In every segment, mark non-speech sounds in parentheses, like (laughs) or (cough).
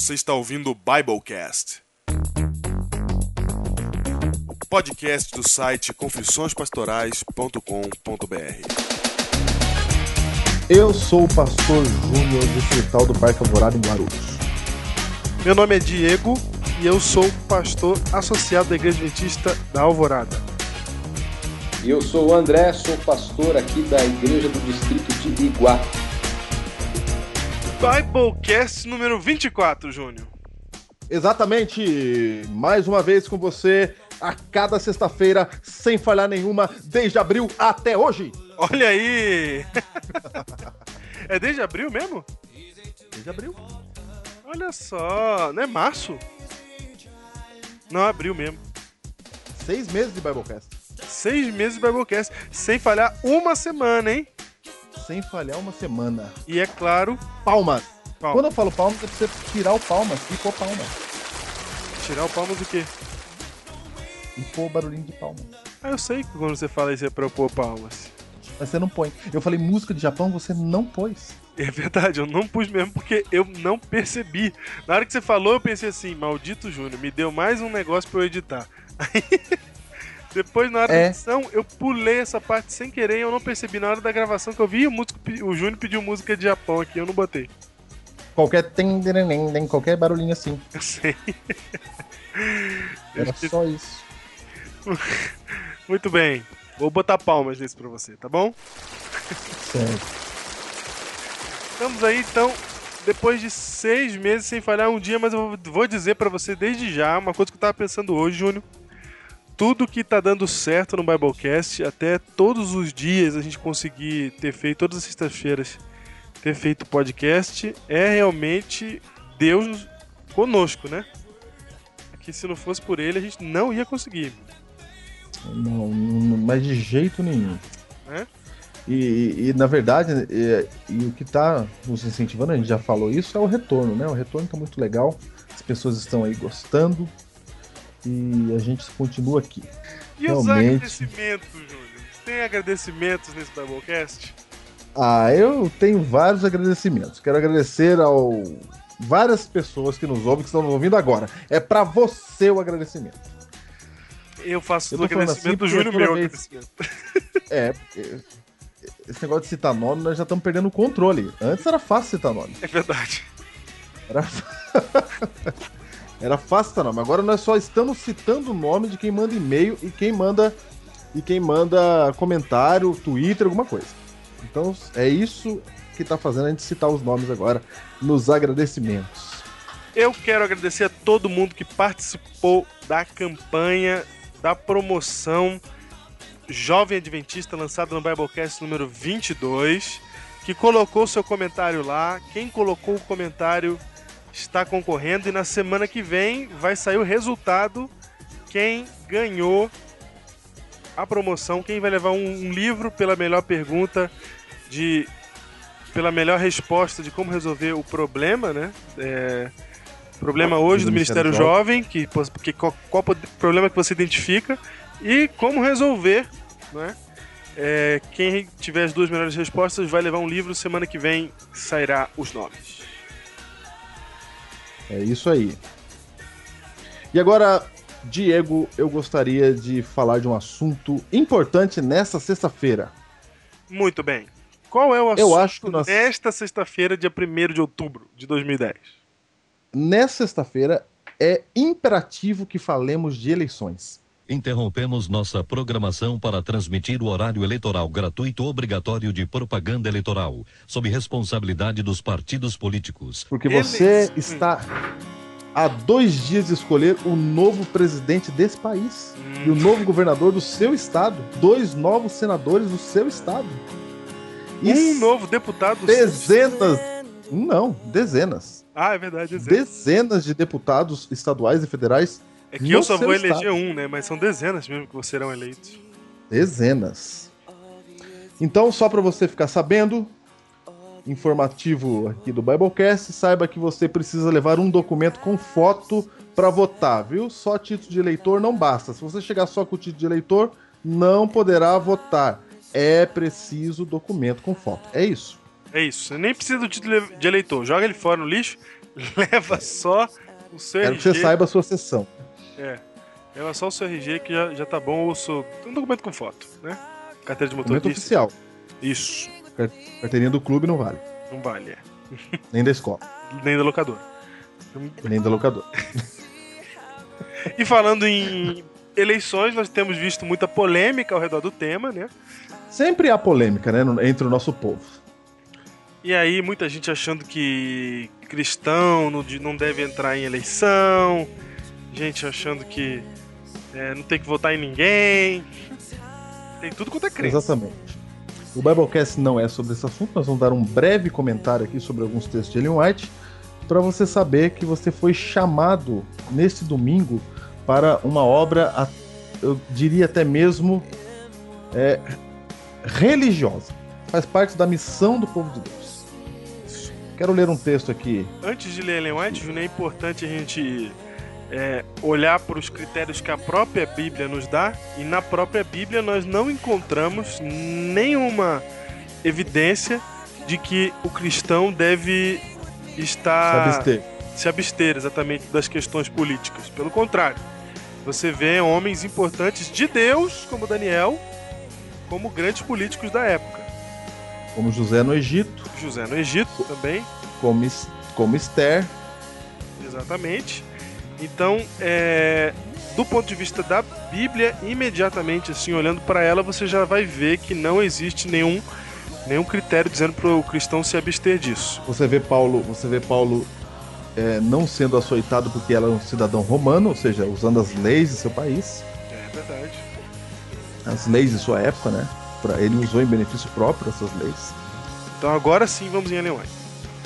Você está ouvindo o Biblecast. O podcast do site confissõespastorais.com.br. Eu sou o pastor Júnior distrital do Parque Alvorada em Guarulhos. Meu nome é Diego e eu sou pastor associado da Igreja Adventista da Alvorada. E eu sou o André, sou pastor aqui da Igreja do Distrito de Iguá. Biblecast número 24, Júnior. Exatamente, mais uma vez com você, a cada sexta-feira, sem falhar nenhuma, desde abril até hoje. Olha aí! (laughs) é desde abril mesmo? Desde abril. Olha só, não é março? Não, é abril mesmo. Seis meses de Biblecast. Seis meses de Biblecast, sem falhar uma semana, hein? Sem falhar uma semana. E é claro, Palmas. Palmas. Quando eu falo palmas, é pra você tirar o palmas e pôr palmas. tirar o palmo do quê? E pôr o barulhinho de palmas. Ah, eu sei que quando você fala isso é pra eu pôr palmas. Mas você não põe. Eu falei música de Japão, você não pôs. É verdade, eu não pus mesmo porque eu não percebi. Na hora que você falou, eu pensei assim, maldito Júnior, me deu mais um negócio pra eu editar. Aí, (laughs) depois, na hora É. da edição, eu pulei essa parte sem querer e eu não percebi. Na hora da gravação que eu vi, o, músico, o Júnior pediu música de Japão aqui, eu não botei. Qualquer tem, qualquer barulhinho assim. (laughs) Eu sei. Era só isso. (laughs) Muito bem, vou botar palmas nesse pra você, tá bom? Certo. Estamos aí, então, depois de seis meses sem falhar um dia, mas eu vou dizer pra você desde já uma coisa que eu tava pensando hoje, Júnior. Tudo que tá dando certo no Biblecast, até todos os dias a gente conseguir ter feito, todas as sextas-feiras, ter feito podcast, é realmente Deus conosco, né? Que se não fosse por ele, a gente não ia conseguir. Não, não, mas de jeito nenhum. É? E, e- e, na verdade, é, e o que está nos incentivando, a gente já falou isso, é o retorno, né? O retorno está muito legal, as pessoas estão aí gostando e a gente continua aqui. E os Realmente. agradecimentos, Júnior? Tem agradecimentos nesse Biblecast? Ah, eu tenho vários agradecimentos. Quero agradecer ao várias pessoas que nos ouvem, que estão nos ouvindo agora. É para você o agradecimento. Eu faço Eu agradecimento assim do toda meu vez- agradecimento. (laughs) É, porque esse negócio de citar nome, nós já estamos perdendo o controle. Antes era fácil citar nome. É verdade. Era, (laughs) Era fácil citar nome. Agora nós só estamos citando o nome de quem manda e-mail e quem manda e quem manda comentário, Twitter, alguma coisa. Então é isso que tá fazendo a gente citar os nomes agora nos agradecimentos. Eu quero agradecer a todo mundo que participou da campanha da promoção Jovem Adventista lançada no Biblecast número 22, que colocou seu comentário lá. Quem colocou o comentário está concorrendo e na semana que vem vai sair o resultado quem ganhou a promoção, quem vai levar um, um livro pela melhor pergunta de pela melhor resposta de como resolver o problema, né? É, problema hoje do, Do Ministério, Ministério Jovem, que, que qual, qual problema que você identifica e como resolver, né? É, quem tiver as duas melhores respostas vai levar um livro. Semana que vem sairá os nomes. É isso aí. E agora, Diego, eu gostaria de falar de um assunto importante nessa sexta-feira. Muito bem. Qual é o assunto Eu acho que nós- nesta sexta-feira, dia 1 de outubro de 2010? Nessa sexta-feira é imperativo que falemos de eleições. Interrompemos nossa programação para transmitir o horário eleitoral gratuito obrigatório de propaganda eleitoral, sob responsabilidade dos partidos políticos. Porque você está a dois dias de escolher o novo presidente desse país e o novo governador do seu estado, dois novos senadores do seu estado. E Um novo deputado. dezenas, não, dezenas, Ah, é verdade. Dezenas. dezenas de deputados estaduais e federais, É que no eu só vou eleger estado. um, né? Mas são dezenas mesmo que serão eleitos. dezenas. Então, só para você ficar sabendo, informativo aqui do Biblecast, saiba que você precisa levar um documento com foto para votar, viu? Só título de eleitor não basta. Se você chegar só com o título de eleitor, não poderá votar. É preciso documento com foto. É isso. É isso. Você nem precisa do título de eleitor. Joga ele fora no lixo, (laughs) leva só o seu Quero RG. que você saiba a sua sessão. É. Leva só o seu RG que já, já tá bom, ou seu, um documento com foto, né? Carteira de Documento motorista. oficial. Isso. Carteirinha do clube não vale. Não vale, é. (laughs) Nem da escola. Nem da locadora. Nem da locadora. E falando em eleições, nós temos visto muita polêmica ao redor do tema, né? Sempre há polêmica, né? Entre o nosso povo. E aí, muita gente achando que cristão não deve entrar em eleição, gente achando que é, não tem que votar em ninguém. Tem tudo quanto é crença. Exatamente. O Biblecast não é sobre esse assunto, nós vamos dar um breve comentário aqui sobre alguns textos de Ellen White, para você saber que você foi chamado neste domingo para uma obra, eu diria até mesmo, é, religiosa. Faz parte da missão do povo de Deus. Quero ler um texto aqui. Antes de ler Ellen White, Júnior, é importante a gente é, olhar para os critérios que a própria Bíblia nos dá, e na própria Bíblia nós não encontramos nenhuma evidência de que o cristão deve Se estar abster. se abster exatamente das questões políticas. Pelo contrário, você vê homens importantes de Deus, como Daniel, como grandes políticos da época. Como José no Egito, José no Egito também, como, como Esther, exatamente. Então, é, do ponto de vista da Bíblia, imediatamente assim, olhando para ela, você já vai ver que não existe nenhum nenhum critério dizendo para o cristão se abster disso. Você vê Paulo, você vê Paulo é, não sendo açoitado porque ela é um cidadão romano, ou seja, usando as leis de seu país, É verdade. as leis de sua época, né? Pra, ele usou em benefício próprio essas leis. Então agora sim vamos em Ellen White.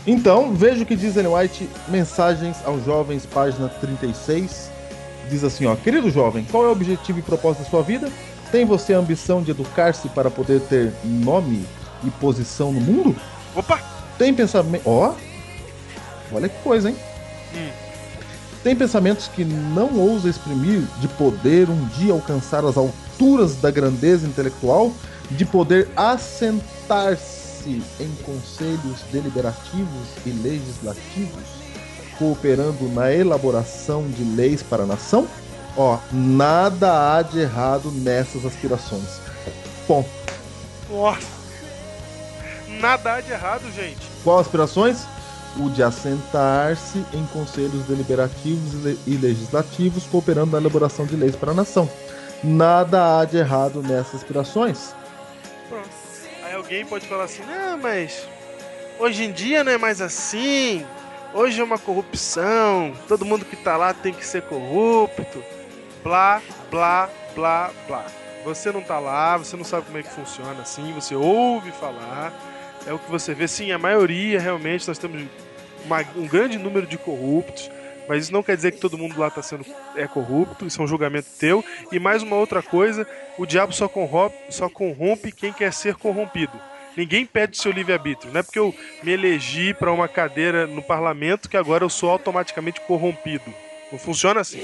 Então, veja o que diz Ellen White, Mensagens aos Jovens, página 36. Diz assim, ó, querido jovem, qual é o objetivo e propósito da sua vida? Tem você a ambição de educar-se para poder ter nome e posição no mundo? Opa! Tem pensamento. Ó! Olha que coisa, hein? Hum. Tem pensamentos que não ousa exprimir de poder um dia alcançar as alturas da grandeza intelectual, de poder assentar-se em conselhos deliberativos e legislativos, cooperando na elaboração de leis para a nação? Ó, nada há de errado nessas aspirações. Ponto. Nossa! Nada há de errado, gente. Qual aspirações? O de assentar-se em conselhos deliberativos e legislativos, cooperando na elaboração de leis para a nação. Nada há de errado nessas aspirações. Aí alguém pode falar assim, não, mas hoje em dia não é mais assim. Hoje é uma corrupção. Todo mundo que tá lá tem que ser corrupto. Blá, blá, blá, blá. Você não tá lá, você não sabe como é que funciona assim, você ouve falar. É o que você vê. Sim, a maioria realmente nós temos uma- um grande número de corruptos. Mas isso não quer dizer que todo mundo lá está sendo é corrupto, isso é um julgamento teu. E mais uma outra coisa, o diabo só corrompe, só corrompe quem quer ser corrompido. Ninguém pede seu livre-arbítrio. Não é porque eu me elegi para uma cadeira no parlamento que agora eu sou automaticamente corrompido. Não funciona assim.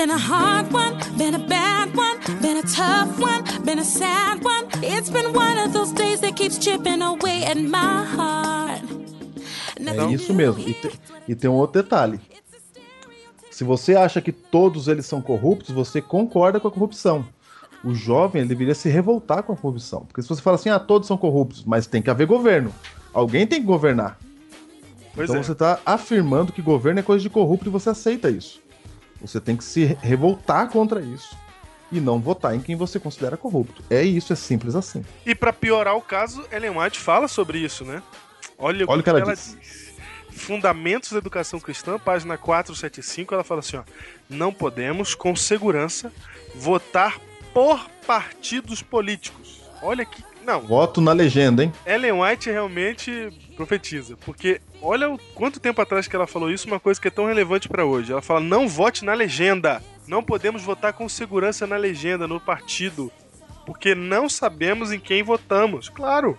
Been a hard one, been a bad one, been a tough one, been a sad one. It's been one of those days that keeps chipping away at my heart. É isso mesmo. E, te- e tem um outro detalhe. Se você acha que todos eles são corruptos, você concorda com a corrupção. O jovem ele deveria se revoltar com a corrupção. Porque se você fala assim, ah, todos são corruptos, mas tem que haver governo. Alguém tem que governar. Pois então é. você está afirmando que governo é coisa de corrupto e você aceita isso. Você tem que se revoltar contra isso e não votar em quem você considera corrupto. É isso, é simples assim. E para piorar o caso, Ellen White fala sobre isso, né? Olha, Olha o que ela diz. Fundamentos da Educação Cristã, página 475, ela fala assim, ó: "Não podemos com segurança votar por partidos políticos". Olha que não, Voto na legenda, hein? Ellen White realmente profetiza, porque olha o quanto tempo atrás que ela falou isso, uma coisa que é tão relevante para hoje. Ela fala: "Não vote na legenda. Não podemos votar com segurança na legenda, no partido, porque não sabemos em quem votamos". Claro.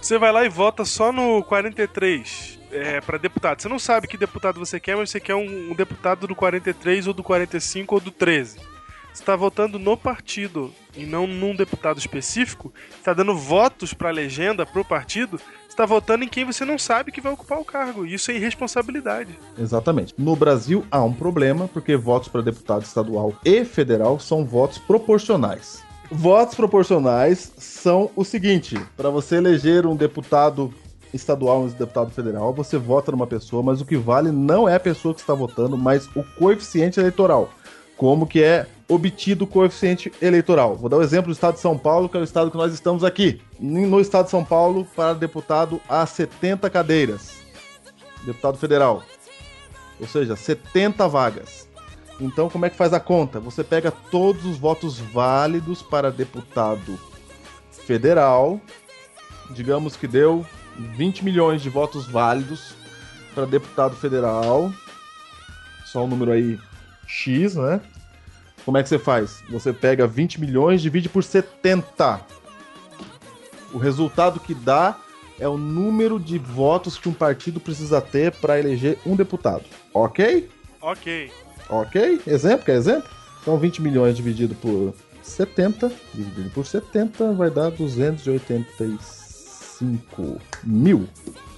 Você vai lá e vota só no 43 é, para deputado. Você não sabe que deputado você quer, mas você quer um, um deputado do 43 ou do 45 ou do 13. você está votando no partido e não num deputado específico, está dando votos para a legenda, para o partido, está votando em quem você não sabe que vai ocupar o cargo. Isso é irresponsabilidade. Exatamente. No Brasil há um problema, porque votos para deputado estadual e federal são votos proporcionais. Votos proporcionais são o seguinte: para você eleger um deputado estadual um deputado federal, você vota numa pessoa, mas o que vale não é a pessoa que está votando, mas o coeficiente eleitoral. Como que é obtido o coeficiente eleitoral. Vou dar o um exemplo do estado de São Paulo, que é o estado que nós estamos aqui. No estado de São Paulo, para deputado, há 70 cadeiras. Deputado federal. Ou seja, 70 vagas. Então, como é que faz a conta? Você pega todos os votos válidos para deputado federal. Digamos que deu 20 milhões de votos válidos para deputado federal. Só um número aí X, né? Como é que você faz? Você pega 20 milhões, divide por 70. O resultado que dá é o número de votos que um partido precisa ter para eleger um deputado. Ok? Ok. Ok? Exemplo? Quer exemplo? Então 20 milhões dividido por 70, dividido por 70, vai dar 285 mil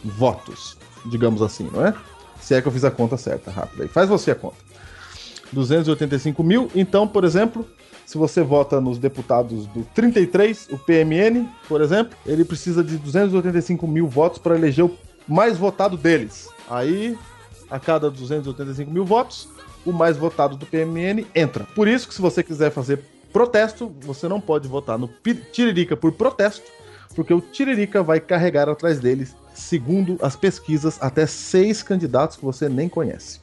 votos, digamos assim, não é? Se é que eu fiz a conta certa, rápida aí. Faz você a conta. 285 mil. Então, por exemplo, se você vota nos deputados do 33, o PMN, por exemplo, ele precisa de 285 mil votos para eleger o mais votado deles. Aí, a cada 285 mil votos, o mais votado do PMN entra. Por isso que se você quiser fazer protesto, você não pode votar no Tiririca por protesto, porque o Tiririca vai carregar atrás deles, segundo as pesquisas, até seis candidatos que você nem conhece.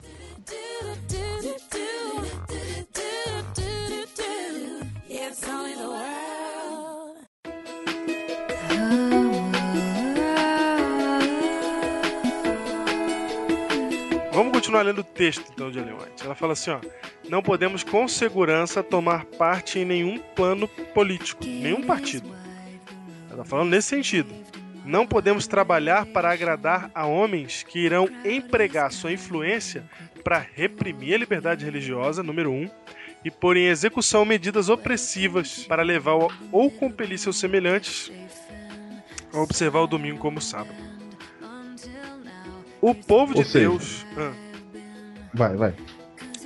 Vamos continuar lendo o texto então de Leonte. Ela fala assim, ó: "Não podemos com segurança tomar parte em nenhum plano político, nenhum partido". Ela tá falando nesse sentido. Não podemos trabalhar para agradar a homens que irão empregar sua influência para reprimir a liberdade religiosa, número um, e pôr em execução medidas opressivas para levar ou compelir seus semelhantes a observar o domingo como sábado. O povo de Ou seja, Deus. Ah. Vai, vai.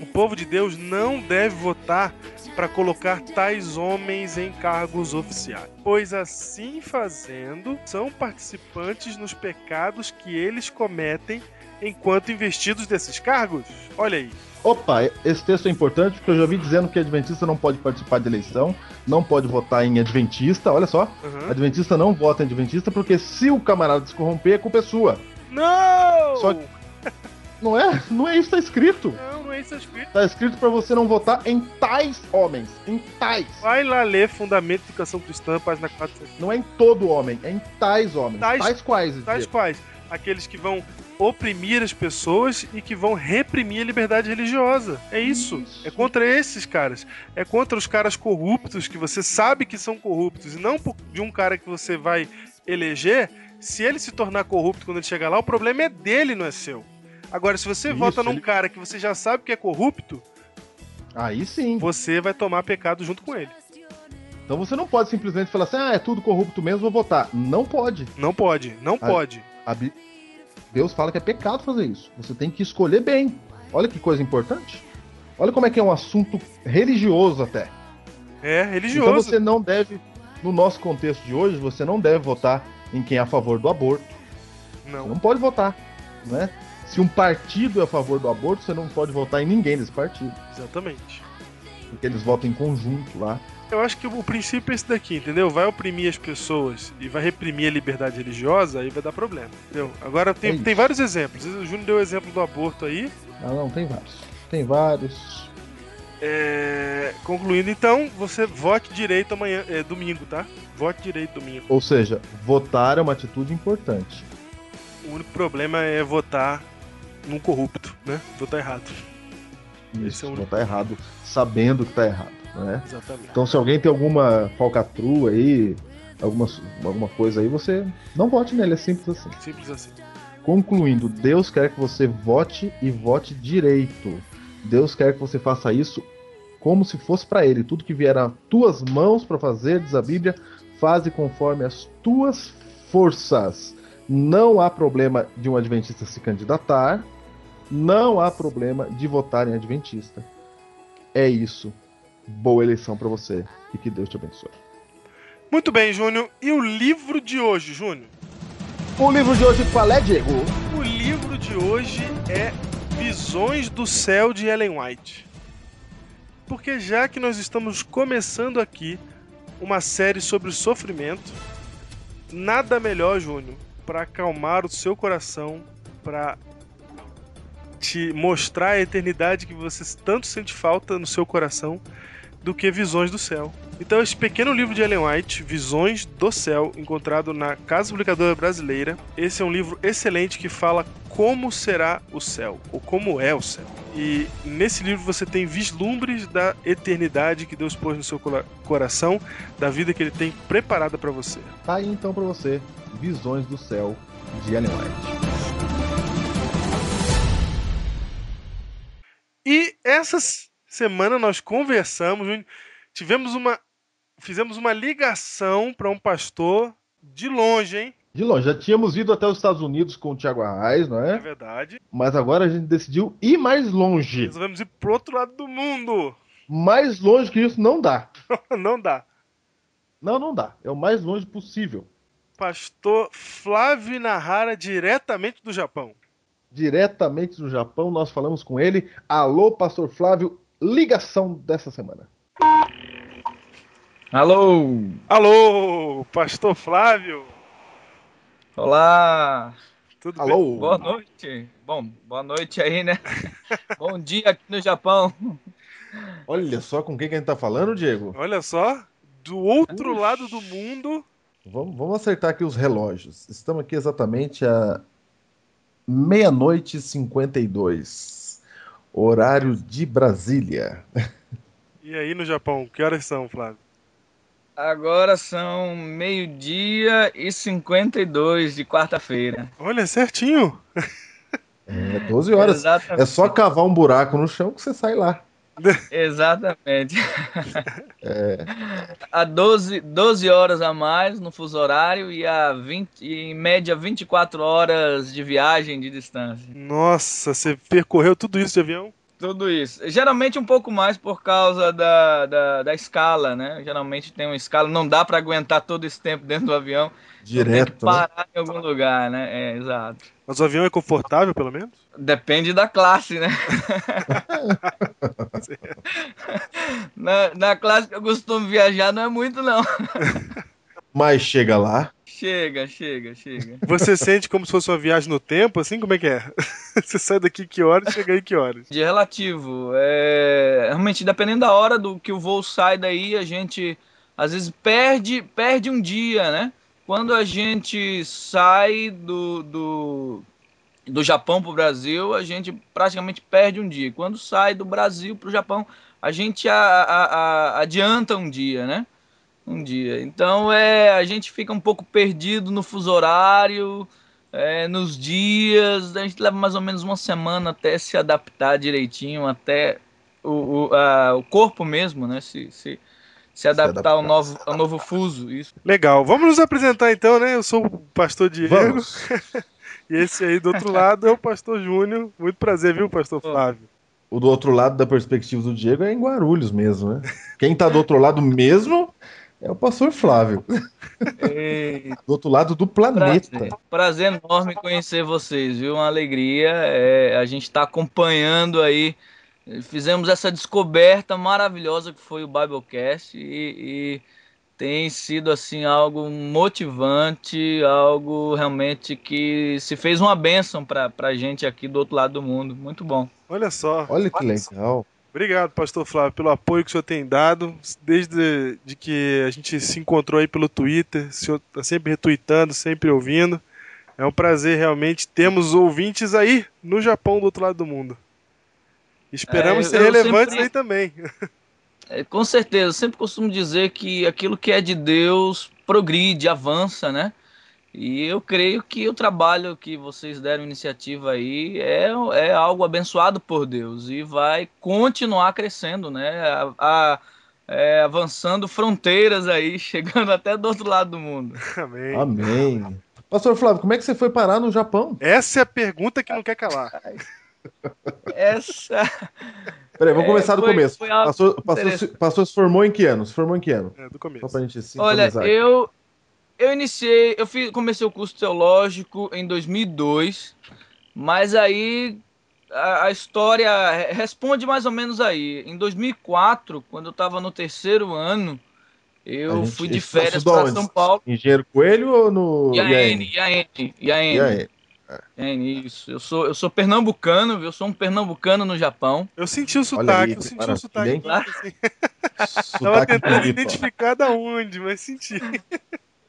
O povo de Deus não deve votar para colocar tais homens em cargos oficiais, pois assim fazendo, são participantes nos pecados que eles cometem enquanto investidos desses cargos. Olha aí. Opa, esse texto é importante porque eu já vi dizendo que adventista não pode participar de eleição, não pode votar em adventista. Olha só, Uhum. adventista não vota em adventista porque se o camarada se corromper, a culpa é sua. Não! Só que- Não é? Não é isso que tá escrito. Não, não é isso escrito. Tá escrito pra você não votar em tais homens. Em tais. Vai lá ler Fundamento de Educação Cristã, página 4. Não é em todo homem, é em tais homens. Tais- Tais, quais? Tais quais? Aqueles que vão oprimir as pessoas e que vão reprimir a liberdade religiosa. É isso. Isso. É contra esses caras. É contra os caras corruptos que você sabe que são corruptos. E não de um cara que você vai eleger. Se ele se tornar corrupto quando ele chegar lá, o problema é dele, não é seu. Agora, se você Isso, vota num ele- cara que você já sabe que é corrupto, Aí sim. você vai tomar pecado junto com ele. Então você não pode simplesmente falar assim, ah, é tudo corrupto mesmo, vou votar. Não pode. Não pode, não Ah. pode. A Deus fala que é pecado fazer isso. Você tem que escolher bem. Olha que coisa importante. Olha como é que é um assunto religioso até. É Então religioso. você não deve, no nosso contexto de hoje, você não deve votar em quem é a favor do aborto. Você Não. não pode votar, né? Se um partido é a favor do aborto, você não pode votar em ninguém desse partido, Exatamente. porque eles votam em conjunto lá. Eu acho que o princípio é esse daqui, entendeu? Vai oprimir as pessoas e vai reprimir a liberdade religiosa, aí vai dar problema, entendeu? Agora tem, É tem vários exemplos. O Júnior deu o exemplo do aborto aí. Ah, não, tem vários. Tem vários. É, Concluindo, então, você vote direito amanhã, é domingo, tá? Vote direito domingo. Ou seja, votar é uma atitude importante. O único problema é votar num corrupto, né? Votar errado. Isso, é único- votar errado, sabendo que tá errado, né? Exatamente. Então, se alguém tem alguma falcatrua aí, alguma, alguma coisa aí, você não vote nele, é simples assim. Simples assim. Concluindo, Deus quer que você vote e vote direito. Deus quer que você faça isso como se fosse para ele. Tudo que vier a tuas mãos para fazer, diz a Bíblia, faze conforme as tuas forças. Não há problema de um adventista se candidatar, não há problema de votar em adventista. É isso. Boa eleição para você e que Deus te abençoe. Muito bem, Júnior. E o livro de hoje, Júnior? O livro de hoje qual é, Diego? O livro de hoje é Visões do Céu de Ellen White. Porque já que nós estamos começando aqui uma série sobre sofrimento, nada melhor, Júnior, para acalmar o seu coração, para te mostrar a eternidade que você tanto sente falta no seu coração, do que Visões do Céu. Então, esse pequeno livro de Ellen White, Visões do Céu, encontrado na Casa Publicadora Brasileira, esse é um livro excelente que fala como será o céu, ou como é o céu. E nesse livro você tem vislumbres da eternidade que Deus pôs no seu coração, da vida que ele tem preparada para você. Tá aí então para você, Visões do Céu de Ellen White. E essas semana nós conversamos, tivemos uma. Fizemos uma ligação para um pastor de longe, hein? De longe. Já tínhamos ido até os Estados Unidos com o Tiago Arraes, não é? É verdade. Mas agora a gente decidiu ir mais longe. Resolvemos ir pro outro lado do mundo. Mais longe que isso não dá. (laughs) não dá. Não, não dá. É o mais longe possível. Pastor Flávio Nahara, diretamente do Japão. Diretamente do Japão, nós falamos com ele. Alô, Pastor Flávio, ligação dessa semana. Alô! Alô, Pastor Flávio! Olá! Tudo Alô! bem? Boa noite! Bom, boa noite aí, né? (laughs) Bom dia aqui no Japão. Olha só com quem que a gente tá falando, Diego. Olha só, do outro lado do mundo. Vamos, vamos acertar aqui os relógios. Estamos aqui exatamente a meia-noite e 52 horário de Brasília. (laughs) E aí no Japão, que horas são, Flávio? Agora são meio-dia e 52 de quarta-feira. Olha, certinho. É 12 horas. Exatamente. É só cavar um buraco no chão que você sai lá. Exatamente. (laughs) É. A 12, 12 horas a mais no fuso horário e a 20, em média 24 horas de viagem de distância. Nossa, você percorreu tudo isso de avião? Tudo isso. Geralmente um pouco mais por causa da, da, da escala, né? Geralmente tem uma escala, não dá para aguentar todo esse tempo dentro do avião. Direto. Tem que parar né? em algum lugar, né? É, exato. Mas o avião é confortável, pelo menos? Depende da classe, né? (laughs) (laughs) na, na classe que eu costumo viajar não é muito, não. Mas chega lá. Chega, chega, chega. Você sente como se fosse uma viagem no tempo, assim? Como é que é? (laughs) Você sai daqui que horas e chega aí que horas? De relativo. É... Realmente, dependendo da hora do que o voo sai daí, a gente às vezes perde, perde um dia, né? Quando a gente sai do, do, do Japão para o Brasil, a gente praticamente perde um dia. Quando sai do Brasil para o Japão, a gente a, a, a, adianta um dia, né? Um dia. Então é, a gente fica um pouco perdido no fuso horário, é, nos dias. A gente leva mais ou menos uma semana até se adaptar direitinho, até o, o, a, o corpo mesmo, né? Se, se, se adaptar, se adaptar. Ao, novo, ao novo fuso. Isso. Legal. Vamos nos apresentar então, né? Eu sou o pastor Diego. (laughs) e esse aí do outro lado é o pastor Júnior. Muito prazer, viu, pastor Flávio? O do outro lado da perspectiva do Diego é em Guarulhos mesmo, né? Quem tá do outro lado mesmo é o pastor Flávio. Ei. Do outro lado do planeta. Prazer, prazer enorme conhecer vocês, viu? Uma alegria. É, a gente está acompanhando aí fizemos essa descoberta maravilhosa que foi o Biblecast e, e, tem sido assim algo motivante, algo realmente que se fez uma bênção para a gente aqui do outro lado do mundo. Muito bom. Olha só. Olha que legal. Obrigado, pastor Flávio, pelo apoio que o senhor tem dado, desde de que a gente se encontrou aí pelo Twitter, o senhor está sempre retweetando, sempre ouvindo. É um prazer realmente. Temos ouvintes aí no Japão do outro lado do mundo. Esperamos é, ser relevantes sempre... aí (laughs) também. É, com certeza, eu sempre costumo dizer que aquilo que é de Deus progride, avança, né? E eu creio que o trabalho que vocês deram iniciativa aí é, é algo abençoado por Deus e vai continuar crescendo, né? A, a, é, avançando fronteiras aí, (laughs) chegando até do outro lado do mundo. Amém. Amém. Pastor Flávio, como é que você foi parar no Japão? Essa é a pergunta que não quer calar. (laughs) Essa. Peraí, vamos É, começar do foi- começo. foi algo Pastor, pastor, pastor se formou em que ano? Se formou em que ano? É, do Só começo. pra gente se Olha, eu eu iniciei, eu fiz, comecei o curso teológico em 2002, mas aí a, a história re- responde mais ou menos aí. Em 2004, quando eu estava no terceiro ano, eu gente- fui de férias para? São Paulo. Engenheiro Coelho ou no IAN, IAN, IAN, IAN? Isso. Eu sou, eu sou pernambucano, viu? eu sou um pernambucano no Japão. Eu senti o aí, sotaque, eu que senti o sotaque. hein? assim. (laughs) Tava Sotaque tentando bonito, ó. identificar da onde, mas senti.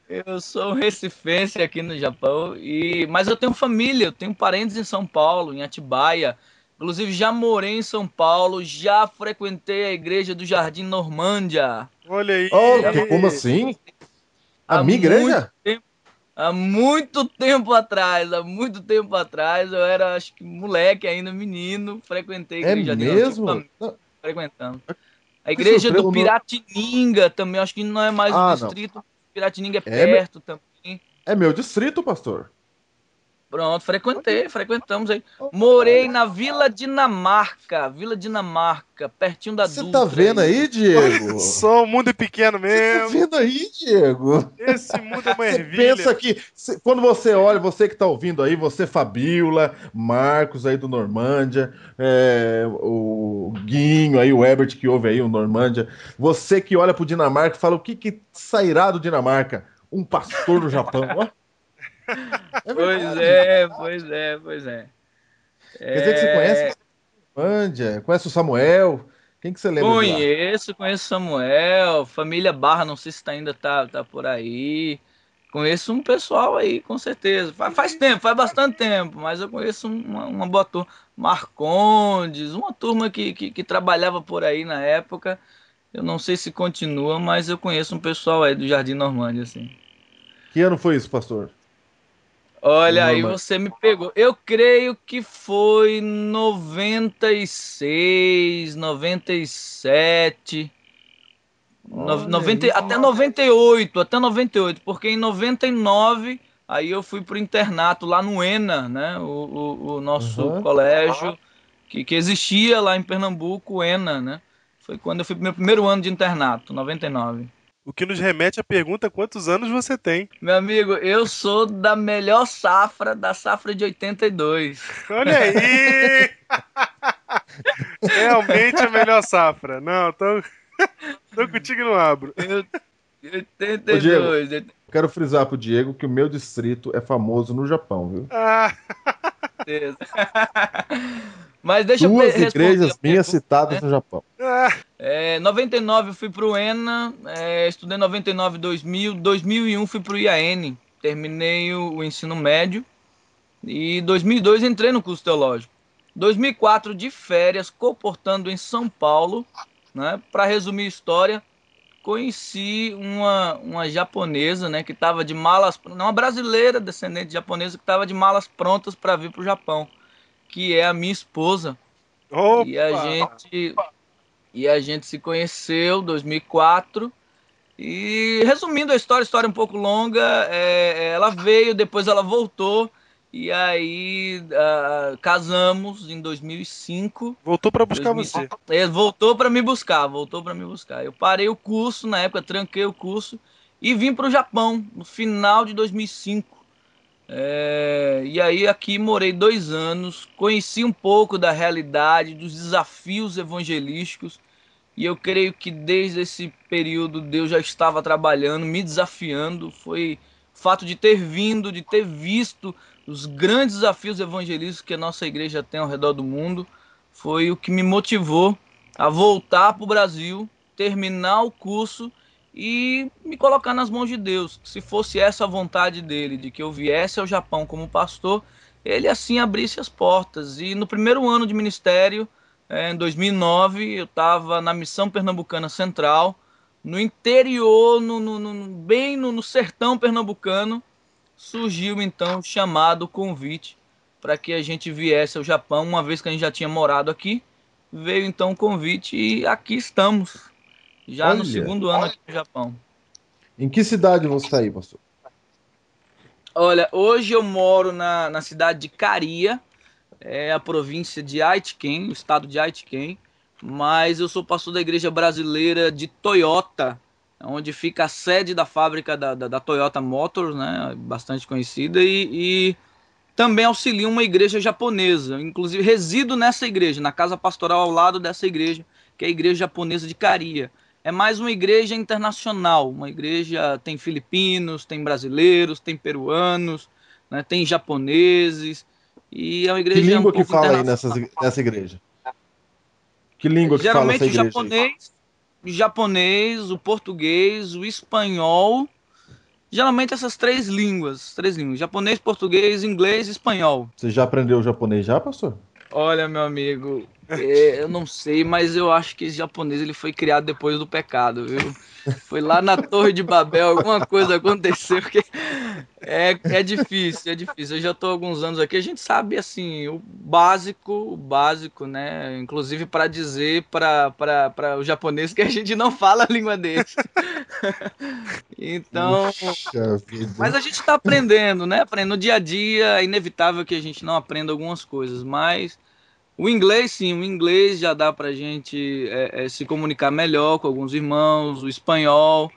Eu sou um recifense aqui no Japão, e mas eu tenho família, eu tenho parentes em São Paulo, em Atibaia. Inclusive já morei em São Paulo, já frequentei a igreja do Jardim Normândia. Olha aí. Oh, como assim? A Há minha igreja? Há muito tempo atrás, há muito tempo atrás, eu era acho que moleque ainda, menino, frequentei a É igreja dele, mesmo? família Não, frequentando. A igreja do Piratininga também, acho que não é mais Ah, o não. Piratininga é É, perto também. É meu distrito, pastor. Pronto, frequentei, frequentamos aí. Morei na Vila Dinamarca, Vila Dinamarca, pertinho da Você Dutra. tá vendo aí, Diego? (laughs) Só o mundo é pequeno Você tá mesmo. vendo aí, Diego? Esse mundo é uma Você ervilha. pensa que cê- quando você olha, você que tá ouvindo aí, você Fabiola, Marcos aí do Normândia, é, o Guinho aí, o Herbert que ouve aí o Normândia, você que olha pro Dinamarca e fala o que que sairá do Dinamarca? Um pastor do Japão, (laughs) ó. É Pois é, pois é, pois é. Quer dizer que você conhece o Normândia, conhece o Samuel? Quem que você lembra? Conheço, conheço Samuel, família Barra, não sei se tá, ainda tá, tá por aí. Conheço um pessoal aí, com certeza. Faz, faz tempo, faz bastante tempo, mas eu conheço uma, uma boa turma. Marcondes, uma turma que, que, que trabalhava por aí na época. Eu não sei se continua, mas eu conheço um pessoal aí do Jardim Normândia, assim. Que ano foi isso, pastor? Olha, aí Norma- você me pegou. Eu creio que foi 96, 97, no- Olha 90, aí. até 98, até 98, porque em 99 aí eu fui pro internato lá no ENA, né? O, o, o nosso Uhum. colégio que, que existia lá em Pernambuco, o ENA, né? Foi quando eu fui pro meu primeiro ano de internato, 99. O que nos remete à pergunta quantos anos você tem. Meu amigo, eu sou da melhor safra, da safra de 82. Olha aí! (laughs) Realmente a melhor safra. Não, tô, tô contigo e não abro. Eu, Ô, 82. eu- Quero frisar pro Diego que o meu distrito é famoso no Japão, viu? Ah, certeza. (laughs) Mas deixa eu Duas responder igrejas minhas citadas né? no Japão. É, 99 eu fui pro ENA, é, estudei 99 2000, 2001 fui pro IAN, terminei o, o ensino médio e 2002 entrei no curso teológico. 2004 de férias, comportando em São Paulo, né? Para resumir a história, conheci uma, uma japonesa, né, que estava de malas, não, uma brasileira descendente de japonesa que estava de malas prontas para vir pro Japão, que é a minha esposa. opa. E a gente e a gente se conheceu em 2004. E resumindo a história, história um pouco longa, é, ela veio, depois ela voltou e aí ah, casamos em 2005. Voltou pra buscar 2005. você. É, voltou para me buscar, voltou para me buscar. Eu parei o curso na época, tranquei o curso e vim para o Japão no final de 2005. É, e aí aqui morei dois anos, conheci um pouco da realidade, dos desafios evangelísticos, e eu creio que desde esse período Deus já estava trabalhando, me desafiando. Foi o fato de ter vindo, de ter visto os grandes desafios evangelísticos que a nossa igreja tem ao redor do mundo, foi o que me motivou a voltar para o Brasil, terminar o curso e me colocar nas mãos de Deus. Se fosse essa a vontade dele, de que eu viesse ao Japão como pastor, ele assim abrisse as portas. E no primeiro ano de ministério, eh, em 2009, eu estava na Missão Pernambucana Central, no interior, no, no- no- bem no, no sertão pernambucano, surgiu então o chamado convite para que a gente viesse ao Japão, uma vez que a gente já tinha morado aqui. Veio então o convite e aqui estamos, já Olha, no segundo ano aqui no Japão. Em que cidade você está aí, pastor? Olha, hoje eu moro na, na cidade de Caria, é a província de Aitken, o estado de Aitken, mas eu sou pastor da igreja brasileira de Toyota, onde fica a sede da fábrica da, da, da Toyota Motors, né, bastante conhecida, e, e também auxilio uma igreja japonesa. Inclusive, resido nessa igreja, na casa pastoral ao lado dessa igreja, que é a igreja japonesa de Caria. É mais uma igreja internacional. Uma igreja tem filipinos, tem brasileiros, tem peruanos, né, tem japoneses. E é uma igreja Que língua um que fala aí internacional. nessa, igreja? Que língua que fala Geralmente essa o igreja? japonês, o japonês, o português, o espanhol. Geralmente essas três línguas, três línguas, japonês, português, inglês e espanhol. Você já aprendeu japonês já, pastor? Olha, meu amigo, é, eu não sei, mas eu acho que esse japonês ele foi criado depois do pecado, viu? Foi lá na Torre de Babel, alguma coisa aconteceu que é, é difícil, é difícil. Eu já estou há alguns anos aqui, a gente sabe assim, o básico, o básico, né? Inclusive para dizer para o japonês que a gente não fala a língua deles. então, Puxa mas a gente está aprendendo, né? Aprendendo no dia a dia, é inevitável que a gente não aprenda algumas coisas, mas o inglês, sim, o inglês já dá pra gente é, é, se comunicar melhor com alguns irmãos, o espanhol,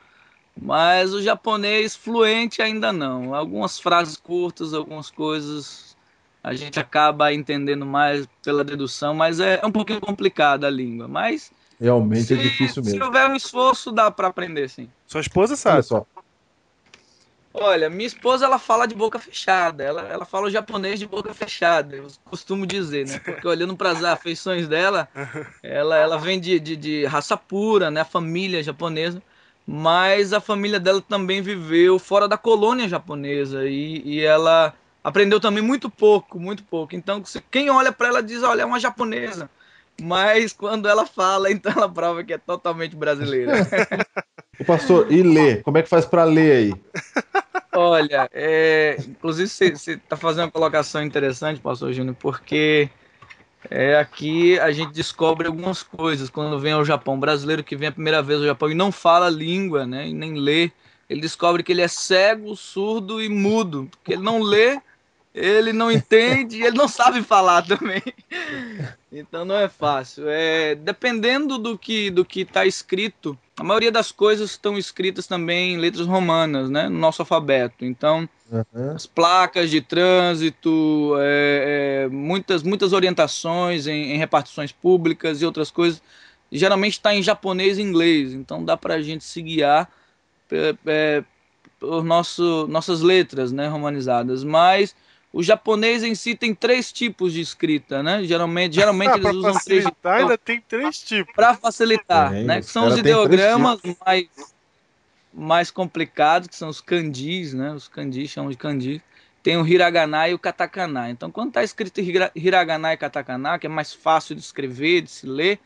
mas o japonês fluente ainda não. Algumas frases curtas, algumas coisas a gente acaba entendendo mais pela dedução, mas é, é um pouquinho complicada a língua. Mas Realmente é se- difícil Se mesmo. houver um esforço, dá pra aprender, sim. Sua esposa Olha sabe. só. Olha, minha esposa ela fala de boca fechada, ela, ela fala o japonês de boca fechada, eu costumo dizer, né? Porque olhando para as (laughs) afeições dela, ela, ela vem de, de, de raça pura, né? A família japonesa, mas a família dela também viveu fora da colônia japonesa e, e ela aprendeu também muito pouco, muito pouco. Então, se- quem olha para ela diz, olha, é uma japonesa. Mas quando ela fala, (laughs) então ela prova que é totalmente brasileira. (laughs) O pastor, e ler? Como é que faz pra ler aí? Olha, é, inclusive você está fazendo uma colocação interessante, pastor Júnior, porque é, aqui a gente descobre algumas coisas quando vem ao Japão. Um brasileiro que vem a primeira vez ao Japão e não fala língua, né, e nem lê, ele descobre que ele é cego, surdo e mudo, porque ele não lê, ele não entende e ele não sabe falar também. Então não é fácil. É, dependendo do que do que está escrito, a maioria das coisas estão escritas também em letras romanas, né, no nosso alfabeto. Então Aham. as placas de trânsito, é, é, muitas, muitas orientações em, em repartições públicas e outras coisas, geralmente está em japonês e inglês, então dá para a gente se guiar é, é, por nosso, nossas letras né, romanizadas. Mas o japonês em si tem três tipos de escrita, né? Geralmente, geralmente (laughs) eles usam três facilitar, ainda tem três tipos. para facilitar, Tem, né? Que são os ideogramas mais, mais complicados, que são os kanjis, né? Os kanjis chamam de kanji. Tem o hiragana e o katakana. Então, quando está escrito hira- hiragana e katakana, que é mais fácil de escrever, de se ler,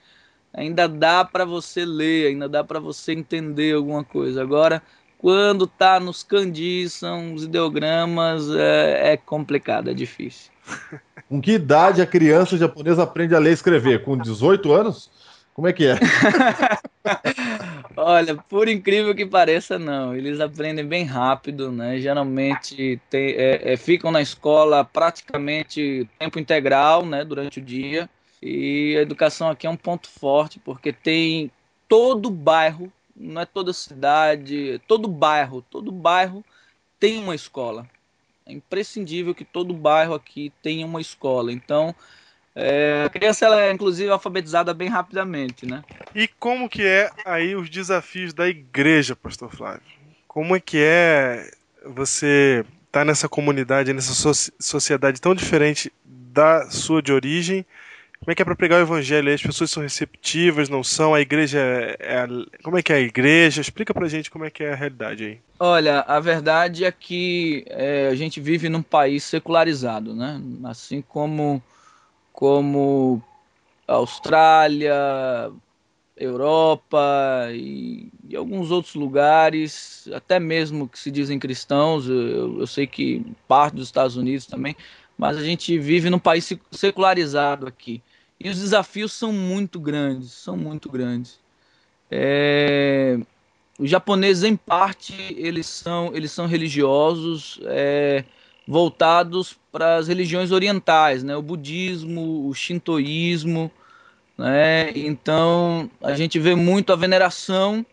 ainda dá para você ler, ainda dá para você entender alguma coisa. Agora, quando tá nos kanjis, são os ideogramas, é, é complicado, é difícil. (laughs) Com que idade a criança japonesa aprende a ler e escrever? Com 18 anos? Como é que é? (laughs) Olha, por incrível que pareça, não. Eles aprendem bem rápido, né? Geralmente tem- é, é, ficam na escola praticamente tempo integral, né? Durante o dia. E a educação aqui é um ponto forte, porque tem todo bairro, não é toda cidade, todo bairro, todo bairro tem uma escola. É imprescindível que todo bairro aqui tenha uma escola. Então, é, a criança ela é inclusive alfabetizada bem rapidamente, né? E como que é aí os desafios da igreja, pastor Flávio? Como é que é você estar nessa comunidade, nessa soci- sociedade tão diferente da sua de origem? Como é que é para pregar o evangelho? As pessoas são receptivas, não são? A igreja é, é como é que é a igreja? Explica pra gente como é que é a realidade aí. Olha, a verdade é que é, a gente vive num país secularizado, né? Assim como, como Austrália, Europa e, e, alguns outros lugares, até mesmo que se dizem cristãos, eu, eu sei que parte dos Estados Unidos também, mas a gente vive num país secularizado aqui. E os desafios são muito grandes, são muito grandes. É, os japoneses, em parte, eles são, eles são religiosos é, voltados para as religiões orientais, né? o budismo, o shintoísmo, né? Então a gente vê muito a veneração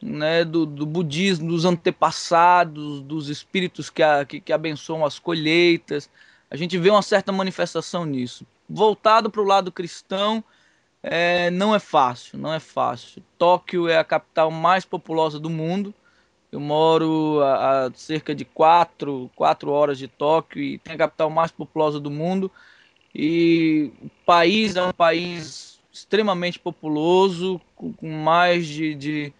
né, do, do budismo, dos antepassados, dos espíritos que, a, que, que abençoam as colheitas. A gente vê uma certa manifestação nisso. Voltado para o lado cristão, é, não é fácil, não é fácil. Tóquio é a capital mais populosa do mundo. Eu moro a, a cerca de quatro, quatro horas de Tóquio e tem a capital mais populosa do mundo. E o país é um país extremamente populoso, com mais de, de,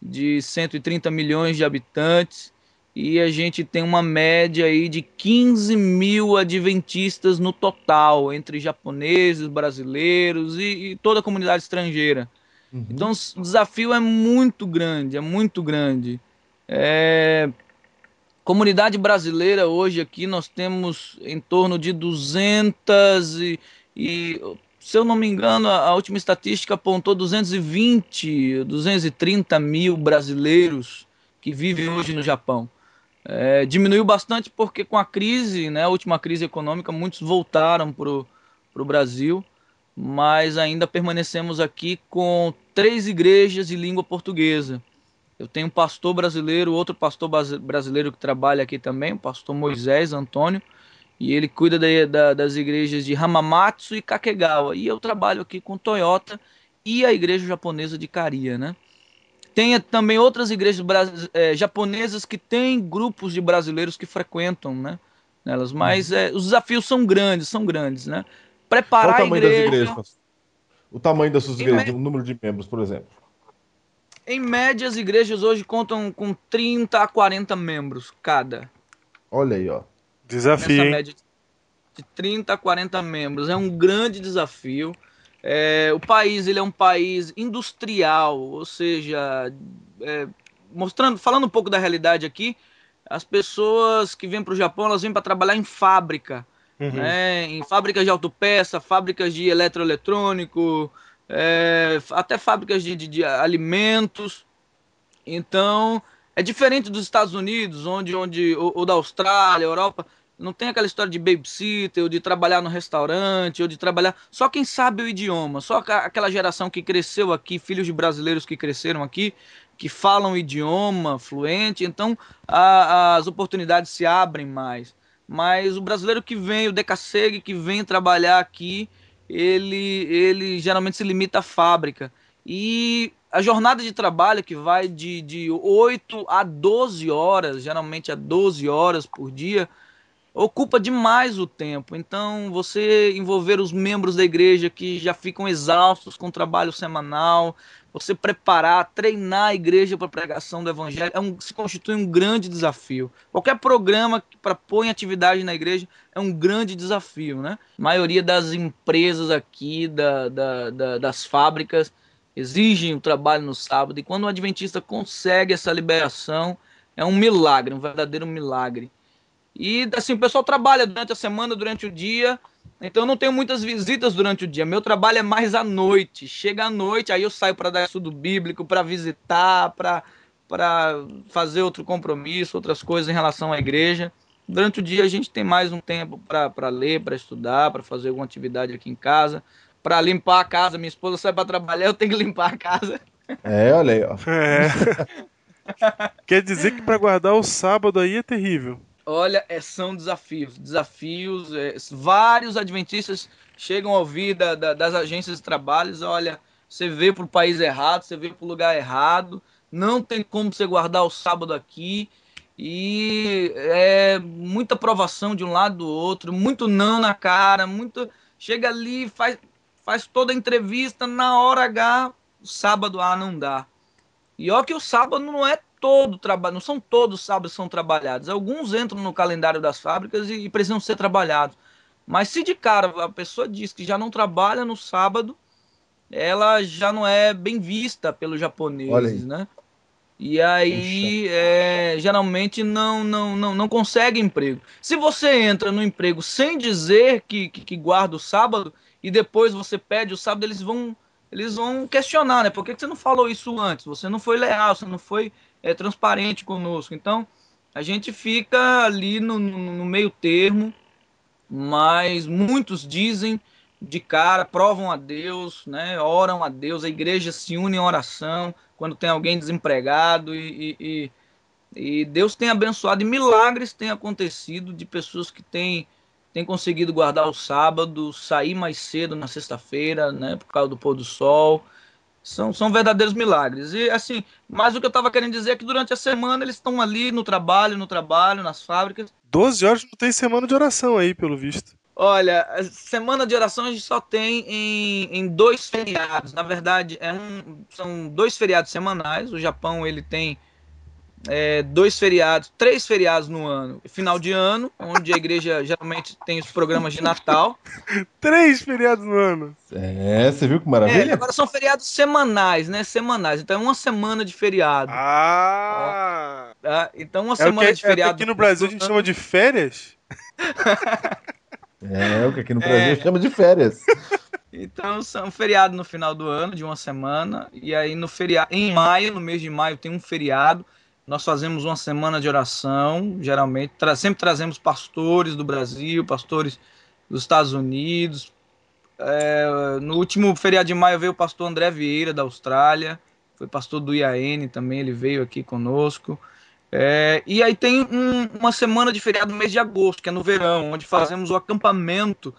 de 130 milhões de habitantes, e a gente tem uma média aí de 15 mil adventistas no total, entre japoneses, brasileiros e, e toda a comunidade estrangeira. Uhum. Então o desafio é muito grande, é muito grande. É... Comunidade brasileira hoje aqui nós temos em torno de 200 e, e se eu não me engano, a, última estatística apontou 220, 230 mil brasileiros que vivem hoje no Japão. É, diminuiu bastante porque com a crise, né, a última crise econômica, muitos voltaram para o Brasil, mas ainda permanecemos aqui com três igrejas de língua portuguesa. Eu tenho um pastor brasileiro, outro pastor brasileiro que trabalha aqui também, o pastor Moisés Antônio, e ele cuida da, da, das igrejas de Hamamatsu e Kakegawa. E eu trabalho aqui com Toyota e a igreja japonesa de Karia, né? Tem também outras igrejas é, japonesas que têm grupos de brasileiros que frequentam, né? Nelas, mas é, os desafios são grandes, são grandes, né? Preparar Qual o tamanho a igreja... das igrejas? O tamanho das suas igrejas, o número de membros, por exemplo. Em média, as igrejas hoje contam com 30 a 40 membros cada. Olha aí, ó. Desafio. Nessa média de 30 a 40 membros. É um grande desafio. É, o país ele é um país industrial, ou seja, é, mostrando, falando um pouco da realidade aqui, as pessoas que vêm para o Japão elas vêm para trabalhar em fábrica, uhum. né, em fábricas de autopeça, fábricas de eletroeletrônico, é, até fábricas de, de, de alimentos. Então é diferente dos Estados Unidos, onde, onde ou, ou da Austrália, Europa, não tem aquela história de babysitter, ou de trabalhar no restaurante, ou de trabalhar. Só quem sabe o idioma, só aquela geração que cresceu aqui, filhos de brasileiros que cresceram aqui, que falam o idioma fluente, então a, as oportunidades se abrem mais. Mas o brasileiro que vem, o Decaseg, que vem trabalhar aqui, ele, ele geralmente se limita à fábrica. E a jornada de trabalho que vai de, de 8 a 12 horas, geralmente a 12 horas por dia, ocupa demais o tempo. Então, você envolver os membros da igreja que já ficam exaustos com o trabalho semanal, você preparar, treinar a igreja para a pregação do evangelho, é um, se constitui um grande desafio. Qualquer programa que propõe atividade na igreja é um grande desafio, né? A maioria das empresas aqui, da, da, da, das fábricas, exigem o trabalho no sábado, e quando o adventista consegue essa liberação, é um milagre, um verdadeiro milagre. E assim, o pessoal trabalha durante a semana, durante o dia. Então eu não tenho muitas visitas durante o dia. Meu trabalho é mais à noite. Chega à noite, aí eu saio para dar estudo bíblico, para visitar, para para fazer outro compromisso, outras coisas em relação à igreja. Durante o dia a gente tem mais um tempo para ler, para estudar, para fazer alguma atividade aqui em casa, para limpar a casa. Minha esposa sai para trabalhar, eu tenho que limpar a casa. É, olha aí, ó. É. (laughs) Quer dizer que para guardar o sábado aí é terrível. Olha, é, são desafios. Desafios. É, vários adventistas chegam a ouvir da, da, das agências de trabalhos: olha, você veio para o país errado, você veio para o lugar errado, não tem como você guardar o sábado aqui. E é muita provação de um lado do outro, muito não na cara, muito. Chega ali, faz, faz toda a entrevista, na hora H, sábado A não dá. E ó que o sábado não é todo trabalho, não são todos os sábados que são trabalhados. Alguns entram no calendário das fábricas e, e, precisam ser trabalhados. Mas se de cara a pessoa diz que já não trabalha no sábado, ela já não é bem vista pelos japoneses, né? E aí, é, geralmente não, não, não, não consegue emprego. Se você entra no emprego sem dizer que, que, que, guarda o sábado e depois você pede o sábado, eles vão, eles vão questionar, né? Por que, que você não falou isso antes? Você não foi leal, você não foi é, transparente conosco. Então, a gente fica ali no, no, meio termo, mas muitos dizem de cara, provam a Deus, né? Oram a Deus, a igreja se une em oração quando tem alguém desempregado e, e, e Deus tem abençoado e milagres têm acontecido de pessoas que têm, têm conseguido guardar o sábado, sair mais cedo na sexta-feira, né? Por causa do pôr do sol. São, são verdadeiros milagres. E assim, mas o que eu estava querendo dizer é que durante a semana eles estão ali no trabalho, no trabalho, nas fábricas. 12 horas não tem semana de oração aí, pelo visto. Olha, semana de oração a gente só tem em, em dois feriados. Na verdade, é um, são dois feriados semanais. O Japão ele tem é, dois feriados, três feriados no ano. Final de ano, onde a igreja (laughs) geralmente tem os programas de Natal. três feriados no ano. É, você viu que maravilha? É, agora são feriados semanais, né? Semanais. Então é uma semana de feriado. Ah! Tá? Então uma é semana que, de feriado. É aqui no Brasil a gente chama de férias? (laughs) É, o que aqui no Brasil é... chama de férias. Então, são feriado no final do ano, de uma semana, e aí no feriado, em maio, no mês de maio, tem um feriado. Nós fazemos uma semana de oração, geralmente, tra sempre trazemos pastores do Brasil, pastores dos Estados Unidos. É, no último feriado de maio veio o pastor André Vieira, da Austrália, foi pastor do IAN também, ele veio aqui conosco. É, e aí tem um, uma semana de feriado no mês de agosto, que é no verão, onde fazemos o acampamento,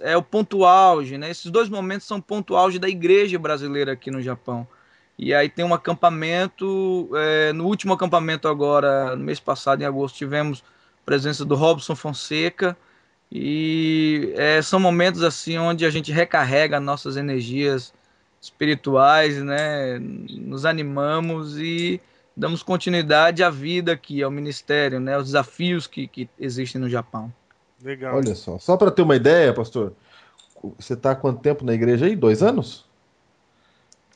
é o ponto auge, né? Esses dois momentos são ponto auge da igreja brasileira aqui no Japão. E aí tem um acampamento, é, no último acampamento agora, no mês passado, em agosto, tivemos presença do Robson Fonseca, e é, são momentos assim onde a gente recarrega nossas energias espirituais, né? Nos animamos e damos continuidade à vida aqui, ao ministério, né, aos desafios que, que existem no Japão. Legal. Olha só, só para ter uma ideia, pastor, você está há quanto tempo na igreja aí? Dois anos?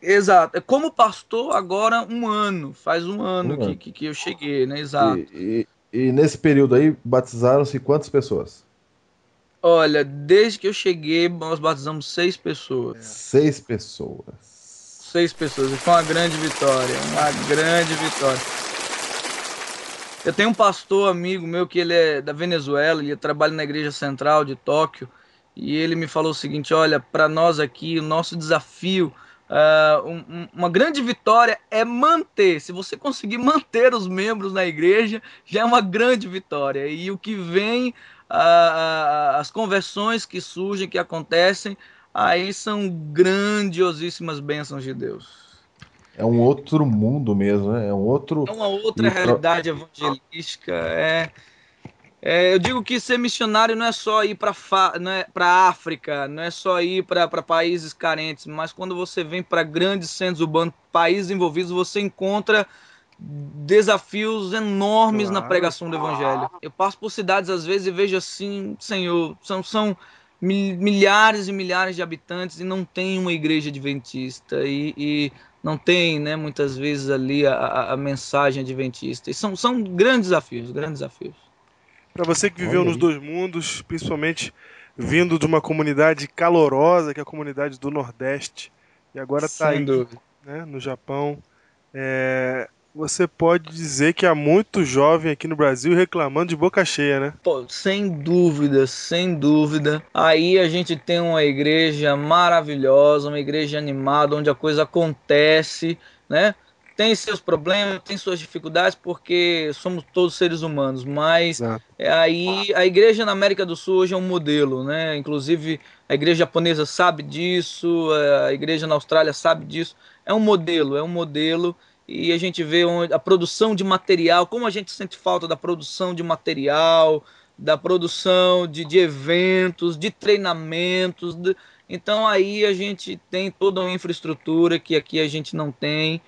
Exato. Como pastor, agora um ano. Faz um ano, um que, ano. Que, que, eu cheguei, né? Exato. E, e, e nesse período aí, batizaram-se quantas pessoas? Olha, desde que eu cheguei, nós batizamos seis pessoas. Seis pessoas seis pessoas. E foi uma grande vitória, uma grande vitória. Eu tenho um pastor amigo meu que ele é da Venezuela, ele trabalha na igreja central de Tóquio, e ele me falou o seguinte: olha, para nós aqui, o nosso desafio, uh, um, uma grande vitória é manter. Se você conseguir manter os membros na igreja, já é uma grande vitória. E o que vem, uh, as conversões que surgem, que acontecem, aí são grandiosíssimas bênçãos de Deus. É um outro mundo mesmo, né? É um outro. É uma outra realidade evangelística. É, é, eu digo que ser missionário não é só ir para é a África, não é só ir para países carentes, mas quando você vem para grandes centros urbanos, países envolvidos, você encontra desafios enormes claro. na pregação do evangelho. Eu passo por cidades às vezes e vejo assim, Senhor, são, são milhares e milhares de habitantes e não tem uma igreja adventista e, e não tem, né, muitas vezes ali a, a, mensagem adventista. E são, são grandes desafios, grandes desafios. Para você que viveu nos dois mundos, principalmente vindo de uma comunidade calorosa, que é a comunidade do Nordeste, e agora está aí né, no Japão, é, você pode dizer que há muito jovem aqui no Brasil reclamando de boca cheia, né? Pô, sem dúvida, sem dúvida. Aí a gente tem uma igreja maravilhosa, uma igreja animada, onde a coisa acontece, né? Tem seus problemas, tem suas dificuldades, porque somos todos seres humanos, mas é. aí a igreja na América do Sul hoje é um modelo, né? Inclusive a igreja japonesa sabe disso, a igreja na Austrália sabe disso. É um modelo, é um modelo e a gente vê a produção de material, como a gente sente falta da produção de material, da produção de, de eventos, de treinamentos. De... Então aí a gente tem toda uma infraestrutura que aqui a gente não tem.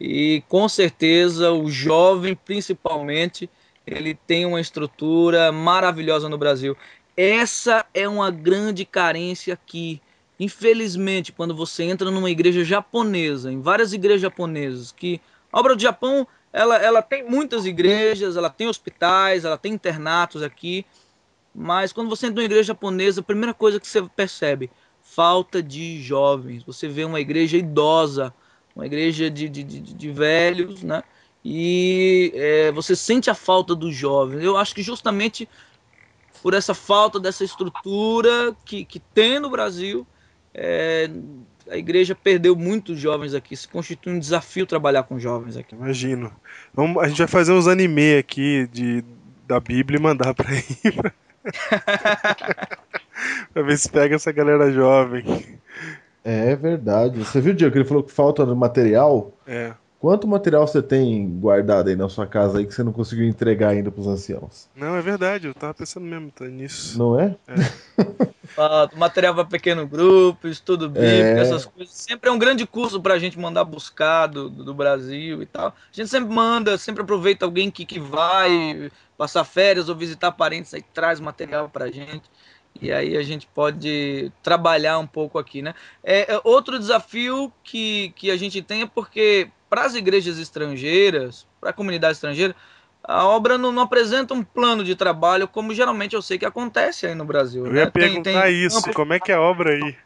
E com certeza o jovem, principalmente, ele tem uma estrutura maravilhosa no Brasil. Essa é uma grande carência aqui infelizmente, quando você entra numa igreja japonesa, em várias igrejas japonesas, que a obra do Japão, ela, ela tem muitas igrejas, ela tem hospitais, ela tem internatos aqui, mas quando você entra numa igreja japonesa, a primeira coisa que você percebe, falta de jovens. Você vê uma igreja idosa, uma igreja de, de, de, de velhos, né? E é, você sente a falta dos jovens. Eu acho que justamente por essa falta dessa estrutura que, que tem no Brasil, é, a igreja perdeu muitos jovens aqui. Se constitui um desafio trabalhar com jovens aqui. Imagino. Vamos, a gente vai fazer uns anime aqui de, da Bíblia e mandar para aí. (laughs) Pra ver se pega essa galera jovem. É verdade. Você viu, Diego, que ele falou que falta material? É. Quanto material você tem guardado aí na sua casa aí que você não conseguiu entregar ainda pros anciãos? Não, é verdade, eu tava pensando mesmo tá, nisso. Não é? é. (laughs) material para pequeno grupo, estudo bíblico, É. essas coisas. Sempre é um grande curso pra gente mandar buscar do, do Brasil e tal. A gente sempre manda, sempre aproveita alguém que, que vai passar férias ou visitar parentes, aí traz material pra gente. E aí a gente pode trabalhar um pouco aqui, né? É, é outro desafio que, que a gente tem é porque para as igrejas estrangeiras, para a comunidade estrangeira, a obra não, não apresenta um plano de trabalho como geralmente eu sei que acontece aí no Brasil. Eu né? ia perguntar isso, campo- como é que é a obra aí?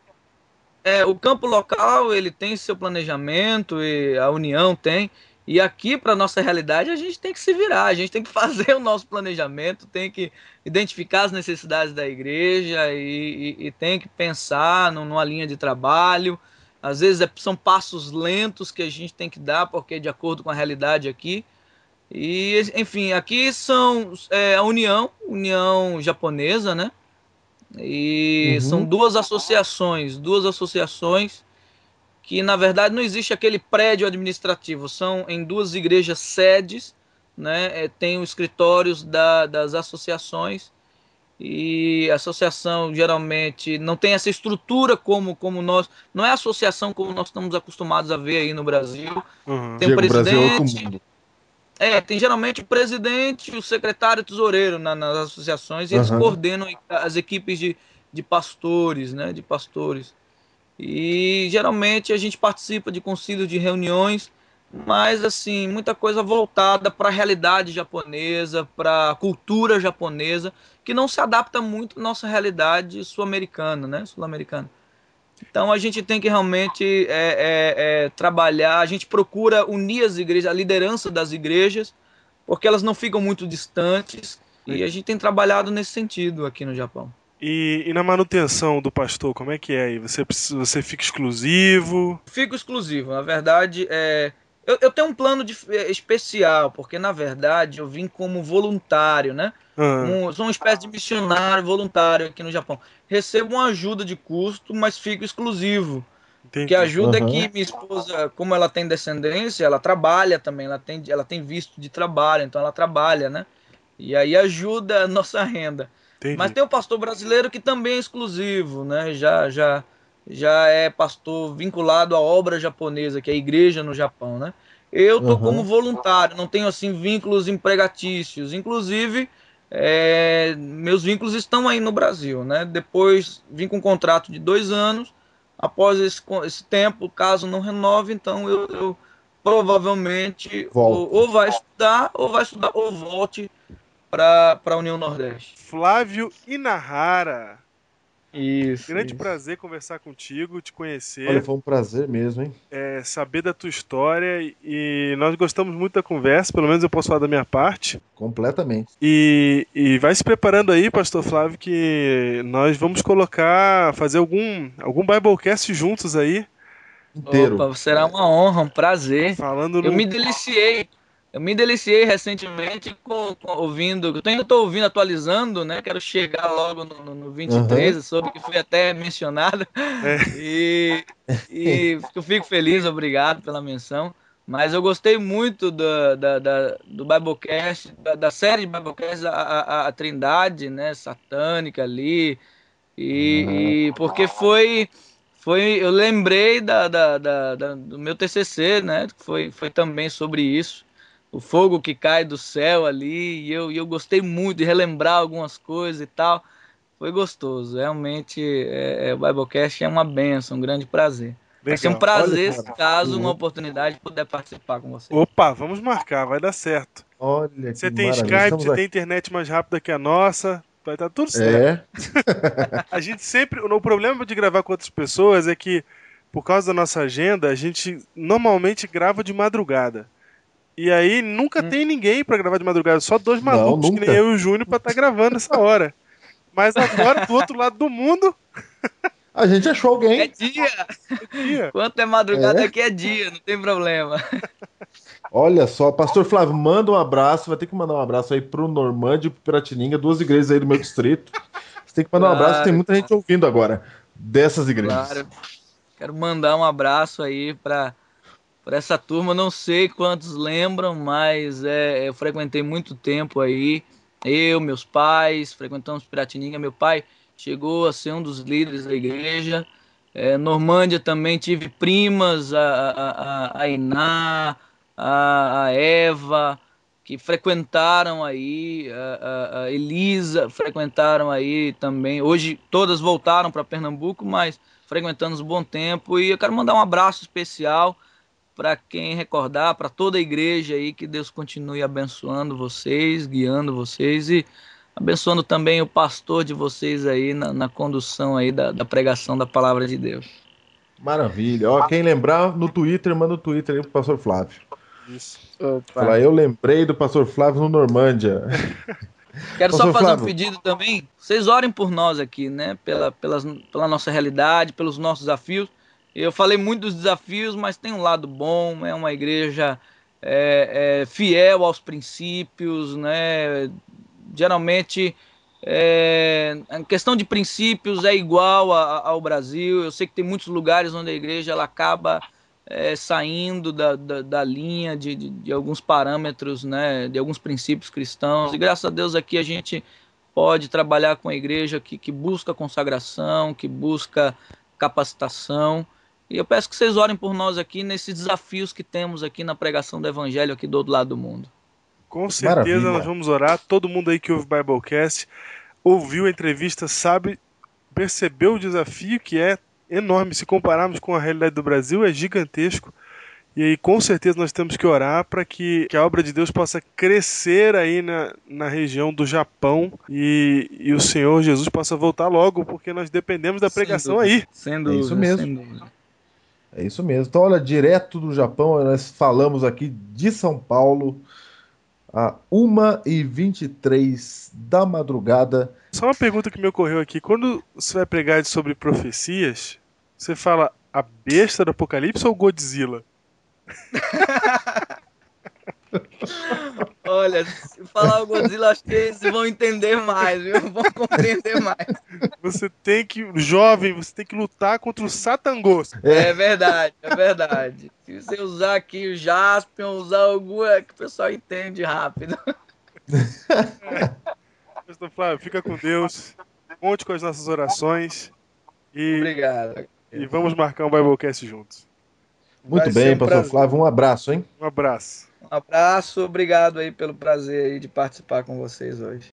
é, o campo local ele tem seu planejamento e a União tem. E aqui, para nossa realidade, a gente tem que se virar, a gente tem que (laughs) fazer o nosso planejamento, tem que identificar as necessidades da igreja e, e- e tem que pensar num- numa linha de trabalho. Às vezes é- são passos lentos que a gente tem que dar, porque é de acordo com a realidade aqui. E, enfim, aqui são é, a União, União Japonesa, né? E Uhum. são duas associações, duas associações que na verdade não existe aquele prédio administrativo, são em duas igrejas sedes, né? É, tem os escritórios da, das associações e a associação geralmente não tem essa estrutura como, como nós, não é associação como nós estamos acostumados a ver aí no Brasil. Uhum. Tem o é presidente, é, tem geralmente o presidente, o secretário tesoureiro na- nas associações, e eles Aham. coordenam as equipes de, de pastores, né? De pastores. E geralmente a gente participa de concílios de reuniões, mas assim, muita coisa voltada para a realidade japonesa, para a cultura japonesa, que não se adapta muito à nossa realidade sul-americana, né? Sul-americana. Então a gente tem que realmente é, é, é, trabalhar, a gente procura unir as igrejas, a liderança das igrejas, porque elas não ficam muito distantes, e a gente tem trabalhado nesse sentido aqui no Japão. E, e na manutenção do pastor, como é que é aí? Você, você fica exclusivo? Fico exclusivo, na verdade, é, eu, eu tenho um plano de- é, especial, porque na verdade eu vim como voluntário, né? Ah, Um- sou uma espécie de missionário voluntário aqui no Japão. Recebo uma ajuda de custo, mas fico exclusivo. entendi. Que ajuda Aham. que minha esposa, como ela tem descendência, ela trabalha também, ela tem, ela tem visto de trabalho, então ela trabalha, né? E aí ajuda a nossa renda. Entendi. Mas tem o pastor brasileiro que também é exclusivo, né? Já, já, já é pastor vinculado à obra japonesa, que é a igreja no Japão, né? Eu tô Uhum. como voluntário, não tenho assim vínculos empregatícios. Inclusive, é, meus vínculos estão aí no Brasil, né? Depois vim com um contrato de dois anos. Após esse, esse tempo, caso não renove, então eu, eu provavelmente ou, ou vai estudar, ou vai estudar, ou volte para a União Nordeste. Flávio Inahara. Isso. Grande isso. prazer conversar contigo, te conhecer, Olha, foi um prazer mesmo, hein? é, saber da tua história e- nós gostamos muito da conversa, pelo menos eu posso falar da minha parte. Completamente. E, e vai se preparando aí, Pastor Flávio, que nós vamos colocar, fazer algum, algum Biblecast juntos aí, Inteiro. Opa, será uma honra, um prazer. falando Eu no... me deliciei. Eu me deliciei recentemente com, com- ouvindo. Eu ainda estou ouvindo, atualizando, né? Quero chegar logo no, no, no 23, soube que foi até mencionado. É. (laughs) E, e eu fico feliz, obrigado pela menção. Mas eu gostei muito da, da, da- do Biblecast, da, da série de Biblecast, a, a, a Trindade, né? Satânica ali. E, e porque foi. Foi, eu lembrei da, da, da- da- do meu TCC, né? que Foi, foi também sobre isso. O fogo que cai do céu ali. E eu, e eu gostei muito de relembrar algumas coisas e tal. foi gostoso. Realmente, é, é, o Biblecast é uma benção, um grande prazer. Vai ser um prazer, Olha, caso uma oportunidade, puder participar com você. Opa, vamos marcar, vai dar certo. Olha Você que tem maravilha. Skype, Estamos você aqui. tem internet mais rápida que a nossa, vai estar tudo certo. É, (laughs) A gente sempre. O problema de gravar com outras pessoas é que, por causa da nossa agenda, a gente normalmente grava de madrugada. E aí nunca tem ninguém pra gravar de madrugada, só dois malucos que nunca. nem eu e o Júnior pra estar gravando essa hora. Mas agora, do outro lado do mundo, a gente achou É alguém. dia! dia. Quanto é madrugada É? aqui é dia, não tem problema. (laughs) Olha só, Pastor Flávio, manda um abraço. Vai ter que mandar um abraço aí pro Normândia e pro Piratininga, duas igrejas aí do meu distrito. Você tem que mandar um Claro. abraço, tem muita gente ouvindo agora dessas igrejas. Claro. Quero mandar um abraço aí para para essa turma. Não sei quantos lembram, mas é, eu frequentei muito tempo aí. Eu, meus pais, frequentamos Piratininga. Meu pai chegou a ser um dos líderes da igreja. É, Normândia também tive primas, a, a, a, Iná, a, a Eva, que frequentaram aí, a, a- Elisa frequentaram aí também. Hoje todas voltaram para Pernambuco, mas frequentamos um bom tempo. E eu quero mandar um abraço especial para quem recordar, para toda a igreja aí, que Deus continue abençoando vocês, guiando vocês e abençoando também o pastor de vocês aí na, na condução aí da, da pregação da palavra de Deus. Maravilha. Ó, quem lembrar, no Twitter, manda o Twitter aí pro Pastor Flávio. Isso. Fala, eu lembrei do Pastor Flávio no Normândia. (laughs) Quero só Pastor fazer Flávio. um pedido também. Vocês orem por nós aqui, né? Pela, pelas, pela nossa realidade, pelos nossos desafios. Eu falei muito dos desafios, mas tem um lado bom. É uma igreja é, é, fiel aos princípios, né? Geralmente, é, a questão de princípios é igual a- ao Brasil. Eu sei que tem muitos lugares onde a igreja ela acaba é, saindo da, da, da linha de, de, de alguns parâmetros, né, de alguns princípios cristãos. E graças a Deus aqui a gente pode trabalhar com a igreja que, que busca consagração, que busca capacitação. E eu peço que vocês orem por nós aqui nesses desafios que temos aqui na pregação do evangelho aqui do outro lado do mundo. Com certeza Maravilha. nós vamos orar. Todo mundo aí que ouve Biblecast ouviu a entrevista, sabe, percebeu o desafio que é enorme. Se compararmos com a realidade do Brasil, é gigantesco. E aí, com certeza, nós temos que orar para que, que a obra de Deus possa crescer aí na, na região do Japão e, e o Senhor Jesus possa voltar logo, porque nós dependemos da Sem pregação dúvida. aí. Sem dúvida. isso mesmo. sem dúvida. É isso mesmo. Então, olha, direto do Japão, nós falamos aqui de São Paulo, a 1h23 da madrugada. Só uma pergunta que me ocorreu aqui. Quando você vai pregar sobre profecias, você fala a besta do Apocalipse ou Godzilla? (laughs) Olha, se falar o Godzilla, acho que eles vão entender mais, viu? Vão compreender mais. Você tem que, jovem, você tem que lutar contra o Satangos. É verdade, é verdade. Se você usar aqui o Jaspion, usar algum, é que o pessoal entende rápido. Pastor Flávio, fica com Deus. Conte com as nossas orações. E, Obrigado. e vamos marcar um Biblecast juntos. Muito Vai bem, um Pastor prazer. Flávio, um abraço, hein? Um abraço. Um abraço, obrigado aí pelo prazer aí de participar com vocês hoje.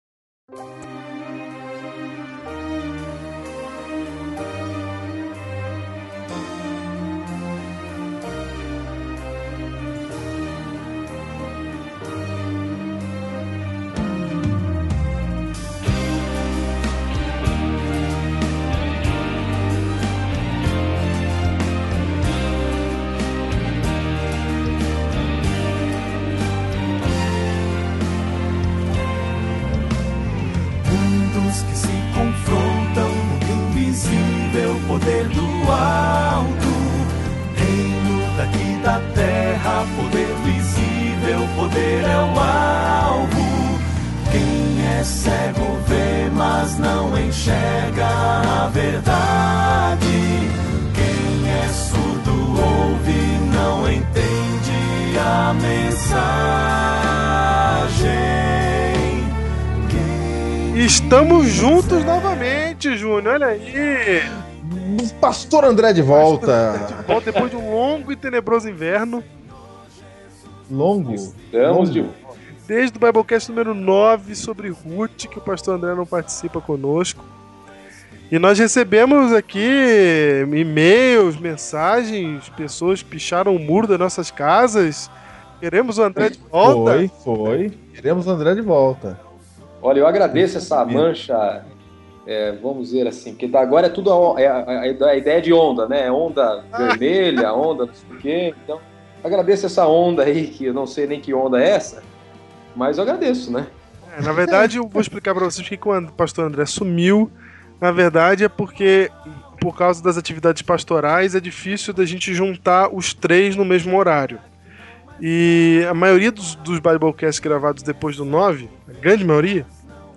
Estamos juntos novamente, Júnior. Olha aí. Pastor André de volta. Volta depois de um longo e tenebroso inverno. Longo. Estamos longo. de Desde o Biblecast número 9 sobre Ruth, que o pastor André não participa conosco. E nós recebemos aqui e-mails, mensagens, pessoas picharam o muro das nossas casas. Queremos o André de volta. Foi, foi. Queremos o André de volta. Olha, eu agradeço essa mancha, é, vamos dizer assim, que agora é tudo a, é a, a, a ideia de onda, né? Onda vermelha, onda não sei o quê. Então, agradeço essa onda aí, que eu não sei nem que onda é essa, mas eu agradeço, né? É, na verdade, eu vou explicar para vocês que quando o pastor André sumiu, na verdade é porque, por causa das atividades pastorais, é difícil da gente juntar os três no mesmo horário. E a maioria dos, dos Biblecasts gravados depois do 9, a grande maioria,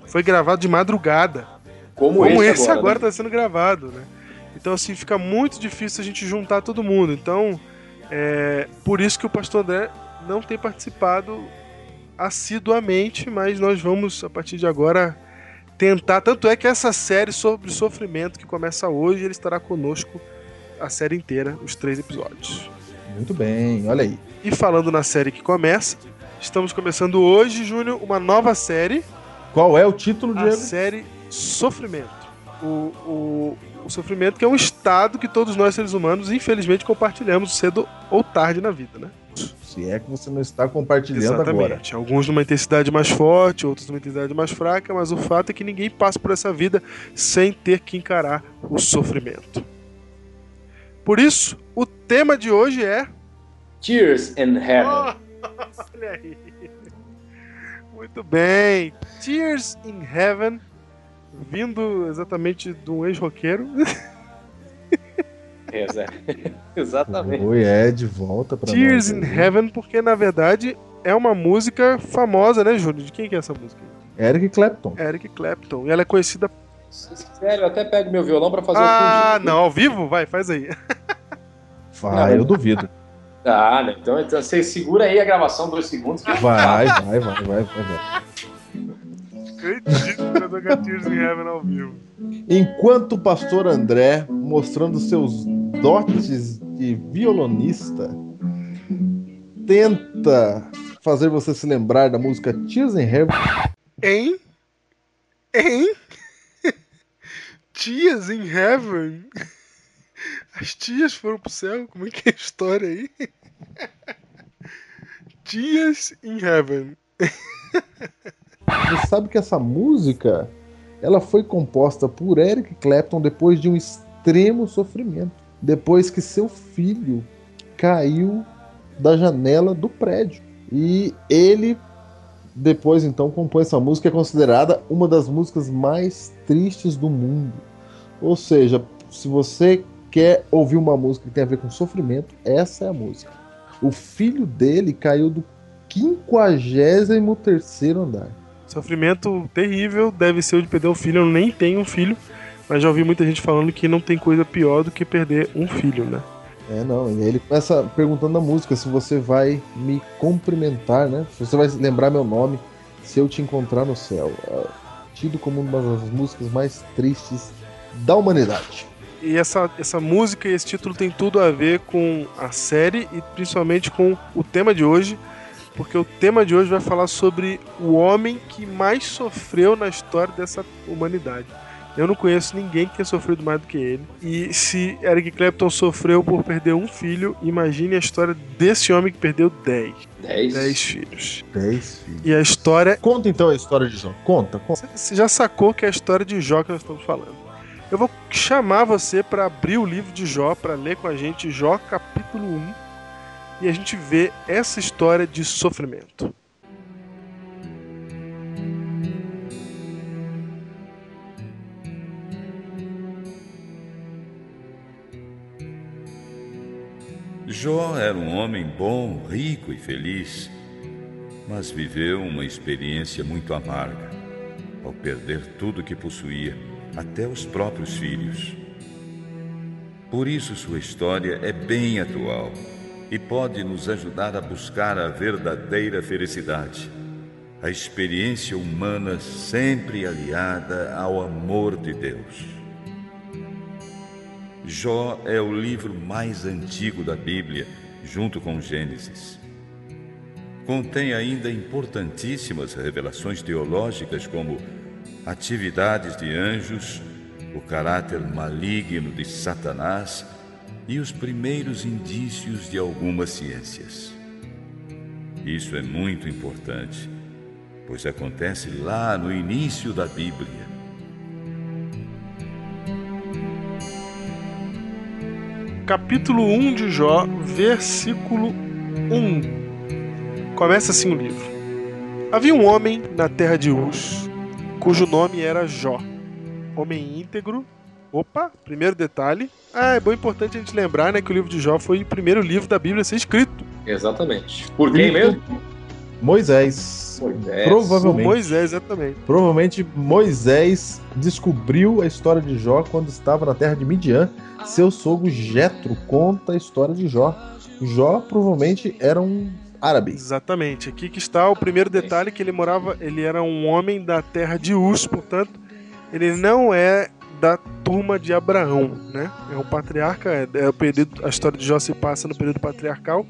foi gravado de madrugada. Como, Como esse, esse agora né? está sendo gravado, né? Então, assim, fica muito difícil a gente juntar todo mundo. Então, é por isso que o pastor André não tem participado assiduamente, mas nós vamos, a partir de agora, tentar. Tanto é que essa série sobre sofrimento que começa hoje, ele estará conosco a série inteira, os três episódios. Muito bem, olha aí. E falando na série que começa, estamos começando hoje, Júnior, uma nova série, Qual é o título, a Diego? série Sofrimento. O, o, o sofrimento que é um estado que todos nós seres humanos, infelizmente, compartilhamos cedo ou tarde na vida, né? Se é que você não está compartilhando agora. Exatamente. Alguns numa intensidade mais forte, outros numa intensidade mais fraca, mas o fato é que ninguém passa por essa vida sem ter que encarar o sofrimento. Por isso, o tema de hoje é. Tears in Heaven. (laughs) Olha aí. Muito bem. Tears in Heaven, vindo exatamente de um ex-roqueiro. (laughs) É. (laughs) Exatamente. Oi, é de volta pra Tears nós. in aí. Heaven, porque na verdade é uma música famosa, né, Júnior? De quem que é essa música? Eric Clapton. Eric Clapton. E ela é conhecida. Sério, eu até pego meu violão pra fazer Ah, o fundo. não, ao vivo? Vai, faz aí. Vai, eu duvido. Ah, né? então, então você segura aí a gravação dois segundos. que Vai, vai, vai, vai, vai, vai. Acredito que eu tocar Tears in Heaven ao vivo. Enquanto o pastor André, mostrando seus dotes de violonista, tenta fazer você se lembrar da música Tears in Heaven. Hein? Hein? (laughs) Tias in Heaven? As tias foram pro céu? Como é que é a história aí? (laughs) Tias in Heaven. Você sabe que essa música ela foi composta por Eric Clapton depois de um extremo sofrimento. Depois que seu filho caiu da janela do prédio. E ele depois então compõe essa música é considerada uma das músicas mais tristes do mundo. Ou seja, se você quer ouvir uma música que tem a ver com sofrimento, essa é a música. O filho dele caiu do 53º andar. Sofrimento terrível deve ser o de perder um filho. Eu nem tenho um filho, mas já ouvi muita gente falando que não tem coisa pior do que perder um filho, né? É, não. E aí ele começa perguntando na música se você vai me cumprimentar, né? Se você vai lembrar meu nome se eu te encontrar no céu. É tido como uma das músicas mais tristes da humanidade. E essa, essa música e esse título tem tudo a ver com a série e principalmente com o tema de hoje, porque o tema de hoje vai falar sobre o homem que mais sofreu na história dessa humanidade. Eu não conheço ninguém que tenha sofrido mais do que ele. E se Eric Clapton sofreu por perder um filho, imagine a história desse homem que perdeu 10. Dez. 10 filhos. 10 filhos. E a história. Conta então a história de Jó. Conta, conta. Você já sacou que é a história de Jó que nós estamos falando. Eu vou chamar você para abrir o livro de Jó, para ler com a gente Jó capítulo 1 e a gente vê essa história de sofrimento. Jó era um homem bom, rico e feliz, mas viveu uma experiência muito amarga ao perder tudo que possuía, até os próprios filhos. Por isso, sua história é bem atual e pode nos ajudar a buscar a verdadeira felicidade, a experiência humana sempre aliada ao amor de Deus. Jó é o livro mais antigo da Bíblia, junto com Gênesis. Contém ainda importantíssimas revelações teológicas como atividades de anjos, o caráter maligno de Satanás e os primeiros indícios de algumas ciências. Isso é muito importante, pois acontece lá no início da Bíblia. Capítulo 1 de Jó, versículo 1. Começa assim o livro. Havia um homem na terra de Uz, cujo nome era Jó. Homem íntegro. Opa, primeiro detalhe. Ah, é bom importante a gente lembrar, né, que o livro de Jó foi o primeiro livro da Bíblia a ser escrito. Exatamente. Por quem mesmo? Moisés. Moisés. Provavelmente. Moisés, exatamente. Provavelmente Moisés descobriu a história de Jó quando estava na terra de Midian. Seu sogro Jetro conta a história de Jó. Jó provavelmente era um árabe. Exatamente. Aqui que está o primeiro detalhe que ele morava, ele era um homem da terra de Uz, portanto, ele não é da turma de Abraão, né? É um patriarca, é, é o período, a história de Jó se passa no período patriarcal.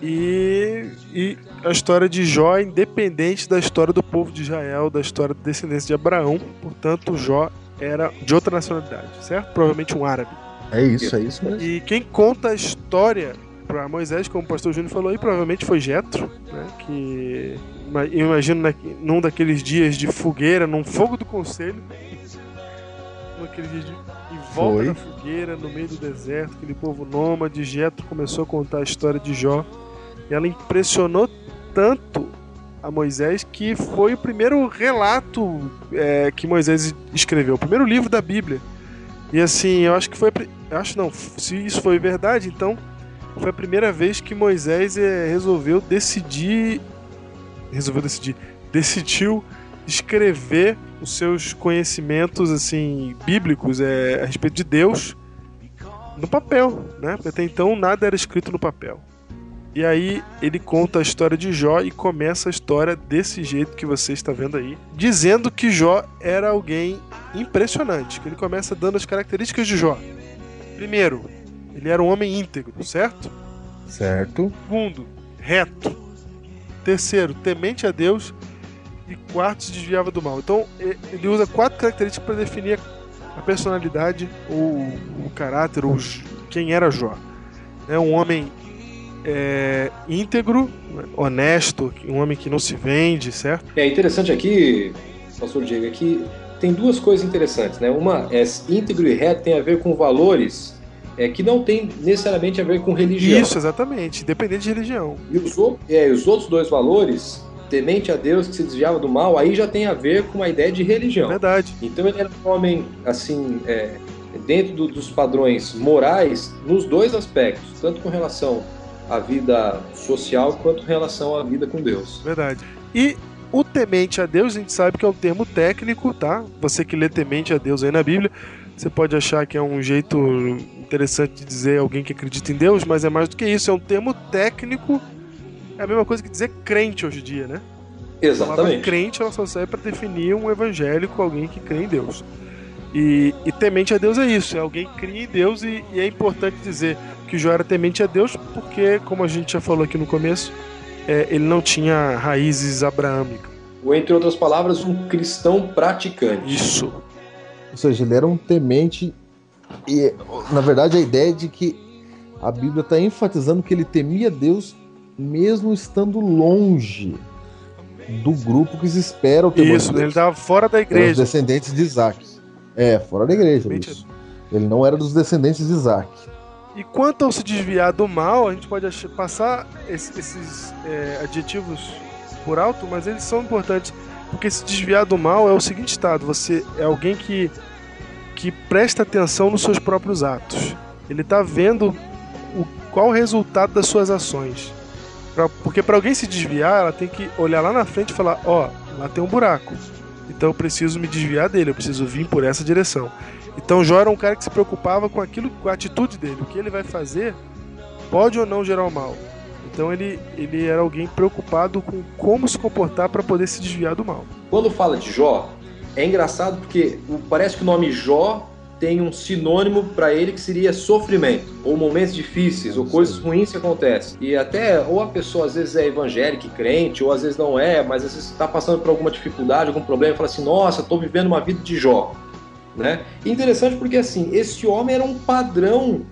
E, e a história de Jó é independente da história do povo de Israel, da história da descendência de Abraão. Portanto, Jó era de outra nacionalidade, certo? Provavelmente um árabe. É isso, é isso mesmo. E quem conta a história para Moisés, como o pastor Júnior falou aí, provavelmente foi Jetro, né? Que eu imagino na- num daqueles dias de fogueira, num fogo do conselho, naquele dia de, em volta Foi. da fogueira, no meio do deserto, aquele povo nômade, Jetro começou a contar a história de Jó. E ela impressionou tanto a Moisés que foi o primeiro relato é, que Moisés escreveu, o primeiro livro da Bíblia. E assim, eu acho que foi. Acho não, se isso foi verdade, então foi a primeira vez que Moisés é, resolveu decidir. Resolveu decidir. Decidiu escrever os seus conhecimentos assim bíblicos é, a respeito de Deus no papel, né? Até então nada era escrito no papel. E aí ele conta a história de Jó e começa a história desse jeito que você está vendo aí, dizendo que Jó era alguém impressionante, que ele começa dando as características de Jó. Primeiro, ele era um homem íntegro, certo? Certo. Segundo, reto. Terceiro, temente a Deus. E quarto, se desviava do mal. Então, e- ele usa quatro características para definir a personalidade, ou o caráter, ou quem era Jó. É um homem é, íntegro, honesto, um homem que não se vende, certo? É interessante aqui, pastor Diego, é que tem duas coisas interessantes, né? Uma é íntegro e reto tem a ver com valores é, que não tem necessariamente a ver com religião. Isso, exatamente, independente de religião. E os, é, os outros dois valores, temente a Deus que se desviava do mal, aí já tem a ver com a ideia de religião. Verdade. Então ele era um homem, assim, é, dentro do- dos padrões morais, nos dois aspectos, tanto com relação à vida social quanto com relação à vida com Deus. Verdade. E o temente a Deus, a gente sabe que é um termo técnico, tá? Você que lê temente a Deus aí na Bíblia, você pode achar que é um jeito interessante de dizer alguém que acredita em Deus, mas é mais do que isso, é um termo técnico. É a mesma coisa que dizer crente hoje em dia, né? A palavra Exatamente. crente ela só serve para definir um evangélico, alguém que crê em Deus. E, e temente a Deus é isso, é alguém que cria em Deus e, e é importante dizer que Jó era temente a Deus porque, como a gente já falou aqui no começo, é, ele não tinha raízes abraâmicas. Ou, entre outras palavras, um cristão praticante. Isso. Ou seja, ele era um temente. E, na verdade, a ideia é de que a Bíblia está enfatizando que ele temia Deus mesmo estando longe do grupo que se espera o temor Isso, de Deus. ele estava fora da Eram os igreja. descendentes de Isaac. É, fora da igreja. Ele não era dos descendentes de Isaac. E quanto ao se desviar do mal, a gente pode passar esse- esses é, adjetivos por alto, mas eles são importantes. Porque se desviar do mal é o seguinte estado: você é alguém que, que presta atenção nos seus próprios atos. Ele está vendo o, qual o resultado das suas ações. Pra- porque para alguém se desviar, ela tem que olhar lá na frente e falar: ó, lá tem um buraco. Então eu preciso me desviar dele, eu preciso vir por essa direção. Então Jó era um cara que se preocupava com aquilo, com a atitude dele, o que ele vai fazer pode ou não gerar o mal. Então ele, ele era alguém preocupado com como se comportar para poder se desviar do mal. Quando fala de Jó, é engraçado porque parece que o nome Jó tem um sinônimo para ele que seria sofrimento, ou momentos difíceis, ou coisas ruins que acontecem. E até, ou a pessoa às vezes é evangélica e crente, ou às vezes não é, mas às vezes está passando por alguma dificuldade, algum problema, e fala assim: nossa, estou vivendo uma vida de Jó. Né? E interessante porque assim, esse homem era um padrão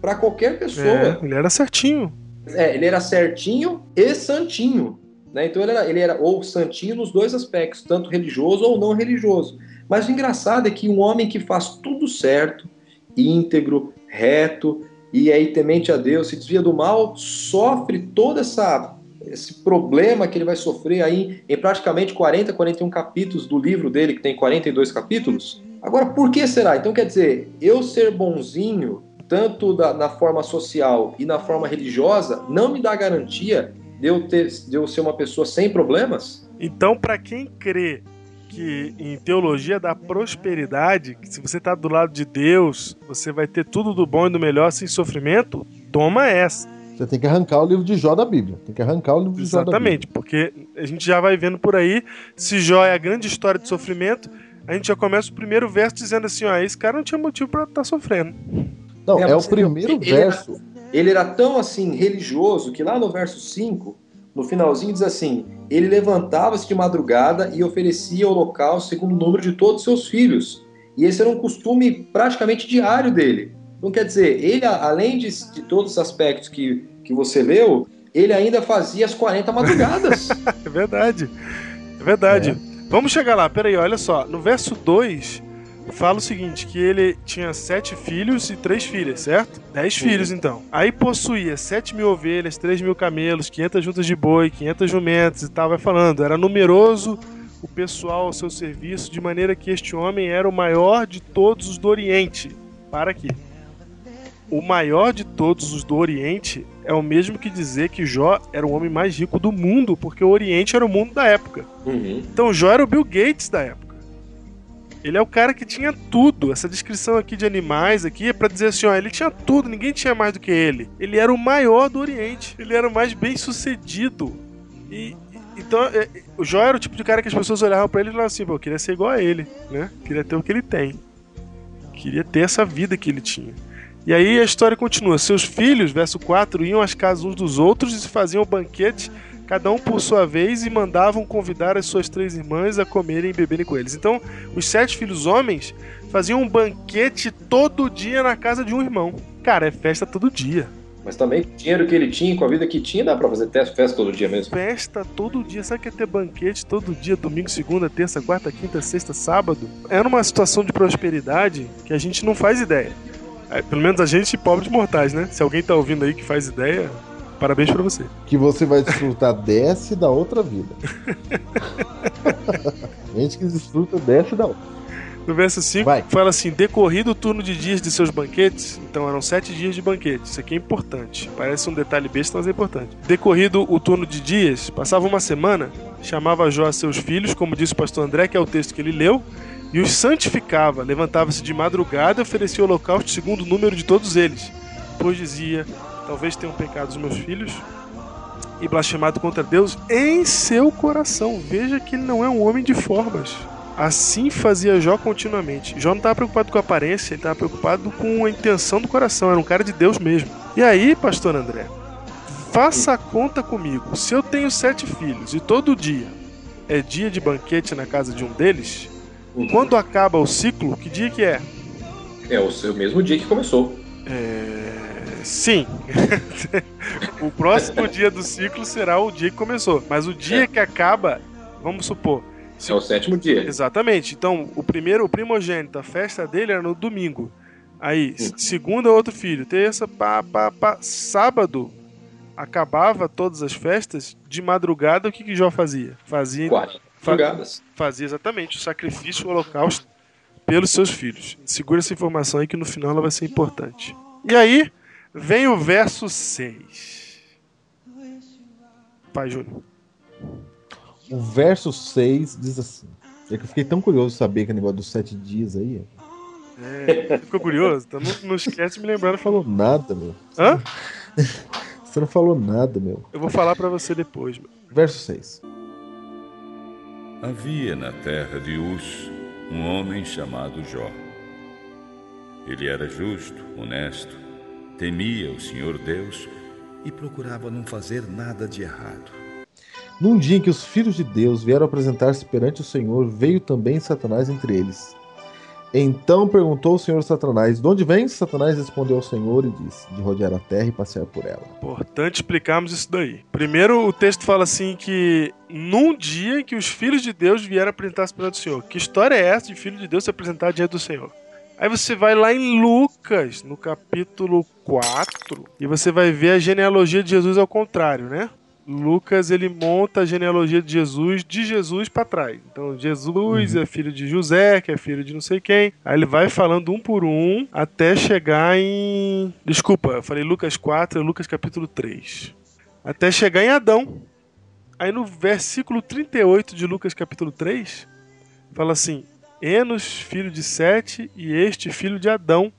para qualquer pessoa. É, ele era certinho. É, ele era certinho e santinho. Né? Então ele era, ele era ou santinho nos dois aspectos, tanto religioso ou não religioso. Mas o engraçado é que um homem que faz tudo certo, íntegro, reto e aí temente a Deus, se desvia do mal, sofre toda essa esse problema que ele vai sofrer aí em praticamente 40, 41 capítulos do livro dele, que tem 42 capítulos. Agora, por que será? Então, quer dizer, eu ser bonzinho, tanto da, na forma social e na forma religiosa, não me dá garantia de eu, ter, de eu ser uma pessoa sem problemas? Então, para quem crê que em teologia da prosperidade, que se você está do lado de Deus, você vai ter tudo do bom e do melhor sem sofrimento, toma essa. Você tem que arrancar o livro de Jó da Bíblia. Tem que arrancar o livro de Jó da Bíblia. Exatamente, porque a gente já vai vendo por aí, se Jó é a grande história de sofrimento, a gente já começa o primeiro verso dizendo assim, ó, esse cara não tinha motivo para estar tá sofrendo. Não, é, É, o primeiro ele verso. Ele era tão assim religioso que lá no verso 5, no finalzinho diz assim: ele levantava-se de madrugada e oferecia holocausto segundo o número de todos os seus filhos. E esse era um costume praticamente diário dele. Então quer dizer, ele além de, de todos os aspectos que, que você leu, ele ainda fazia as 40 madrugadas. (laughs) É verdade. É verdade. Vamos chegar lá, peraí, olha só. No verso 2, fala o seguinte: que ele tinha sete filhos e três filhas, certo? Dez filhos, então. Aí possuía sete mil ovelhas, três mil camelos, 500 juntas de boi, 500 jumentos e tal, vai falando. Era numeroso o pessoal ao seu serviço, de maneira que este homem era o maior de todos os do Oriente. Para aqui. O maior de todos os do Oriente é o mesmo que dizer que Jó era o homem mais rico do mundo, porque o Oriente era o mundo da época. Uhum. Então Jó era o Bill Gates da época. Ele é o cara que tinha tudo. Essa descrição aqui de animais aqui é pra dizer assim, ó, ele tinha tudo, ninguém tinha mais do que ele. Ele era o maior do Oriente. Ele era o mais bem sucedido. E então é, o Jó era o tipo de cara que as pessoas olhavam pra ele e falavam assim, pô, eu queria ser igual a ele, né? Queria ter o que ele tem. Queria ter essa vida que ele tinha. E aí a história continua. Seus filhos, verso 4, iam às casas uns dos outros e se faziam banquete, cada um por sua vez, e mandavam convidar as suas três irmãs a comerem e beberem com eles. Então, os sete filhos homens faziam um banquete todo dia na casa de um irmão. Cara, é festa todo dia. Mas também com o dinheiro que ele tinha, com a vida que tinha, dá pra fazer festa todo dia mesmo. Festa todo dia. Sabe que é ter banquete todo dia, domingo, segunda, terça, quarta, quinta, sexta, sábado? Era uma situação de prosperidade que a gente não faz ideia. É, pelo menos a gente, pobres mortais, né? Se alguém tá ouvindo aí que faz ideia, parabéns pra você. Que você vai desfrutar (laughs) dessa e da outra vida. (laughs) Gente que desfruta dessa e da outra. No verso 5, Vai. fala assim: decorrido o turno de dias de seus banquetes, então eram sete dias de banquete. Isso aqui é importante. Parece um detalhe besta, mas é importante. Decorrido o turno de dias, passava uma semana, chamava Jó a seus filhos, como disse o pastor André, que é o texto que ele leu, e os santificava. Levantava-se de madrugada e oferecia o holocausto segundo o número de todos eles. Pois dizia: Talvez tenham pecado os meus filhos e blasfemado contra Deus em seu coração. Veja que ele não é um homem de formas. Assim fazia Jó continuamente. Jó não estava preocupado com a aparência, ele estava preocupado com a intenção do coração. Era um cara de Deus mesmo. E aí, pastor André, faça a conta comigo. Se eu tenho sete filhos e todo dia é dia de banquete na casa de um deles, quando acaba o ciclo, que dia que é? É o seu mesmo dia que começou. É, Sim. (laughs) o próximo dia do ciclo será o dia que começou. Mas o dia que acaba, vamos supor. É o sétimo dia. Exatamente. Então, o primeiro, o primogênito, a festa dele era no domingo. Aí, s- segunda, outro filho. Terça, pá, pá, pá. Sábado, acabava todas as festas. De madrugada, o que que Jó fazia? Fazia, 40 fa- madrugadas. fazia exatamente o sacrifício, o holocausto pelos seus filhos. Segura essa informação aí que no final ela vai ser importante. E aí, vem o verso 6. Pai Júnior. O verso 6 diz assim. É que eu fiquei tão curioso de saber que negócio dos sete dias aí. É, ficou curioso? Então não, não esquece de me lembrar, não falou. Nada, meu. Hã? (laughs) Você não falou nada, meu. Eu vou falar pra você depois. meu. Verso 6. Havia na terra de Uz um homem chamado Jó. Ele era justo, honesto, temia o Senhor Deus e procurava não fazer nada de errado. Num dia em que os filhos de Deus vieram apresentar-se perante o Senhor, veio também Satanás entre eles. Então perguntou o Senhor Satanás: De onde vem? Satanás respondeu ao Senhor e disse: De rodear a terra e passear por ela. Importante explicarmos isso daí. Primeiro, o texto fala assim que num dia em que os filhos de Deus vieram apresentar-se perante o Senhor. Que história é essa de filho de Deus se apresentar diante do Senhor? Aí você vai lá em Lucas, no capítulo 4, e você vai ver a genealogia de Jesus ao contrário, né? Lucas ele monta a genealogia de Jesus de Jesus para trás. Então Jesus é filho de José, que é filho de não sei quem. Aí ele vai falando um por um até chegar em. Desculpa, eu falei Lucas 4, é Lucas capítulo 3. Até chegar em Adão. Aí no versículo 38 de Lucas capítulo 3, fala assim: Enos, filho de Sete, e este filho de Adão,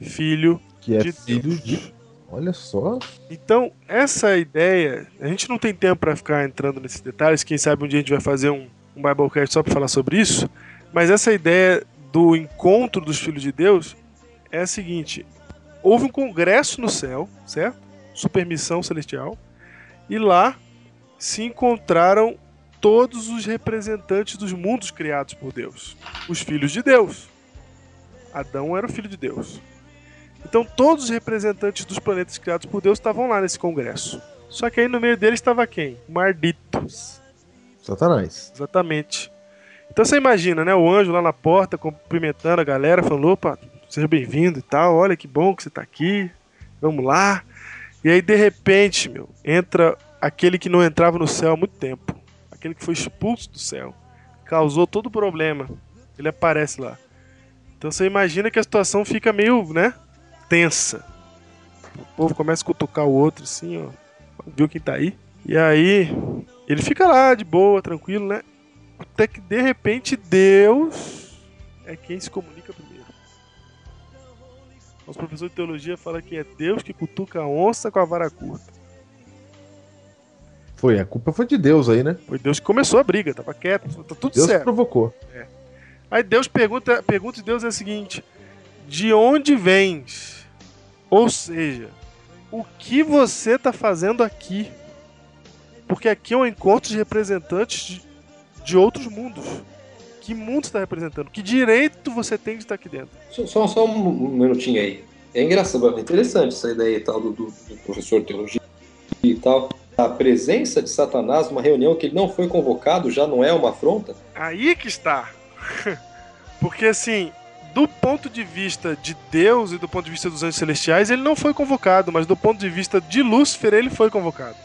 filho Que é de filho Deus. de. Olha só. Então, essa ideia, a gente não tem tempo para ficar entrando nesses detalhes, quem sabe um dia a gente vai fazer um, um Biblecast só para falar sobre isso, mas essa ideia do encontro dos filhos de Deus é a seguinte: houve um congresso no céu, certo? Supermissão celestial, e lá se encontraram todos os representantes dos mundos criados por Deus, os filhos de Deus. Adão era o filho de Deus. Então todos os representantes dos planetas criados por Deus estavam lá nesse congresso. Só que aí no meio deles estava quem? Marditos. Satanás. Exatamente. Então você imagina, né? O anjo lá na porta cumprimentando a galera, falando: opa, seja bem-vindo e tal, olha que bom que você tá aqui, vamos lá. E aí de repente, meu, entra aquele que não entrava no céu há muito tempo, aquele que foi expulso do céu, causou todo o problema. Ele aparece lá. Então você imagina que a situação fica meio, né? Tensa. O povo começa a cutucar o outro assim, ó. Viu quem tá aí? E aí, ele fica lá de boa, tranquilo, né? Até que de repente Deus é quem se comunica primeiro. Os professores de teologia falam que é Deus que cutuca a onça com a vara curta. Foi, a culpa foi de Deus aí, né? Foi Deus que começou a briga, tava quieto, tá tudo Deus certo. provocou. Aí Deus pergunta, pergunta de Deus é a seguinte: De onde vens? Ou seja, o que você está fazendo aqui? Porque aqui é um encontro de representantes de, de outros mundos. Que mundo você está representando? Que direito você tem de estar aqui dentro? Só, só, só um minutinho aí. É engraçado, é interessante essa ideia e tal do, do- do professor de teologia e tal. A presença de Satanás numa reunião que ele não foi convocado já não é uma afronta? Aí que está. (laughs) Porque assim, do ponto de vista de Deus e do ponto de vista dos anjos celestiais, ele não foi convocado, mas do ponto de vista de Lúcifer, ele foi convocado.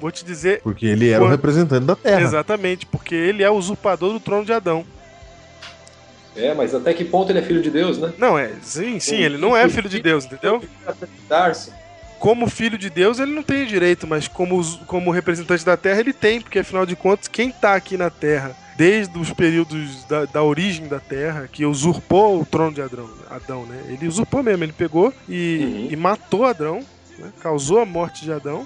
Vou te dizer Porque ele era o representante da terra. exatamente, porque ele é o usurpador do trono de Adão. É, mas até que ponto ele é filho de Deus, né? Não, é, sim, sim, ele não é filho de Deus, entendeu? Como filho de Deus, ele não tem direito, mas como, como representante da terra, ele tem, porque afinal de contas, quem tá aqui na terra desde os períodos da, da origem da terra, que usurpou o trono de Adão, Adão né? Ele usurpou mesmo, ele pegou e, Uhum. e matou Adão, né? causou a morte de Adão.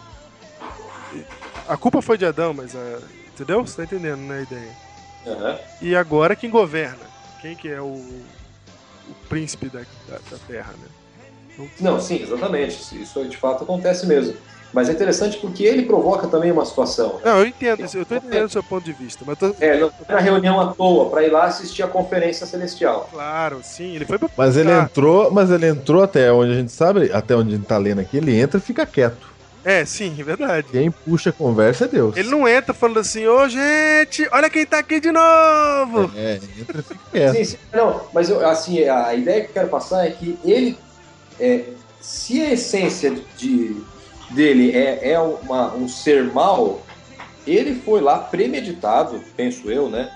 A culpa foi de Adão, mas a, entendeu? Você tá entendendo, né, a ideia? Aham. E agora quem governa? Quem que é o, o príncipe da, da, da terra, né? Não, sim, exatamente. Isso- de fato acontece mesmo. Mas é interessante porque ele provoca também uma situação. Não, eu entendo, eu tô entendendo o seu ponto de vista, mas tô, É, não foi na reunião à toa, para ir lá assistir a conferência celestial. claro, sim, ele foi pra Mas ele Ah. entrou, mas ele entrou até onde a gente sabe, até onde a gente tá lendo aqui, ele entra e fica quieto. É, sim, é verdade. Quem puxa a conversa é Deus. Ele não entra falando assim, ô gente, olha quem tá aqui de novo! É, entra e fica quieto. Sim, sim. Não, mas eu, assim, a ideia que eu quero passar é que ele, é, se a essência de, dele é, é uma- um ser mau, ele foi lá premeditado, penso eu, né?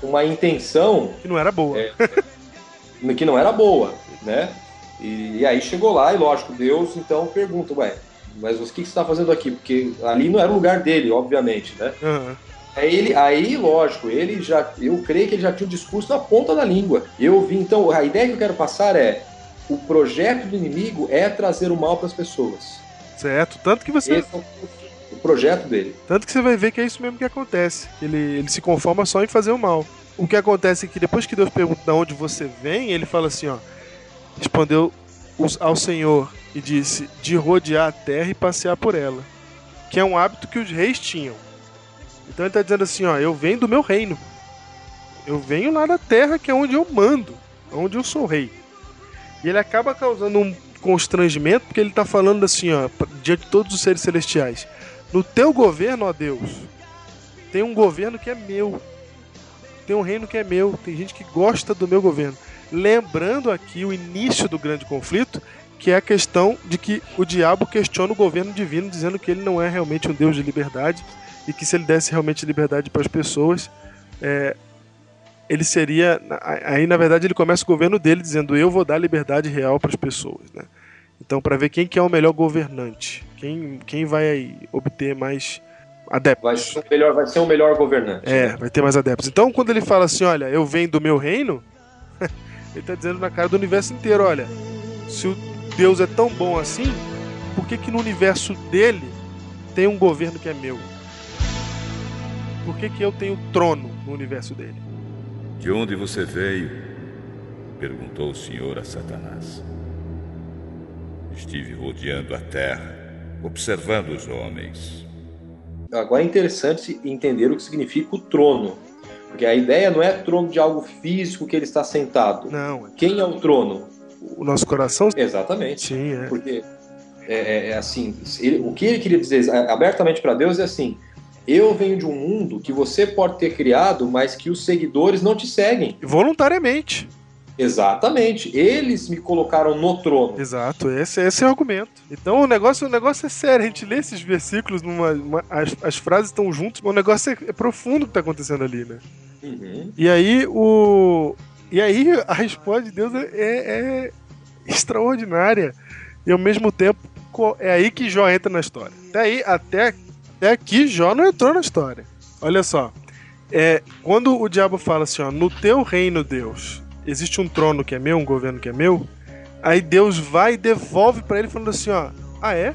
Com uma intenção Que não era boa. É. (laughs) que não era boa, né? E, e aí chegou lá e, lógico, Deus então pergunta, ué, mas o que que você está fazendo aqui? Porque ali não era o lugar dele, obviamente, né? Aham. Aí, ele, aí, lógico, ele já, eu creio que ele já tinha o discurso na ponta da língua. Eu vi, então, a ideia que eu quero passar é, o projeto do inimigo é trazer o mal para as pessoas. Certo, tanto que você. Esse é o, projeto dele. Tanto que você vai ver que é isso mesmo que acontece. Ele, ele se conforma só em fazer o mal. O que acontece é que depois que Deus pergunta de onde você vem, ele fala assim, ó. Respondeu ao Senhor e disse de rodear a terra e passear por ela. Que é um hábito que os reis tinham. Então ele está dizendo assim, ó, eu venho do meu reino. Eu venho lá da terra que é onde eu mando. onde eu sou rei. E ele acaba causando um constrangimento porque ele tá falando assim, ó, diante de todos os seres celestiais. No teu governo, ó Deus, tem um governo que é meu. Tem um reino que é meu. Tem gente que gosta do meu governo. Lembrando aqui o início do grande conflito, que é a questão de que o diabo questiona o governo divino, dizendo que ele não é realmente um Deus de liberdade e que se ele desse realmente liberdade para as pessoas, é, ele seria. Aí, na verdade, ele começa o governo dele dizendo: Eu vou dar liberdade real para as pessoas. Né? Então, para ver quem que é o melhor governante, quem, quem vai obter mais adeptos. Vai ser, o melhor, vai ser o melhor governante. É, vai ter mais adeptos. Então, quando ele fala assim: Olha, eu venho do meu reino, (laughs) ele está dizendo na cara do universo inteiro: Olha, se o Deus é tão bom assim, por que, que no universo dele tem um governo que é meu? Por que, que eu tenho trono no universo dele? De onde você veio? perguntou o Senhor a Satanás. Estive rodeando a terra, observando os homens. Agora é interessante entender o que significa o trono. Porque a ideia não é trono de algo físico que ele está sentado. Não. Quem é o trono? O nosso coração? Exatamente. Sim, é. Porque é, é, é assim, ele, o que ele queria dizer abertamente para Deus é assim: eu venho de um mundo que você pode ter criado, mas que os seguidores não te seguem. Voluntariamente. Exatamente. Eles me colocaram no trono. Exato, esse, esse é o argumento. Então o negócio, o negócio é sério. A gente lê esses versículos, numa, uma, as, as frases estão juntas, mas o negócio é, é profundo o que está acontecendo ali, né? Uhum. E aí o. E aí a resposta de Deus é, é extraordinária. E ao mesmo tempo é aí que Jó entra na história. Até aí, até até aqui Jó não entrou na história. Olha só. É, quando o diabo fala assim, ó, no teu reino, Deus, existe um trono que é meu, um governo que é meu, aí Deus vai e devolve para ele falando assim, ó, ah é?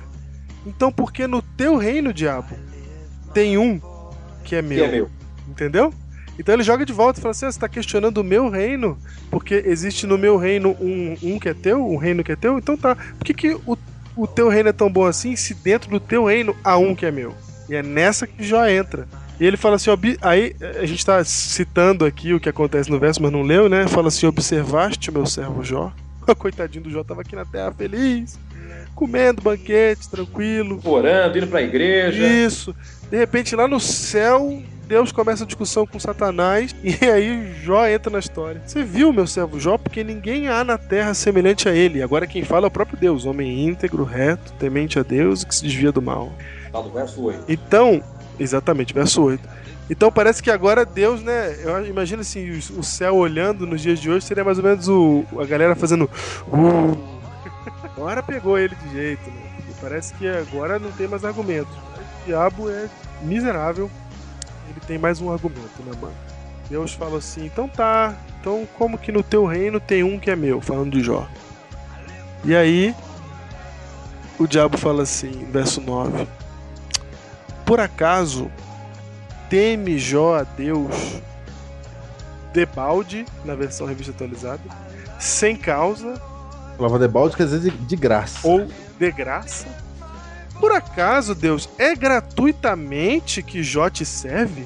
Então por que no teu reino, diabo, tem um que é meu? Que é meu. Entendeu? Então ele joga de volta e fala assim: ah, você está questionando o meu reino, porque existe no meu reino um, um que é teu, um reino que é teu, então tá. Por que, que o, o teu reino é tão bom assim se dentro do teu reino há um que é meu? E é nessa que Jó entra. E ele fala assim, aí a gente está citando aqui o que acontece no verso, mas não leu, né? Fala assim, observaste o meu servo Jó? (laughs) Coitadinho do Jó, tava aqui na terra feliz, comendo banquete, tranquilo. Orando, indo pra igreja. Isso. De repente, lá no céu, Deus começa a discussão com Satanás (laughs) e aí Jó entra na história. Você viu meu servo Jó? Porque ninguém há na terra semelhante a ele. Agora quem fala é o próprio Deus, homem íntegro, reto, temente a Deus e que se desvia do mal. Tá no verso 8. Então, exatamente, verso 8. Então parece que agora Deus, né? Eu imagino assim, o céu olhando nos dias de hoje seria mais ou menos o, a galera fazendo. Uh. (laughs) Agora pegou ele de jeito, né? E parece que agora não tem mais argumento. Diabo é miserável. Ele tem mais um argumento, né, mano? Deus fala assim: então tá. Então, como que no teu reino tem um que é meu? Falando de Jó. E aí, o diabo fala assim, verso 9 por acaso teme Jó a Deus debalde, na versão revista atualizada, sem causa. A palavra debalde quer dizer de, de graça. Ou de graça. Por acaso, Deus, é gratuitamente que Jó te serve?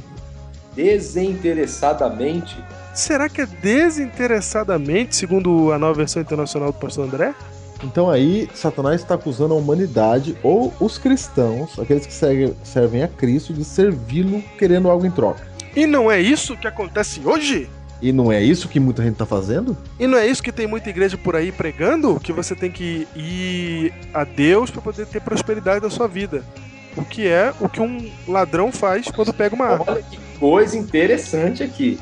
Desinteressadamente. Será que é desinteressadamente, segundo a nova versão internacional do pastor André? Então aí Satanás está acusando a humanidade ou os cristãos, aqueles que servem a Cristo, de servi-lo querendo algo em troca. E não é isso que acontece hoje? E não é isso que muita gente está fazendo? E não é isso que tem muita igreja por aí pregando? Que você tem que ir a Deus para poder ter prosperidade na sua vida. O que é o que um ladrão faz quando pega uma arma. Olha que coisa interessante aqui.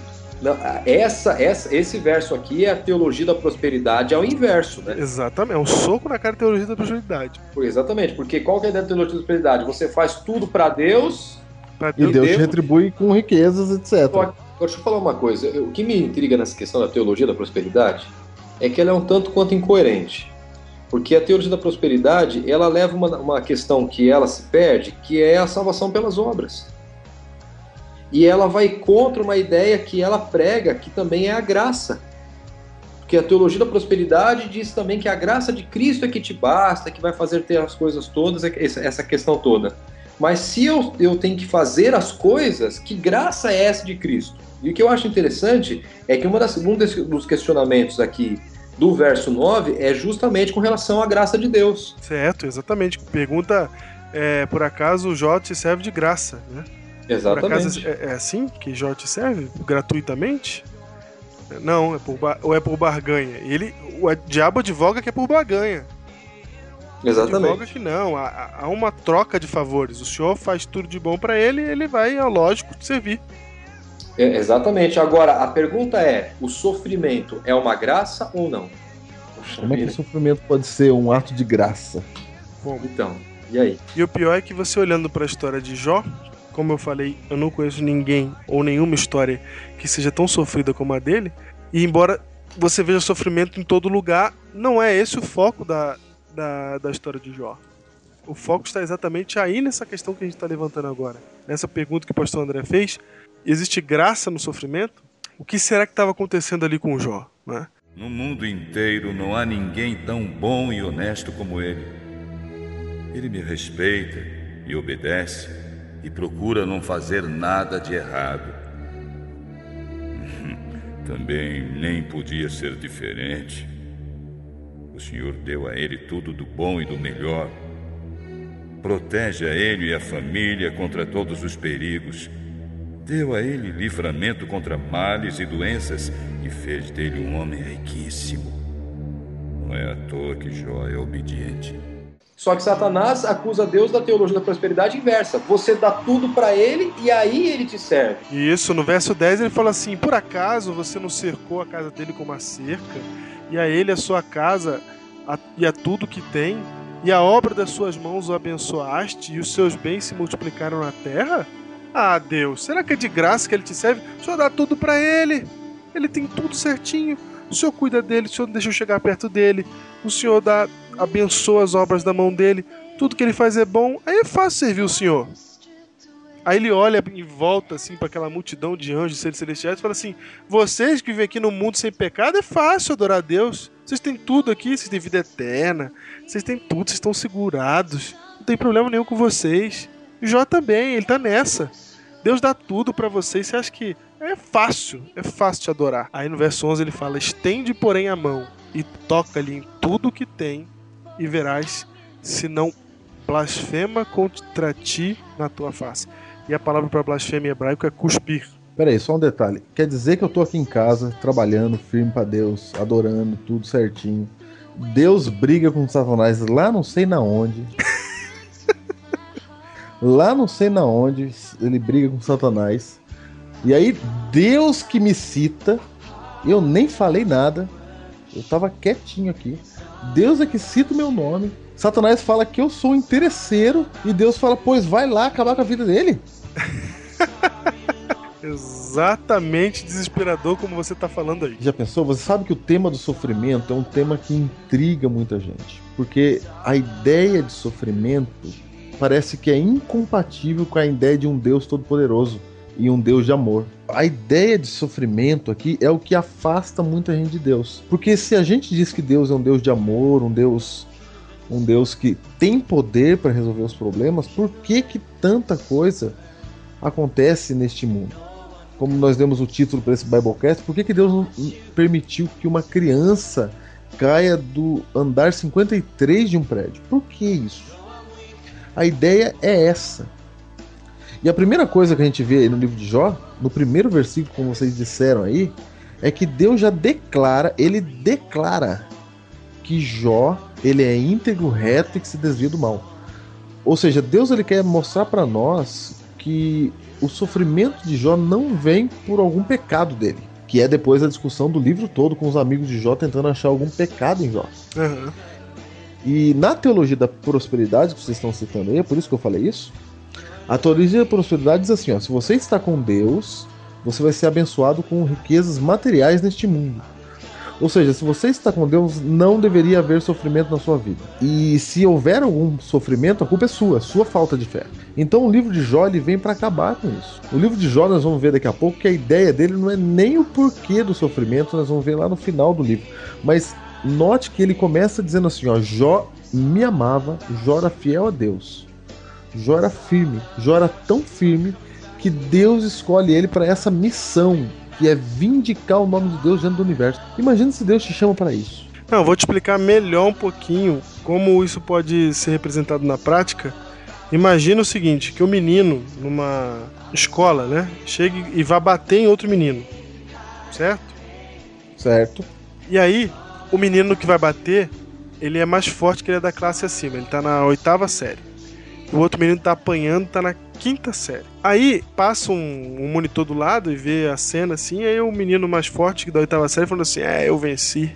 Essa, essa, esse verso aqui é a teologia da prosperidade ao inverso, né? Exatamente, é um soco na cara da teologia da prosperidade. Exatamente, porque qual que é a teologia da prosperidade? Você faz tudo para Deus, pra Deus, e Deus, te retribui com riquezas, etc. Agora, deixa eu falar uma coisa. O que me intriga nessa questão da teologia da prosperidade é que ela é um tanto quanto incoerente. Porque a teologia da prosperidade, ela leva uma, uma questão que ela se perde, que é a salvação pelas obras e ela vai contra uma ideia que ela prega, que também é a graça. Porque a teologia da prosperidade diz também que a graça de Cristo é que te basta, que vai fazer ter as coisas todas, essa questão toda. Mas se eu, eu tenho que fazer as coisas, que graça é essa de Cristo? E o que eu acho interessante é que uma das, um dos questionamentos aqui do verso 9 é justamente com relação à graça de Deus. Certo, exatamente. Pergunta, é, por acaso o Jó te serve de graça, né? Exatamente. Por acaso é, é assim que Jó te serve? Gratuitamente? Não, é por ou é por barganha. Ele, o diabo advoga que é por barganha. Exatamente. Advoga que não, há, há uma troca de favores. O senhor faz tudo de bom para ele, ele vai, é lógico, te servir. É, exatamente. Agora, a pergunta é: o sofrimento é uma graça ou não? Poxa, Como é que o sofrimento pode ser um ato de graça? Bom, então, e aí? E o pior é que você olhando para a história de Jó, como eu falei, eu não conheço ninguém ou nenhuma história que seja tão sofrida como a dele. E embora você veja sofrimento em todo lugar, não é esse o foco da, da, da história de Jó. O foco está exatamente aí nessa questão que a gente está levantando agora. Nessa pergunta que o pastor André fez: existe graça no sofrimento? O que será que estava acontecendo ali com Jó? Né? No mundo inteiro não há ninguém tão bom e honesto como ele. Ele me respeita e obedece e procura não fazer nada de errado. (laughs) Também nem podia ser diferente. O Senhor deu a ele tudo do bom e do melhor. Protege a ele e a família contra todos os perigos Deu a ele livramento contra males e doenças e fez dele um homem riquíssimo. Não é à toa que Jó é obediente. Só que Satanás acusa Deus da teologia da prosperidade inversa. Você dá tudo para ele e aí ele te serve. Isso, no verso 10 ele fala assim: Por acaso você não cercou a casa dele com uma cerca, e a ele a sua casa a, e a tudo que tem, e a obra das suas mãos o abençoaste, e os seus bens se multiplicaram na terra? Ah, Deus, será que é de graça que ele te serve? O senhor dá tudo para ele. Ele tem tudo certinho. O senhor cuida dele, o senhor não deixa eu chegar perto dele. O senhor dá, abençoa as obras da mão dele. Tudo que ele faz é bom. Aí é fácil servir o senhor. Aí ele olha em volta assim para aquela multidão de anjos, seres celestiais e fala assim: "Vocês que vivem aqui no mundo sem pecado é fácil adorar a Deus. Vocês têm tudo aqui, vocês têm vida eterna, vocês têm tudo, vocês estão segurados. Não tem problema nenhum com vocês. E Jó também, ele tá nessa. Deus dá tudo para você e você acha que é fácil, é fácil te adorar. Aí no verso 11 ele fala: Estende, porém, a mão e toca-lhe em tudo que tem, e verás se não blasfema contra ti na tua face. E a palavra para blasfêmia em hebraico é cuspir. Peraí, só um detalhe. Quer dizer que eu tô aqui em casa, trabalhando, firme para Deus, adorando, tudo certinho. Deus briga com Satanás lá não sei na onde. (laughs) lá não sei na onde, ele briga com Satanás. E aí, Deus que me cita, eu nem falei nada, eu tava quietinho aqui. Deus é que cita o meu nome. Satanás fala que eu sou interesseiro e Deus fala, pois vai lá acabar com a vida dele. (laughs) Exatamente desesperador como você tá falando aí. Já pensou? Você sabe que o tema do sofrimento é um tema que intriga muita gente. Porque a ideia de sofrimento parece que é incompatível com a ideia de um Deus todo-poderoso e um Deus de amor. A ideia de sofrimento aqui é o que afasta muita gente de Deus. Porque se a gente diz que Deus é um Deus de amor, um Deus um Deus que tem poder para resolver os problemas, por que que tanta coisa acontece neste mundo? Como nós demos o título para esse Biblecast, por que que Deus não permitiu que uma criança caia do andar 53 de um prédio? Por que isso? A ideia é essa. E a primeira coisa que a gente vê no livro de Jó, no primeiro versículo, como vocês disseram aí, é que Deus já declara, ele declara que Jó, ele é íntegro, reto e que se desvia do mal. Ou seja, Deus ele quer mostrar para nós que o sofrimento de Jó não vem por algum pecado dele, que é depois a discussão do livro todo com os amigos de Jó tentando achar algum pecado em Jó. Uhum. E na teologia da prosperidade que vocês estão citando aí, é por isso que eu falei isso. A teologia da prosperidade diz assim: ó, se você está com Deus, você vai ser abençoado com riquezas materiais neste mundo. Ou seja, se você está com Deus, não deveria haver sofrimento na sua vida. E se houver algum sofrimento, a culpa é sua, sua falta de fé. Então o livro de Jó ele vem para acabar com isso. O livro de Jó nós vamos ver daqui a pouco que a ideia dele não é nem o porquê do sofrimento, nós vamos ver lá no final do livro, mas Note que ele começa dizendo assim: ó, Jó me amava, Jó era fiel a Deus. Jó era firme. Jó era tão firme que Deus escolhe ele para essa missão, que é vindicar o nome de Deus dentro do universo. Imagina se Deus te chama para isso. Não, vou te explicar melhor um pouquinho como isso pode ser representado na prática. Imagina o seguinte, que o menino numa escola, né, chegue e vá bater em outro menino. Certo? Certo. E aí, o menino que vai bater, ele é mais forte que ele é da classe acima, ele tá na oitava série. O outro menino tá apanhando, tá na quinta série. Aí passa um, um monitor do lado e vê a cena assim, aí o menino mais forte da oitava série falando assim: É, eu venci,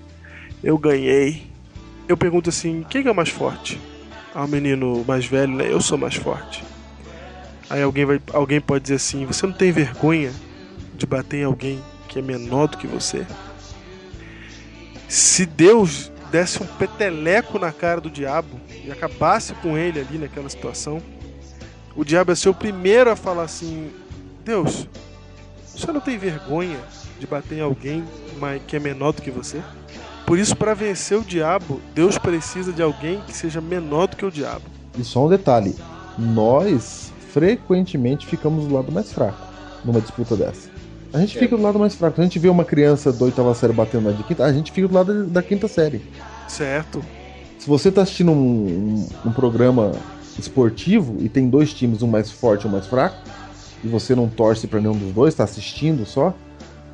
eu ganhei. Eu pergunto assim: quem é o mais forte? Ah, o menino mais velho, né? Eu sou mais forte. Aí alguém, vai, alguém pode dizer assim: você não tem vergonha de bater em alguém que é menor do que você? Se Deus desse um peteleco na cara do diabo e acabasse com ele ali naquela situação, o diabo ia ser o primeiro a falar assim: Deus, você não tem vergonha de bater em alguém que é menor do que você? Por isso, para vencer o diabo, Deus precisa de alguém que seja menor do que o diabo. E só um detalhe: nós frequentemente ficamos do lado mais fraco numa disputa dessa. A gente é. fica do lado mais fraco. A gente vê uma criança da oitava série batendo na de quinta, a gente fica do lado da quinta série. Certo. Se você está assistindo um, um, um, programa esportivo e tem dois times, um mais forte e um mais fraco, e você não torce para nenhum dos dois, está assistindo só,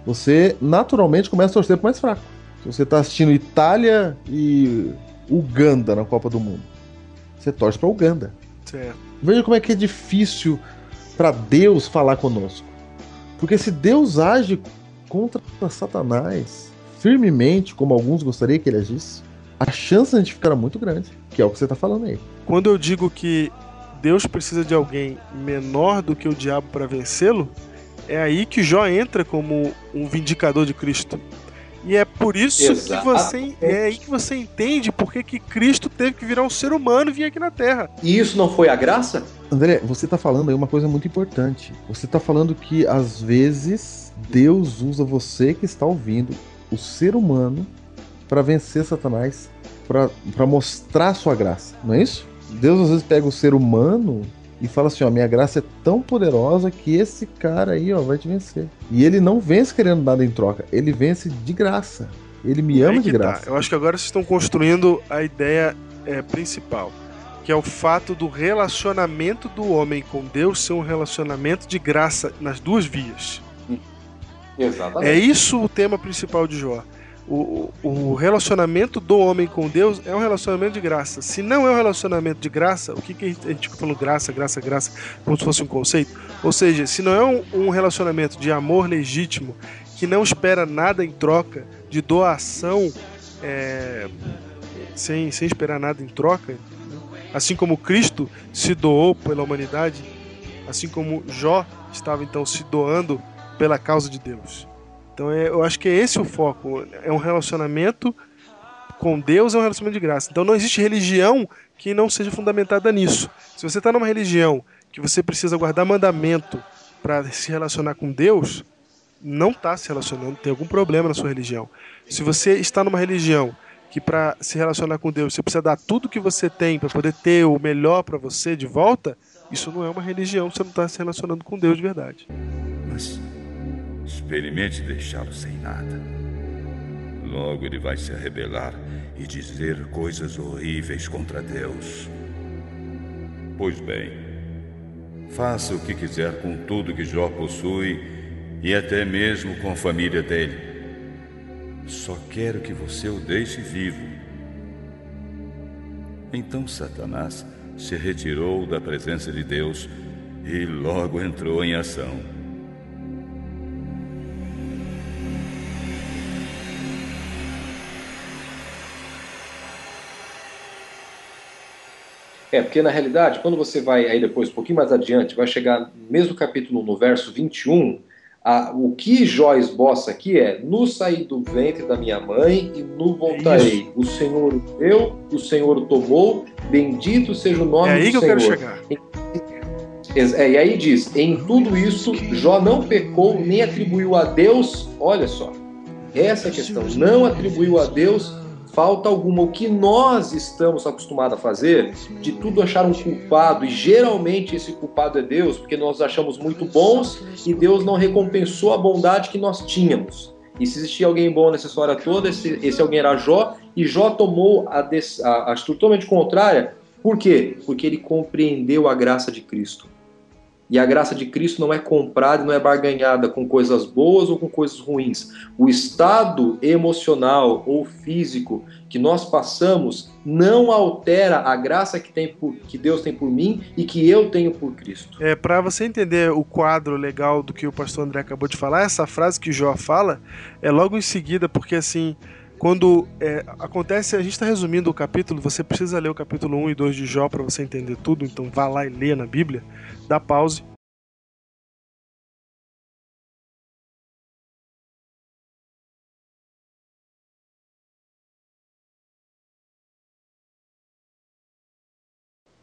você naturalmente começa a torcer para mais fraco. Se você está assistindo Itália e Uganda na Copa do Mundo, você torce para Uganda. Certo. Veja como é que é difícil para Deus falar conosco. Porque se Deus age contra Satanás firmemente, como alguns gostariam que ele agisse, a chance de a gente ficar muito grande, que é o que você está falando aí. Quando eu digo que Deus precisa de alguém menor do que o diabo para vencê-lo, é aí que Jó entra como um vindicador de Cristo. E é por isso Exato. que você é aí que você entende por que, que Cristo teve que virar um ser humano e vir aqui na Terra. E isso não foi a graça? André, você está falando aí uma coisa muito importante. Você está falando que às vezes Deus usa você que está ouvindo, o ser humano, para vencer Satanás, para mostrar sua graça, não é isso? Deus às vezes pega o ser humano e fala assim: ó, minha graça é tão poderosa que esse cara aí, ó, vai te vencer. E ele não vence querendo nada em troca, ele vence de graça. Ele me ama de tá. graça. Tá. Eu acho que agora vocês estão construindo a ideia é, principal, que é o fato do relacionamento do homem com Deus ser um relacionamento de graça nas duas vias. Exatamente. É isso o tema principal de Jó o, o relacionamento do homem com Deus é um relacionamento de graça. Se não é um relacionamento de graça, o que, que a gente falando graça, graça, graça, como se fosse um conceito? Ou seja, se não é um, um relacionamento de amor legítimo, que não espera nada em troca, de doação, é, sem, sem esperar nada em troca, assim como Cristo se doou pela humanidade, assim como Jó estava então se doando pela causa de Deus. Então é, eu acho que é esse o foco. É um relacionamento com Deus, é um relacionamento de graça. Então não existe religião que não seja fundamentada nisso. Se você está numa religião que você precisa guardar mandamento para se relacionar com Deus, não está se relacionando, tem algum problema na sua religião. Se você está numa religião que para se relacionar com Deus você precisa dar tudo que você tem para poder ter o melhor para você de volta, isso não é uma religião, você não está se relacionando com Deus de verdade. Mas Experimente deixá-lo sem nada. Logo ele vai se rebelar e dizer coisas horríveis contra Deus. Pois bem, faça o que quiser com tudo que Jó possui e até mesmo com a família dele. Só quero que você o deixe vivo. Então Satanás se retirou da presença de Deus e logo entrou em ação. É, porque na realidade, quando você vai aí depois, um pouquinho mais adiante, vai chegar no mesmo capítulo, no verso 21, a, o que Jó esboça aqui é: No saí do ventre da minha mãe e no voltarei. o Senhor deu, o Senhor tomou, bendito seja o nome é aí do que Senhor. Eu quero chegar. É, e aí diz: Em tudo isso, Jó não pecou nem atribuiu a Deus, olha só, essa é a questão, não atribuiu a Deus falta alguma. O que nós estamos acostumados a fazer, de tudo achar um culpado, e geralmente esse culpado é Deus, porque nós achamos muito bons e Deus não recompensou a bondade que nós tínhamos. E se existia alguém bom nessa história toda, esse, esse alguém era Jó, e Jó tomou a, a, a totalmente contrária. Por quê? Porque ele compreendeu a graça de Cristo. E a graça de Cristo não é comprada, não é barganhada com coisas boas ou com coisas ruins. O estado emocional ou físico que nós passamos não altera a graça que, tem por, que Deus tem por mim e que eu tenho por Cristo. É, para você entender o quadro legal do que o pastor André acabou de falar, essa frase que Jó fala é logo em seguida, porque assim, quando é, acontece, a gente está resumindo o capítulo, você precisa ler o capítulo 1 e 2 de Jó para você entender tudo, então vá lá e lê na Bíblia dá pause.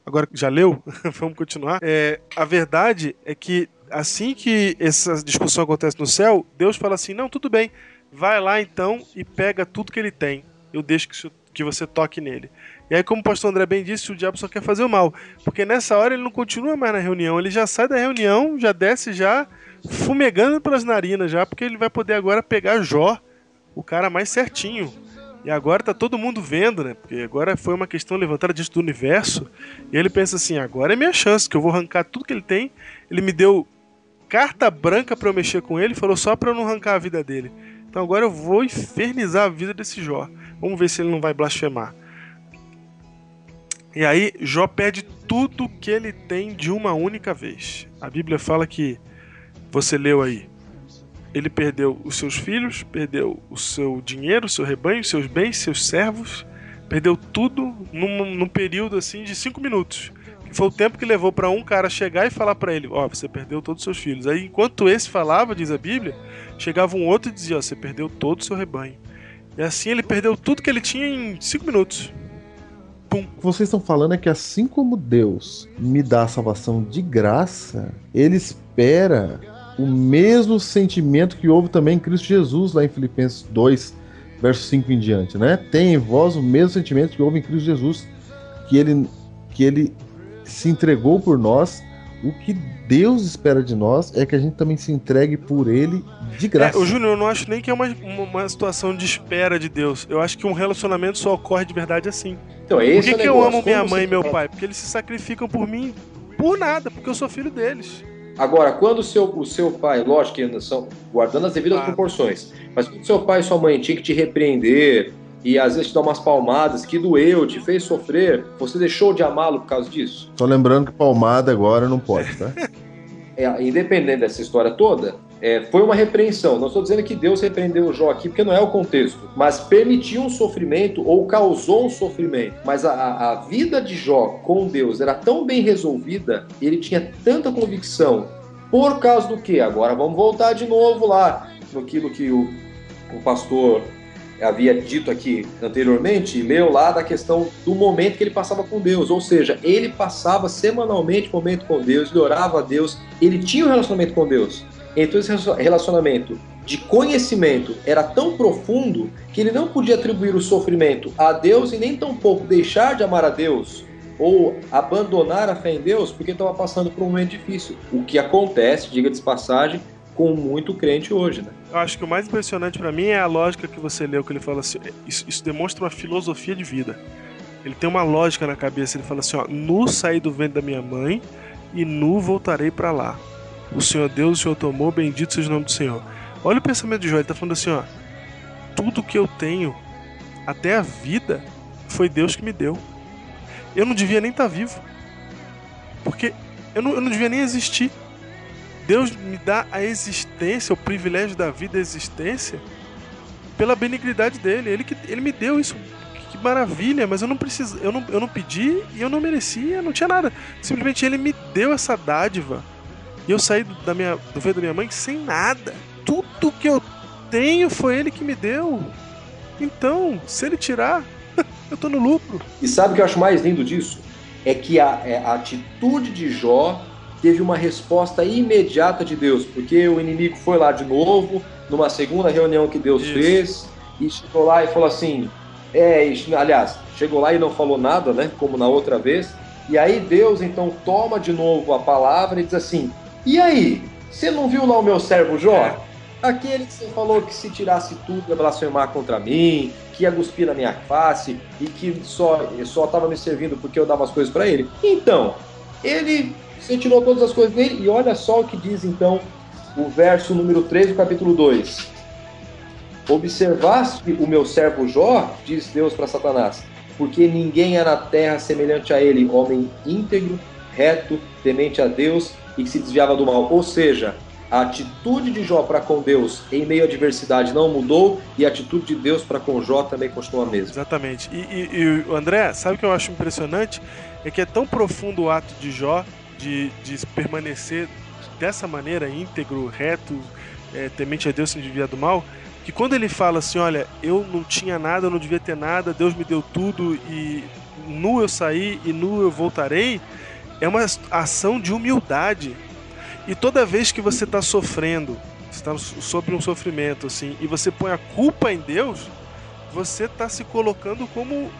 Agora já leu? (laughs) Vamos continuar. É, a verdade é que assim que essa discussão acontece no céu, Deus fala assim: não, tudo bem, vai lá então e pega tudo que ele tem. Eu deixo que, que você toque nele. E aí, como o pastor André bem disse, o diabo só quer fazer o mal. Porque nessa hora ele não continua mais na reunião, ele já sai da reunião, já desce já fumegando pelas narinas já, porque ele vai poder agora pegar Jó, o cara mais certinho. E agora tá todo mundo vendo, né? Porque agora foi uma questão levantada diante do universo. E ele pensa assim: agora é minha chance, que eu vou arrancar tudo que ele tem. Ele me deu carta branca para eu mexer com ele, falou só para eu não arrancar a vida dele. Então agora eu vou infernizar a vida desse Jó. Vamos ver se ele não vai blasfemar. E aí Jó perde tudo que ele tem de uma única vez. A Bíblia fala que você leu aí. Ele perdeu os seus filhos, perdeu o seu dinheiro, o seu rebanho, seus bens, seus servos, perdeu tudo num, num período assim de cinco minutos. Foi o tempo que levou para um cara chegar e falar para ele: Ó, oh, você perdeu todos os seus filhos. Aí, enquanto esse falava, diz a Bíblia, chegava um outro e dizia: Ó, oh, você perdeu todo o seu rebanho. E assim ele perdeu tudo que ele tinha em cinco minutos. Pum. O que vocês estão falando é que assim como Deus me dá a salvação de graça, Ele espera o mesmo sentimento que houve também em Cristo Jesus, lá em Filipenses 2, verso 5 em diante, né? Tem em vós o mesmo sentimento que houve em Cristo Jesus, que Ele, que ele se entregou por nós o que Deus espera de nós é que a gente também se entregue por Ele de graça. É, o Júnior, eu não acho nem que é uma, uma, situação de espera de Deus. Eu acho que um relacionamento só ocorre de verdade assim. Então, esse por que, é que eu amo minha mãe e meu pai? Porque eles se sacrificam por mim por nada, porque eu sou filho deles. Agora, quando o seu, o seu pai, lógico que são guardando as devidas ah. proporções, mas quando seu pai e sua mãe tinham que te repreender, e às vezes te dá umas palmadas que doeu, te fez sofrer, você deixou de amá-lo por causa disso? Tô lembrando que palmada agora não pode, tá? (laughs) é, independente dessa história toda, é, foi uma repreensão. Não estou dizendo que Deus repreendeu Jó aqui, porque não é o contexto, mas permitiu um sofrimento ou causou um sofrimento. Mas a, a vida de Jó com Deus era tão bem resolvida, ele tinha tanta convicção. Por causa do que? Agora vamos voltar de novo lá no que o, o pastor havia dito aqui anteriormente, leu lá da questão do momento que ele passava com Deus, ou seja, ele passava semanalmente momento com Deus, ele orava a Deus, ele tinha um relacionamento com Deus. Então esse relacionamento de conhecimento era tão profundo que ele não podia atribuir o sofrimento a Deus e nem tampouco deixar de amar a Deus ou abandonar a fé em Deus porque estava passando por um momento difícil. O que acontece, diga de passagem, com muito crente hoje, né? Eu acho que o mais impressionante para mim é a lógica que você leu, que ele fala assim, isso, isso, demonstra uma filosofia de vida. Ele tem uma lógica na cabeça, ele fala assim, ó, nu saí do ventre da minha mãe e nu voltarei para lá. O Senhor Deus, o Senhor tomou, bendito seja o nome do Senhor. Olha o pensamento de Jó, ele tá falando assim, ó, tudo que eu tenho, até a vida, foi Deus que me deu. Eu não devia nem estar tá vivo. Porque eu não, eu não devia nem existir. Deus me dá a existência, o privilégio da vida, a existência, pela benignidade dele. Ele, que, ele me deu isso. Que maravilha, mas eu não preciso, eu não, eu não pedi e eu não merecia, não tinha nada. Simplesmente ele me deu essa dádiva. E eu saí do, da minha, do veio da minha mãe sem nada. Tudo que eu tenho foi ele que me deu. Então, se ele tirar, (laughs) eu tô no lucro. E sabe o que eu acho mais lindo disso? É que a, é, a atitude de Jó teve uma resposta imediata de Deus, porque o inimigo foi lá de novo, numa segunda reunião que Deus Isso. fez, e chegou lá e falou assim: É, aliás, chegou lá e não falou nada, né? Como na outra vez. E aí Deus então toma de novo a palavra e diz assim: E aí, você não viu lá o meu servo Jó? É. Aquele que você falou que se tirasse tudo ia blasfemar contra mim, que ia cuspir na minha face e que só só estava me servindo porque eu dava as coisas para ele. Então, ele você tirou todas as coisas dele e olha só o que diz então o verso número 3 do capítulo 2. Observaste o meu servo Jó, diz Deus para Satanás, porque ninguém é na terra semelhante a ele, homem íntegro, reto, temente a Deus e que se desviava do mal. Ou seja, a atitude de Jó para com Deus em meio à adversidade não mudou e a atitude de Deus para com Jó também continua a mesma. Exatamente. E, e, e André, sabe o que eu acho impressionante? É que é tão profundo o ato de Jó de, de permanecer dessa maneira, íntegro, reto, é, temente a Deus sem desviar do mal, que quando ele fala assim, olha, eu não tinha nada, eu não devia ter nada, Deus me deu tudo e nu eu saí e nu eu voltarei, é uma ação de humildade. E toda vez que você está sofrendo, está sobre um sofrimento assim, e você põe a culpa em Deus, você está se colocando como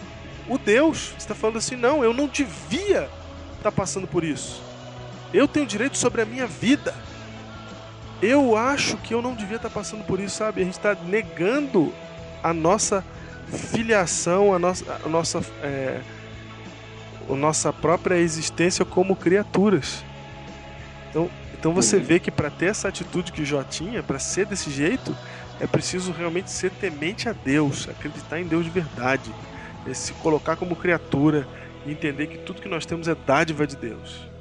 o Deus. Você está falando assim, não, eu não devia estar passando por isso. Eu tenho direito sobre a minha vida. Eu acho que eu não devia estar passando por isso, sabe? A gente está negando a nossa filiação, a nossa, a nossa, é, a nossa própria existência como criaturas. Então, então você vê que para ter essa atitude que Jó tinha, para ser desse jeito, é preciso realmente ser temente a Deus, acreditar em Deus de verdade, é se colocar como criatura e entender que tudo que nós temos é dádiva de Deus.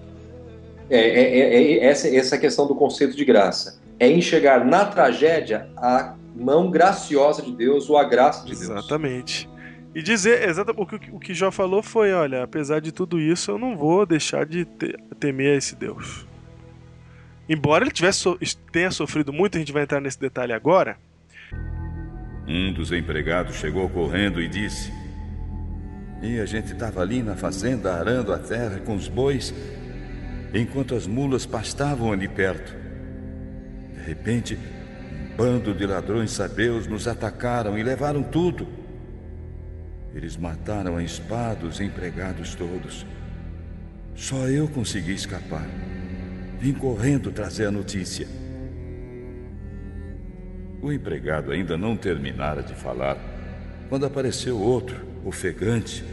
É, é, é, é essa, essa questão do conceito de graça. É enxergar na tragédia a mão graciosa de Deus ou a graça de Deus. Exatamente. E dizer, exatamente o que o que Jó falou foi: olha, apesar de tudo isso, eu não vou deixar de te- temer a esse Deus. Embora ele tivesse, tenha sofrido muito, a gente vai entrar nesse detalhe agora. Um dos empregados chegou correndo e disse: E a gente estava ali na fazenda arando a terra com os bois, enquanto as mulas pastavam ali perto. De repente, um bando de ladrões sabeus nos atacaram e levaram tudo. Eles mataram a espada os empregados todos. Só eu consegui escapar. Vim correndo trazer a notícia. O empregado ainda não terminara de falar quando apareceu outro, ofegante,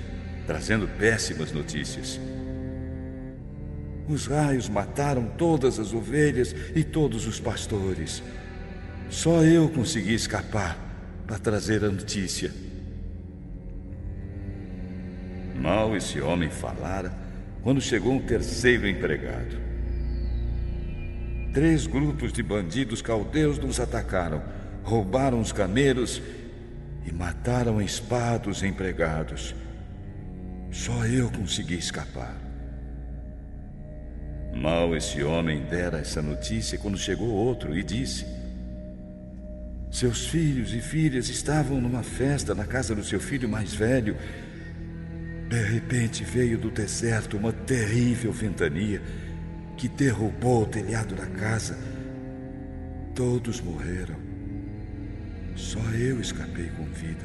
trazendo péssimas notícias. Os raios mataram todas as ovelhas e todos os pastores. Só eu consegui escapar para trazer a notícia. Mal esse homem falara quando chegou um terceiro empregado. Três grupos de bandidos caldeus nos atacaram, roubaram os camelos e mataram a espada os empregados. Só eu consegui escapar. Mal esse homem dera essa notícia quando chegou outro e disse: Seus filhos e filhas estavam numa festa na casa do seu filho mais velho. De repente veio do deserto uma terrível ventania que derrubou o telhado da casa. Todos morreram. Só eu escapei com vida.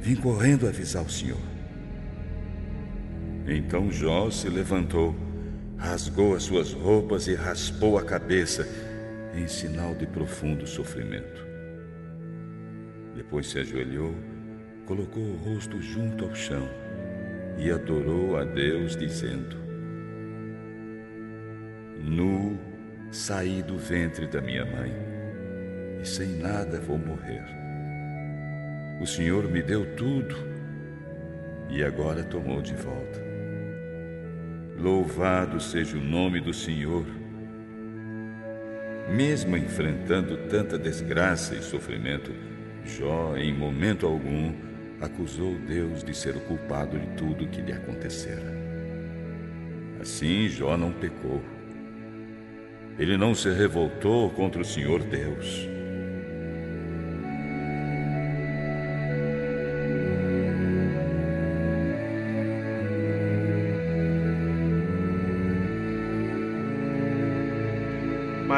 Vim correndo avisar o senhor. Então Jó se levantou, rasgou as suas roupas e raspou a cabeça em sinal de profundo sofrimento. Depois se ajoelhou, colocou o rosto junto ao chão e adorou a Deus, dizendo: Nu saí do ventre da minha mãe e sem nada vou morrer. O Senhor me deu tudo e agora tomou de volta. Louvado seja o nome do Senhor. Mesmo enfrentando tanta desgraça e sofrimento, Jó, em momento algum, acusou Deus de ser o culpado de tudo que lhe acontecera. Assim, Jó não pecou. Ele não se revoltou contra o Senhor Deus.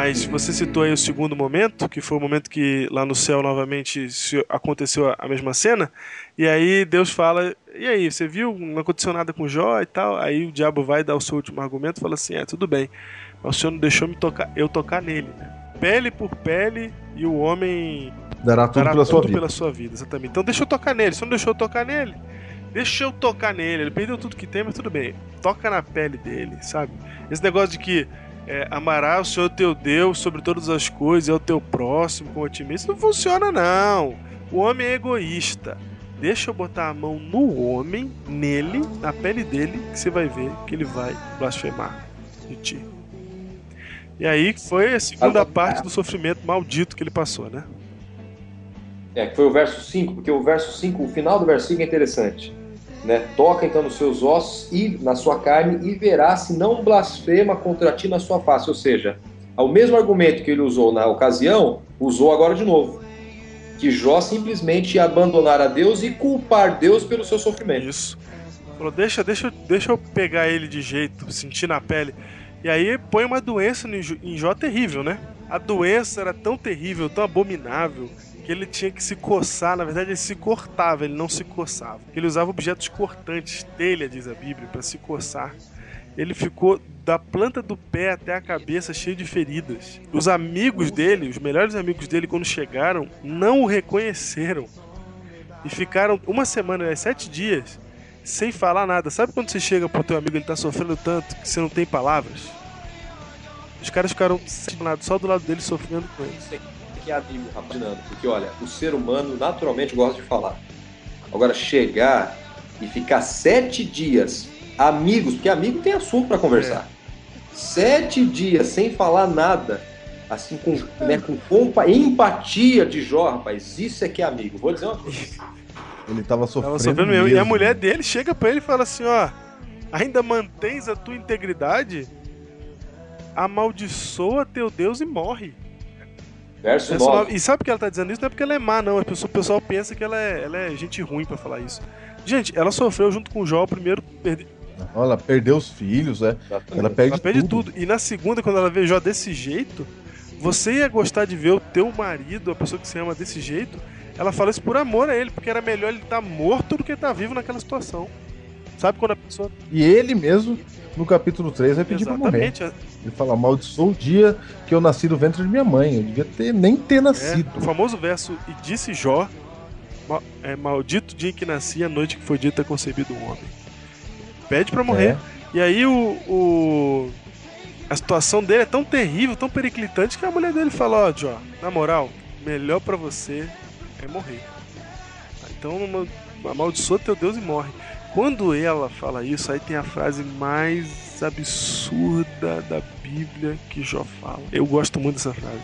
Mas você citou aí o segundo momento, que foi o momento que lá no céu novamente se aconteceu a- mesma cena. E aí Deus fala: E aí, você viu? Não aconteceu nada com Jó e tal. Aí o diabo vai dar o seu último argumento e fala assim: É, tudo bem. Mas o senhor não deixou me tocar, eu tocar nele, né? Pele por pele e o homem Dará tudo dará pela sua tudo vida. pela sua vida, exatamente. Então deixa eu tocar nele. Você não deixou eu tocar nele? Deixa eu tocar nele. Ele perdeu tudo que tem, mas tudo bem. Toca na pele dele, sabe? Esse negócio de que é, amará o Senhor teu Deus sobre todas as coisas e ao teu próximo como a ti mesmo. Isso não funciona, não. O homem é egoísta. Deixa eu botar a mão no homem, nele, na pele dele, que você vai ver que ele vai blasfemar de ti. E aí foi a segunda parte do sofrimento maldito que ele passou, né? É, que foi o verso 5, porque o verso 5, o final do verso 5 é interessante. Né? Toca então nos seus ossos e na sua carne e verá se não blasfema contra ti na sua face. Ou seja, o mesmo argumento que ele usou na ocasião, usou agora de novo. Que Jó simplesmente ia abandonar a Deus e culpar Deus pelo seu sofrimento. Isso. Falou, deixa, deixa, deixa eu pegar ele de jeito, sentir na pele. E aí põe uma doença em Jó terrível, né? A doença era tão terrível, tão abominável, que ele tinha que se coçar. Na verdade, ele se cortava, ele não se coçava. Ele usava objetos cortantes, telha, diz a Bíblia, para se coçar. Ele ficou da planta do pé até a cabeça cheio de feridas. Os amigos dele, os melhores amigos dele, quando chegaram, não o reconheceram. E ficaram uma semana, né, sete dias, sem falar nada. Sabe quando você chega pro teu amigo ele tá sofrendo tanto que você não tem palavras? Os caras ficaram sem nada, só do lado dele sofrendo com ele. Que é amigo, rapaz, porque olha, o ser humano naturalmente gosta de falar. Agora, chegar e ficar sete dias amigos, porque amigo tem assunto para conversar. Sete dias sem falar nada, assim, com, né, com compa- empatia de Jó, rapaz, isso é que é amigo. Vou dizer uma coisa. Ele tava sofrendo. Tava sofrendo mesmo. E a mesmo. mulher dele chega pra ele e fala assim: ó, ainda mantens a tua integridade? Amaldiçoa teu Deus e morre. Verso Verso 9. nove. E sabe que ela tá dizendo isso? Não é porque ela é má, não. Pessoa- O pessoal pensa que ela é, ela é gente ruim pra falar isso. Gente, ela sofreu junto com o Jó o primeiro perde- Ela perdeu os filhos, é. Ela perde, ela perde tudo. tudo. E na segunda, quando ela vê Jó desse jeito, você ia gostar de ver o teu marido, a pessoa que você ama desse jeito. Ela fala isso por amor a ele, porque era melhor ele estar morto do que estar vivo naquela situação. Sabe quando a pessoa. E ele mesmo, no capítulo 3, vai pedir pra morrer. Ele fala, amaldiçoou o dia que eu nasci do ventre de minha mãe. Eu devia ter, nem ter É, nascido. o famoso verso, e disse Jó, é, maldito dia em que nasci, a noite que foi dita concebido um homem. Pede pra morrer. É. E aí o, o- A situação dele é tão terrível, tão periclitante, que a mulher dele fala, ó, Jó, na moral, melhor pra você é morrer. Então ama- amaldiçoa teu Deus e morre. Quando ela fala isso, aí tem a frase mais absurda da Bíblia que Jó fala. Eu gosto muito dessa frase.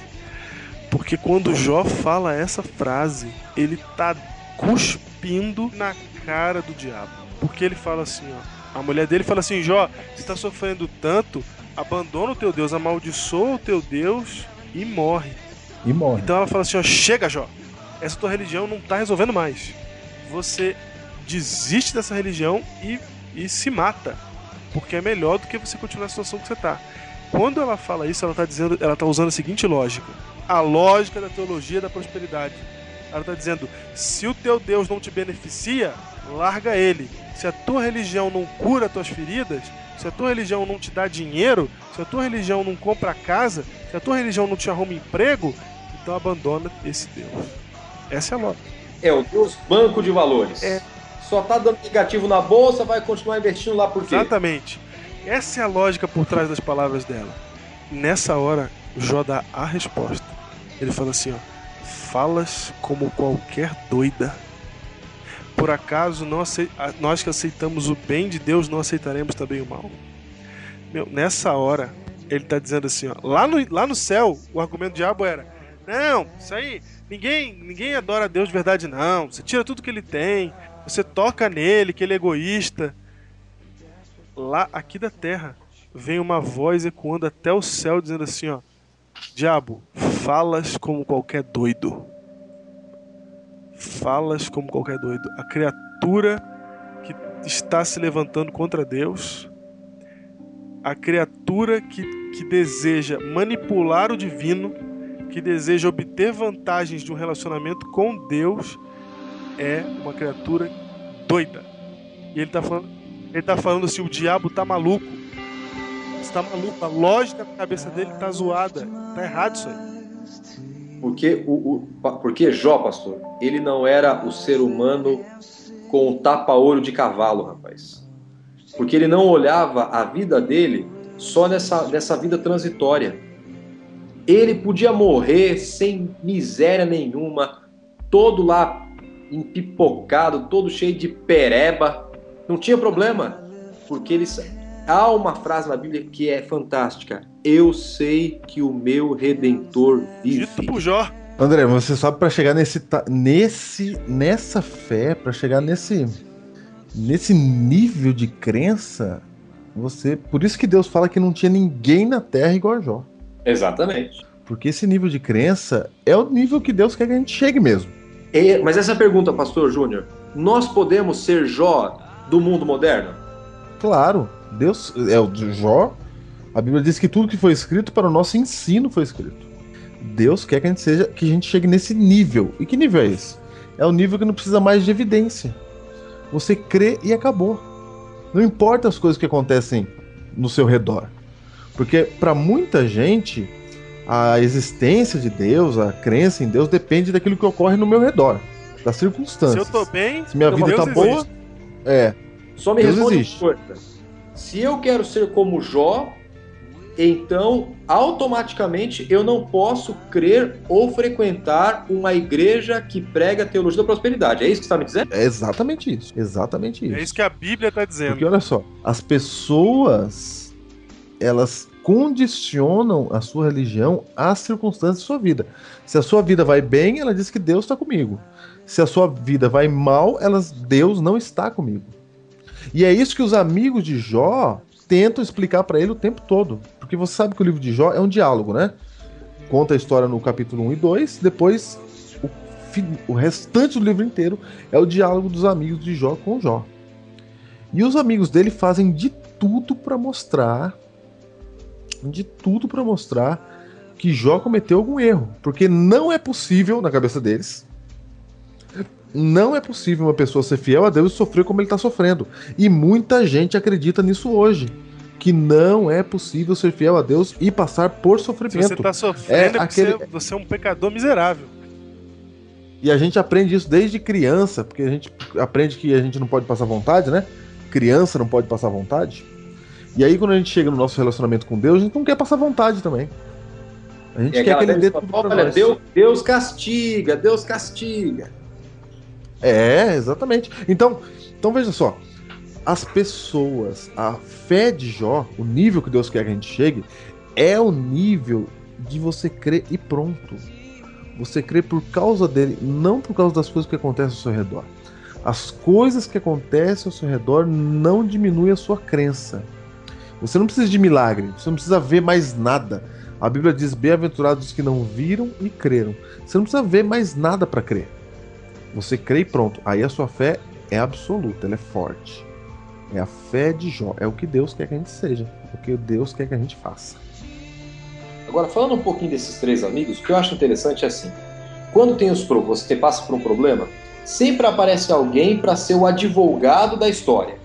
Porque quando Jó fala essa frase, ele tá cuspindo na cara do diabo. Porque ele fala assim, ó. A mulher dele fala assim, Jó, você tá sofrendo tanto, abandona o teu Deus, amaldiçoa o teu Deus e morre. E morre. Então ela fala assim, ó, chega, Jó. Essa tua religião não tá resolvendo mais. Você desiste dessa religião e, e se mata. Porque é melhor do que você continuar na situação que você tá. Quando ela fala isso, ela tá dizendo, ela tá usando a seguinte lógica: a lógica da teologia da prosperidade. Ela tá dizendo: se o teu Deus não te beneficia, larga ele. Se a tua religião não cura as tuas feridas, se a tua religião não te dá dinheiro, se a tua religião não compra casa, se a tua religião não te arruma emprego, então abandona esse Deus. Essa é a lógica. É o Deus Banco de Valores. É. Só tá dando negativo na bolsa, vai continuar investindo lá por quê? Exatamente. Essa é a lógica por trás das palavras dela. Nessa hora, Jó dá a resposta. Ele fala assim, ó: "Falas como qualquer doida. Por acaso nós que aceitamos o bem de Deus não aceitaremos também o mal?" Meu, nessa hora, ele tá dizendo assim, ó, lá no, lá no céu, o argumento do diabo era: "Não, isso aí, ninguém, ninguém adora a Deus de verdade não. Você tira tudo que ele tem, você toca nele, que ele é egoísta." lá aqui da terra vem uma voz ecoando até o céu dizendo assim, ó: Diabo, falas como qualquer doido. Falas como qualquer doido. A criatura que está se levantando contra Deus, a criatura que que deseja manipular o divino, que deseja obter vantagens de um relacionamento com Deus, é uma criatura doida. E ele tá falando, ele tá falando assim, o diabo tá maluco. Está maluco, a lógica da cabeça dele tá zoada. Tá errado isso aí. Porque, o, o, porque Jó, pastor, ele não era o ser humano com o tapa-olho de cavalo, rapaz. Porque ele não olhava a vida dele só nessa, nessa vida transitória. Ele podia morrer sem miséria nenhuma, todo lá empipocado, todo cheio de pereba. Não tinha problema, porque ele há uma frase na Bíblia que é fantástica. Eu sei que o meu redentor vive. Dito pro Jó. André, você sabe para chegar nesse nesse nessa fé, para chegar nesse nesse nível de crença, você, por isso que Deus fala que não tinha ninguém na terra igual a Jó. Exatamente. Porque esse nível de crença é o nível que Deus quer que a gente chegue mesmo. Mas essa pergunta, pastor Júnior, nós podemos ser Jó do mundo moderno? Claro, Deus é o Jó. A Bíblia diz que tudo que foi escrito para o nosso ensino foi escrito. Deus quer que a gente seja, que a gente chegue nesse nível. E que nível é esse? É o nível que não precisa mais de evidência. Você crê e acabou. Não importa as coisas que acontecem no seu redor. Porque para muita gente, a existência de Deus, a crença em Deus depende daquilo que ocorre no meu redor, das Se eu circunstâncias. tô bem, Se minha vida Deus tá boa, existe. é, Só me Deus responde coisa. Se eu quero ser como Jó, então automaticamente eu não posso crer ou frequentar uma igreja que prega a teologia da prosperidade. É isso que você está me dizendo? é exatamente isso. Exatamente isso. É isso que a Bíblia tá dizendo. Porque olha só, as pessoas elas condicionam a sua religião às circunstâncias da sua vida. Se a sua vida vai bem, ela diz que Deus está comigo. Se a sua vida vai mal, elas Deus não está comigo. E é isso que os amigos de Jó tentam explicar para ele o tempo todo. Porque você sabe que o livro de Jó é um diálogo, né? Conta a história no capítulo 1 e 2, depois o, o restante do livro inteiro é o diálogo dos amigos de Jó com Jó. E os amigos dele fazem de tudo para mostrar de tudo para mostrar que Jó cometeu algum erro, porque não é possível na cabeça deles não é possível uma pessoa ser fiel a Deus e sofrer como ele está sofrendo. E muita gente acredita nisso hoje. Que não é possível ser fiel a Deus e passar por Se sofrimento. você tá sofrendo, É é porque aquele- você, você é um pecador miserável. E a gente aprende isso desde criança, porque a gente aprende que a gente não pode passar vontade, né? Criança não pode passar vontade. E aí, quando a gente chega no nosso relacionamento com Deus, a gente não quer passar vontade também. A gente É quer que ele dê tudo pra olha, nós. Deus, Deus castiga, Deus castiga. É, exatamente. Então, então veja só. As pessoas, a fé de Jó, o nível que Deus quer que a gente chegue, é o nível de você crer e pronto. Você crê por causa dele, não por causa das coisas que acontecem ao seu redor. As coisas que acontecem ao seu redor não diminuem a sua crença. Você não precisa de milagre, você não precisa ver mais nada. A Bíblia diz: Bem-aventurados os que não viram e creram. Você não precisa ver mais nada para crer. Você crê e pronto. Aí a sua fé é absoluta, ela é forte. É a fé de Jó. É o que Deus quer que a gente seja. É o que Deus quer que a gente faça. Agora, falando um pouquinho desses três amigos, o que eu acho interessante é assim: quando tem os você passa por um problema, sempre aparece alguém para ser o advogado da história.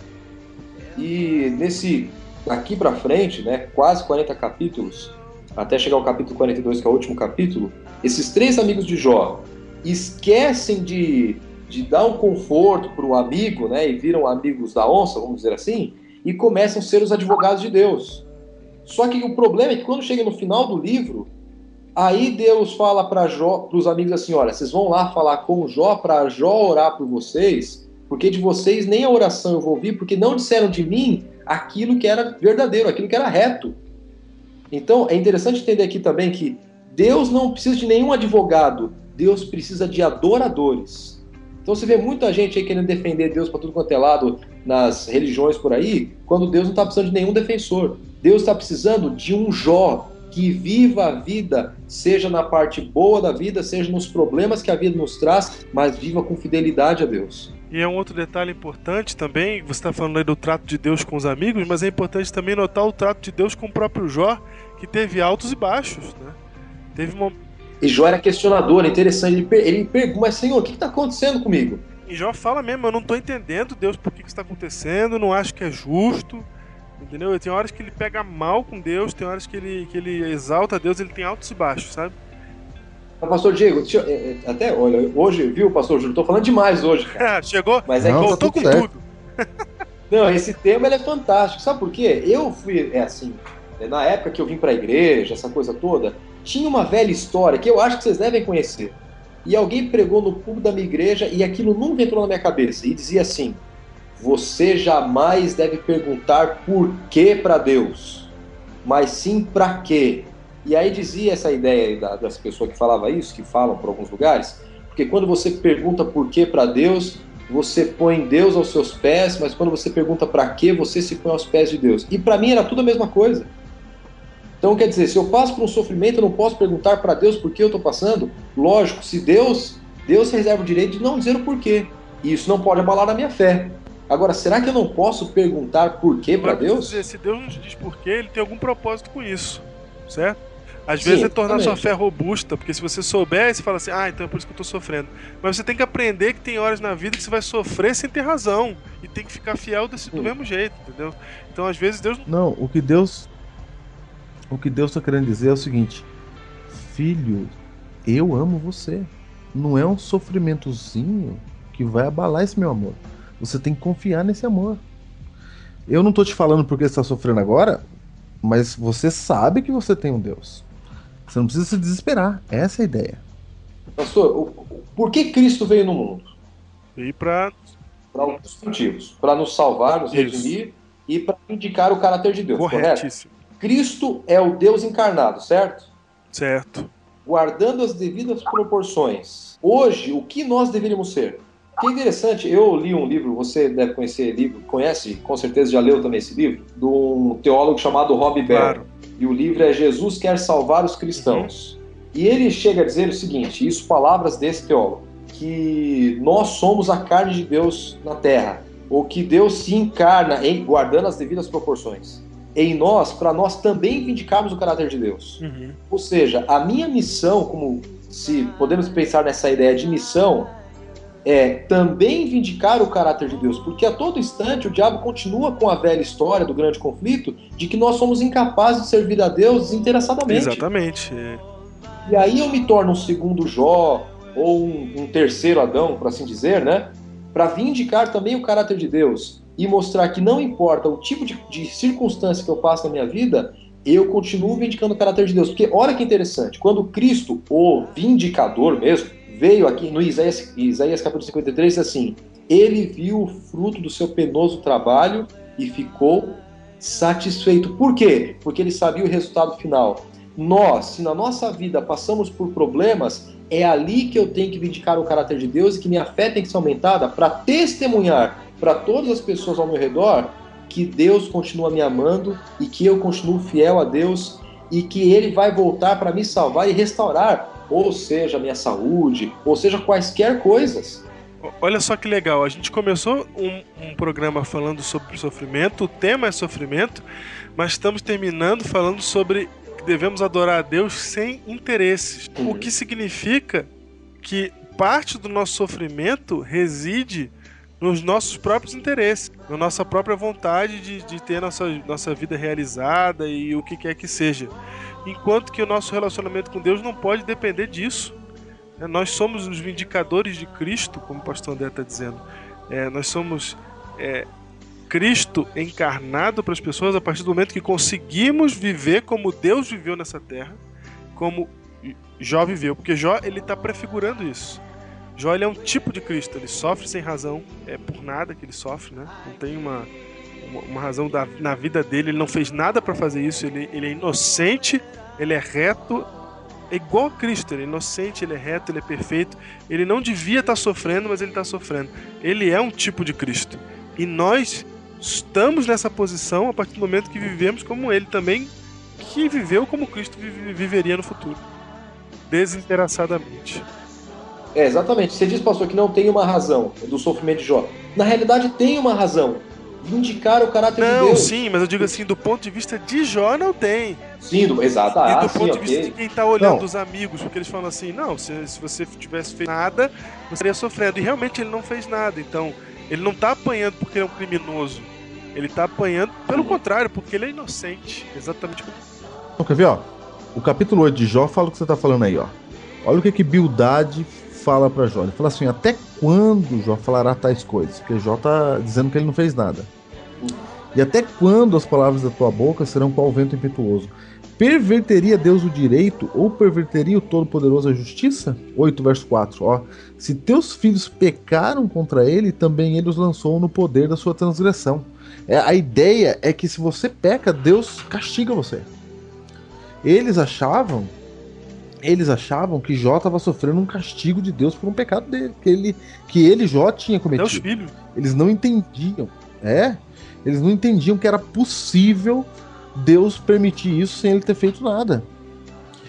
E nesse aqui para frente, né, quase 40 capítulos, até chegar ao capítulo 42, que é o último capítulo, esses três amigos de Jó esquecem de, de dar um conforto para o amigo, né, e viram amigos da onça, vamos dizer assim, e começam a ser os advogados de Deus. Só que o problema é que quando chega no final do livro, aí Deus fala para os amigos assim: olha, vocês vão lá falar com Jó para Jó orar por vocês, porque de vocês nem a oração eu vou ouvir, porque não disseram de mim aquilo que era verdadeiro, aquilo que era reto. Então é interessante entender aqui também que Deus não precisa de nenhum advogado, Deus precisa de adoradores. Então você vê muita gente aí querendo defender Deus para tudo quanto é lado nas religiões por aí, quando Deus não está precisando de nenhum defensor. Deus está precisando de um Jó que viva a vida, seja na parte boa da vida, seja nos problemas que a vida nos traz, mas viva com fidelidade a Deus. E é um outro detalhe importante também, você está falando aí do trato de Deus com os amigos, mas é importante também notar o trato de Deus com o próprio Jó, que teve altos e baixos, né? Teve uma... E Jó era questionador, é interessante. Ele, per ele pergunta, mas Senhor, o que está acontecendo comigo? E Jó fala mesmo, eu não tô entendendo, Deus, por que, que isso tá acontecendo, não acho que é justo. Entendeu? Tem horas que ele pega mal com Deus, tem horas que ele, que ele exalta Deus, ele tem altos e baixos, sabe? Mas, pastor Diego, deixa eu- é, é, até, olha, hoje, viu, pastor Júlio, tô falando demais hoje, cara. (laughs) Chegou, Mas é Não, que tá voltou tudo com certo. tudo. (laughs) Não, esse tema ele é fantástico. Sabe por quê? Eu fui, é assim, é, na época que eu vim pra igreja, essa coisa toda, tinha uma velha história que eu acho que vocês devem conhecer. E alguém pregou no público da minha igreja e aquilo nunca entrou na minha cabeça. E dizia assim: Você jamais deve perguntar por que pra Deus, mas sim pra quê. E aí dizia essa ideia da- das pessoas que falavam isso, que falam por alguns lugares, porque quando você pergunta por que pra Deus, você põe Deus aos seus pés, mas quando você pergunta para quê, você se põe aos pés de Deus. E para mim era tudo a mesma coisa. Então quer dizer, se eu passo por um sofrimento, eu não posso perguntar para Deus por que eu estou passando. Lógico, se Deus, Deus reserva o direito de não dizer o porquê. E isso não pode abalar a minha fé. Agora, será que eu não posso perguntar por quê para Deus? dizer, se Deus nos diz por quê, ele tem algum propósito com isso, certo? Às Sim, vezes é tornar sua exatamente. fé robusta, porque se você souber, você fala assim, ah, então é por isso que eu tô sofrendo. Mas você tem que aprender que tem horas na vida que você vai sofrer sem ter razão. E tem que ficar fiel desse, do mesmo jeito, entendeu? Então, às vezes, Deus Não, o que Deus. O que Deus está querendo dizer é o seguinte: Filho, eu amo você. Não é um sofrimentozinho que vai abalar esse meu amor. Você tem que confiar nesse amor. Eu não tô te falando porque você está sofrendo agora, mas você sabe que você tem um Deus. Você não precisa se desesperar. Essa é a ideia. Pastor, o- o- por que Cristo veio no mundo? veio pra. Para alguns motivos. Para nos salvar, nos Isso. redimir e para indicar o caráter de Deus, correto? Corretíssimo. Cristo é o Deus encarnado, certo? Certo. Guardando as devidas proporções. Hoje, o que nós deveríamos ser? Que interessante, eu li um livro, você deve conhecer livro, conhece, com certeza já leu também esse livro, de um teólogo chamado Rob Bell. Claro. E o livro é Jesus quer salvar os cristãos. E ele chega a dizer o seguinte, isso palavras desse teólogo, que nós somos a carne de Deus na terra, ou que Deus se encarna em guardando as devidas proporções em nós, para nós também vindicarmos o caráter de Deus. Uhum. Ou seja, a minha missão, como se podemos pensar nessa ideia de missão, é também vindicar o caráter de Deus, porque a todo instante o diabo continua com a velha história do grande conflito de que nós somos incapazes de servir a Deus desinteressadamente. Exatamente. é. E aí eu me torno um segundo Jó, ou um, um terceiro Adão, por assim dizer, né? Para vindicar também o caráter de Deus e mostrar que não importa o tipo de, de circunstância que eu passo na minha vida, eu continuo vindicando o caráter de Deus. Porque olha que interessante, quando Cristo, o vindicador mesmo, veio aqui no Isaías, Isaías capítulo 53, diz assim: Ele viu o fruto do seu penoso trabalho e ficou satisfeito. Por quê? Porque ele sabia o resultado final. Nós, se na nossa vida passamos por problemas, é ali que eu tenho que vindicar o caráter de Deus e que minha fé tem que ser aumentada para testemunhar para todas as pessoas ao meu redor que Deus continua me amando e que eu continuo fiel a Deus e que Ele vai voltar para me salvar e restaurar, ou seja, a minha saúde, ou seja, quaisquer coisas. O- Olha só que legal, a gente começou um, um programa falando sobre sofrimento, o tema é sofrimento, mas estamos terminando falando sobre que devemos adorar a Deus sem interesses. O Uhum. que significa que parte do nosso sofrimento reside nos nossos próprios interesses, na nossa própria vontade de, de ter nossa, nossa vida realizada e o que quer que seja. Enquanto que o nosso relacionamento com Deus não pode depender disso. É, Nós somos os vindicadores de Cristo, como o pastor André está dizendo. É, nós somos é, Cristo encarnado para as pessoas a partir do momento que conseguimos viver como Deus viveu nessa terra, como Jó viveu, porque Jó ele está prefigurando isso. Jó é um tipo de Cristo, ele sofre sem razão, é por nada que ele sofre, né? Não tem uma, uma, uma razão da, na vida dele, ele não fez nada para fazer isso, ele, ele é inocente, ele é reto, é igual a Cristo, ele é inocente, ele é reto, ele é perfeito. Ele não devia estar sofrendo, mas ele está sofrendo. Ele é um tipo de Cristo. E nós estamos nessa posição a partir do momento que vivemos como ele também, que viveu como Cristo vive- viveria no futuro. Desinteressadamente. É, exatamente. Você diz, pastor, que não tem uma razão do sofrimento de Jó. Na realidade, tem uma razão. indicar o caráter de Não, Deus. sim, mas eu digo assim, do ponto de vista de Jó não tem. Sim, do, exato. e Ah, do sim, ponto de vista ok. de quem tá olhando Não. os amigos, porque eles falam assim, não, se, se você tivesse feito nada, você estaria sofrendo. E realmente ele não fez nada. Então, ele não tá apanhando porque ele é um criminoso. Ele tá apanhando, pelo contrário, porque ele é inocente. Exatamente como. Então, quer ver, ó? O capítulo 8 de Jó fala o que você tá falando aí, ó. Olha o que que Bildade fala pra Jó. Ele fala assim, até quando Jó falará tais coisas? Porque Jó tá dizendo que ele não fez nada. E até quando as palavras da tua boca serão qual vento impetuoso? Perverteria Deus o direito ou perverteria o Todo-Poderoso a justiça? 8 verso 4, ó. Se teus filhos pecaram contra ele, também ele os lançou no poder da sua transgressão. É, a ideia é que se você peca, Deus castiga você. Eles achavam, eles achavam que Jó estava sofrendo um castigo de Deus por um pecado dele, que ele, que ele Jó tinha cometido. filhos. Eles não entendiam, é? Eles não entendiam que era possível Deus permitir isso sem ele ter feito nada.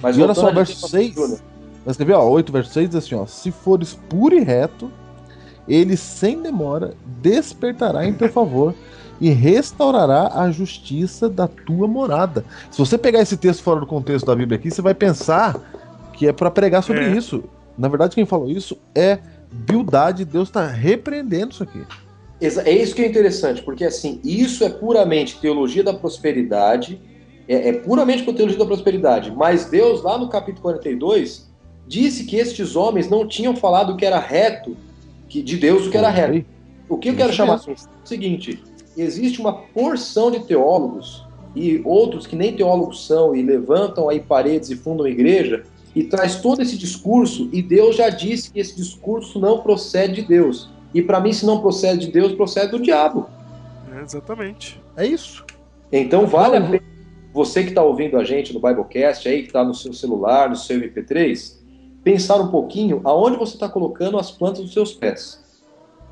Mas E olha só, verso 6. Júnior, Mas quer ver, ó, 8 verso 6 diz assim, ó, se fores puro e reto, ele sem demora despertará em teu favor e restaurará a justiça da tua morada. Se você pegar esse texto fora do contexto da Bíblia aqui, você vai pensar que é para pregar sobre É. isso. Na verdade, quem falou isso é Bildade, Deus está repreendendo isso aqui. É isso que é interessante, porque assim, isso é puramente teologia da prosperidade, é, é puramente teologia da prosperidade, mas Deus, lá no capítulo 42, disse que estes homens não tinham falado o que era reto, que de Deus o que era reto. O que eu quero chamar a mesmo. atenção é o seguinte: existe uma porção de teólogos e outros que nem teólogos são e levantam aí paredes e fundam igreja e traz todo esse discurso e Deus já disse que esse discurso não procede de Deus. E para mim, se não procede de Deus, procede do diabo. É, exatamente. É isso. Então vale a Não, pena você que está ouvindo a gente no Biblecast aí, que está no seu celular, no seu MP3, pensar um pouquinho aonde você está colocando as plantas dos seus pés.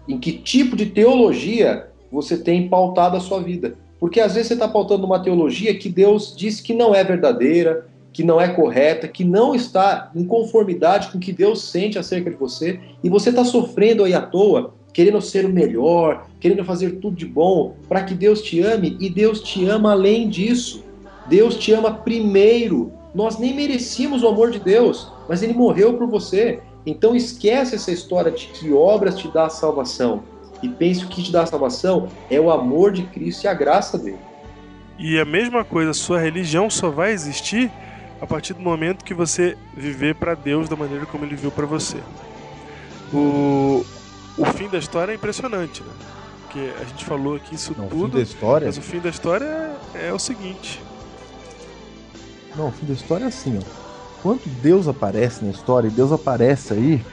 Em que tipo de teologia você tem pautado a sua vida. Porque às vezes você está pautando uma teologia que Deus disse que não é verdadeira, que não é correta, que não está em conformidade com o que Deus sente acerca de você, e você está sofrendo aí à toa, querendo ser o melhor, querendo fazer tudo de bom, para que Deus te ame, e Deus te ama além disso. Deus te ama primeiro. Nós nem merecíamos o amor de Deus, mas Ele morreu por você. Então esquece essa história de que obras te dá a salvação. E pense que o que te dá a salvação é o amor de Cristo e a graça dele. E a mesma coisa, sua religião só vai existir a partir do momento que você viver para Deus da maneira como ele viu para você. O, o fim da história é impressionante, né? Porque a gente falou aqui isso Não, o fim tudo, da história. mas o fim da história é, é o seguinte. Não, o fim da história é assim, ó. Quando Deus aparece na história, e Deus aparece aí.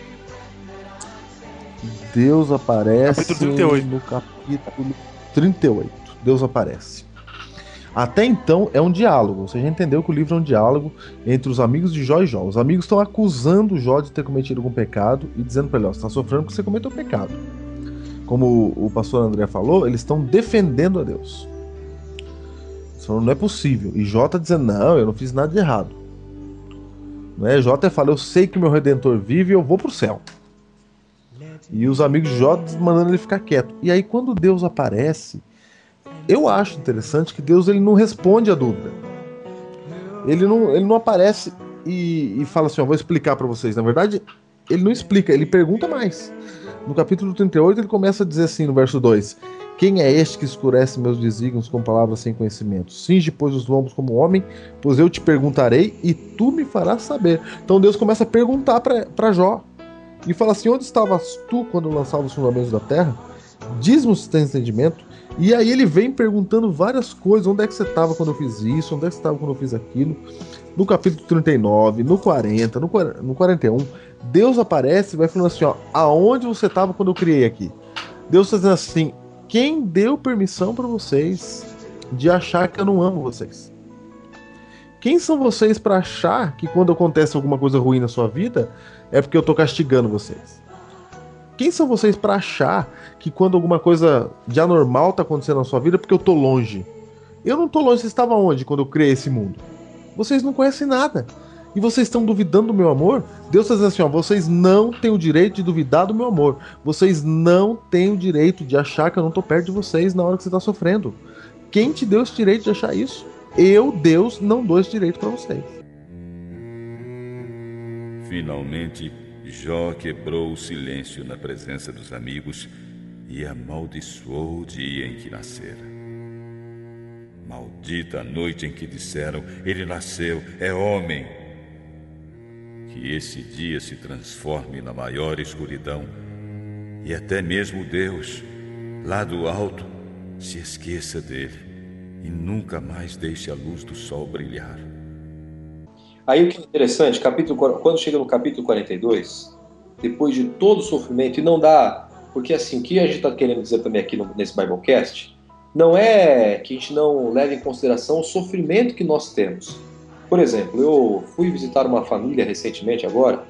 Deus aparece Capítulo 38. no capítulo 38. Deus aparece. Até então é um diálogo. Você já entendeu que o livro é um diálogo entre os amigos de Jó e Jó. Os amigos estão acusando Jó de ter cometido algum pecado e dizendo para ele: ó, você está sofrendo porque você cometeu pecado. Como o o pastor André falou, eles estão defendendo a Deus. Isso não é possível. E Jó tá dizendo: não, eu não fiz nada de errado. Não é? Jó até fala: eu sei que meu redentor vive e eu vou pro céu. E os amigos de Jó mandando ele ficar quieto. E aí, quando Deus aparece, eu acho interessante que Deus ele não responde a dúvida. Ele não, ele não aparece e, e fala assim: ó, vou explicar para vocês. Na verdade, ele não explica, ele pergunta mais. No capítulo 38, ele começa a dizer assim, no verso 2: Quem é este que escurece meus desígnios com palavras sem conhecimento? Singe, pois, os lombos como homem, pois eu te perguntarei e tu me farás saber. Então Deus começa a perguntar para Jó e fala assim: Onde estavas tu quando lançava os fundamentos da terra? Diz-me se tens entendimento. E aí ele vem perguntando várias coisas: onde é que você estava quando eu fiz isso? Onde é que você estava quando eu fiz aquilo? No capítulo 39, no 40, no, 40, no 41, Deus aparece e vai falando assim: ó, aonde você estava quando eu criei aqui? Deus está dizendo assim: quem deu permissão para vocês de achar que eu não amo vocês? Quem são vocês para achar que quando acontece alguma coisa ruim na sua vida é porque eu tô castigando vocês? Quem são vocês para achar que quando alguma coisa de anormal tá acontecendo na sua vida é porque eu tô longe? Eu não tô longe, vocês estavam onde quando eu criei esse mundo? Vocês não conhecem nada. E vocês estão duvidando do meu amor? Deus está dizendo assim: ó, vocês não têm o direito de duvidar do meu amor. Vocês não têm o direito de achar que eu não tô perto de vocês na hora que você está sofrendo. Quem te deu esse direito de achar isso? Eu, Deus, não dou esse direito para vocês. Finalmente, Jó quebrou o silêncio na presença dos amigos e amaldiçoou o dia em que nascera. Maldita a noite em que disseram: Ele nasceu, é homem. Que esse dia se transforme na maior escuridão e até mesmo Deus, lá do alto, se esqueça dele e nunca mais deixe a luz do sol brilhar. Aí o que é interessante, capítulo, quando chega no capítulo 42, depois de todo o sofrimento, e não dá. Porque assim, o que a gente está querendo dizer também aqui no, nesse Biblecast não é que a gente não leve em consideração o sofrimento que nós temos. Por exemplo, eu fui visitar uma família recentemente agora,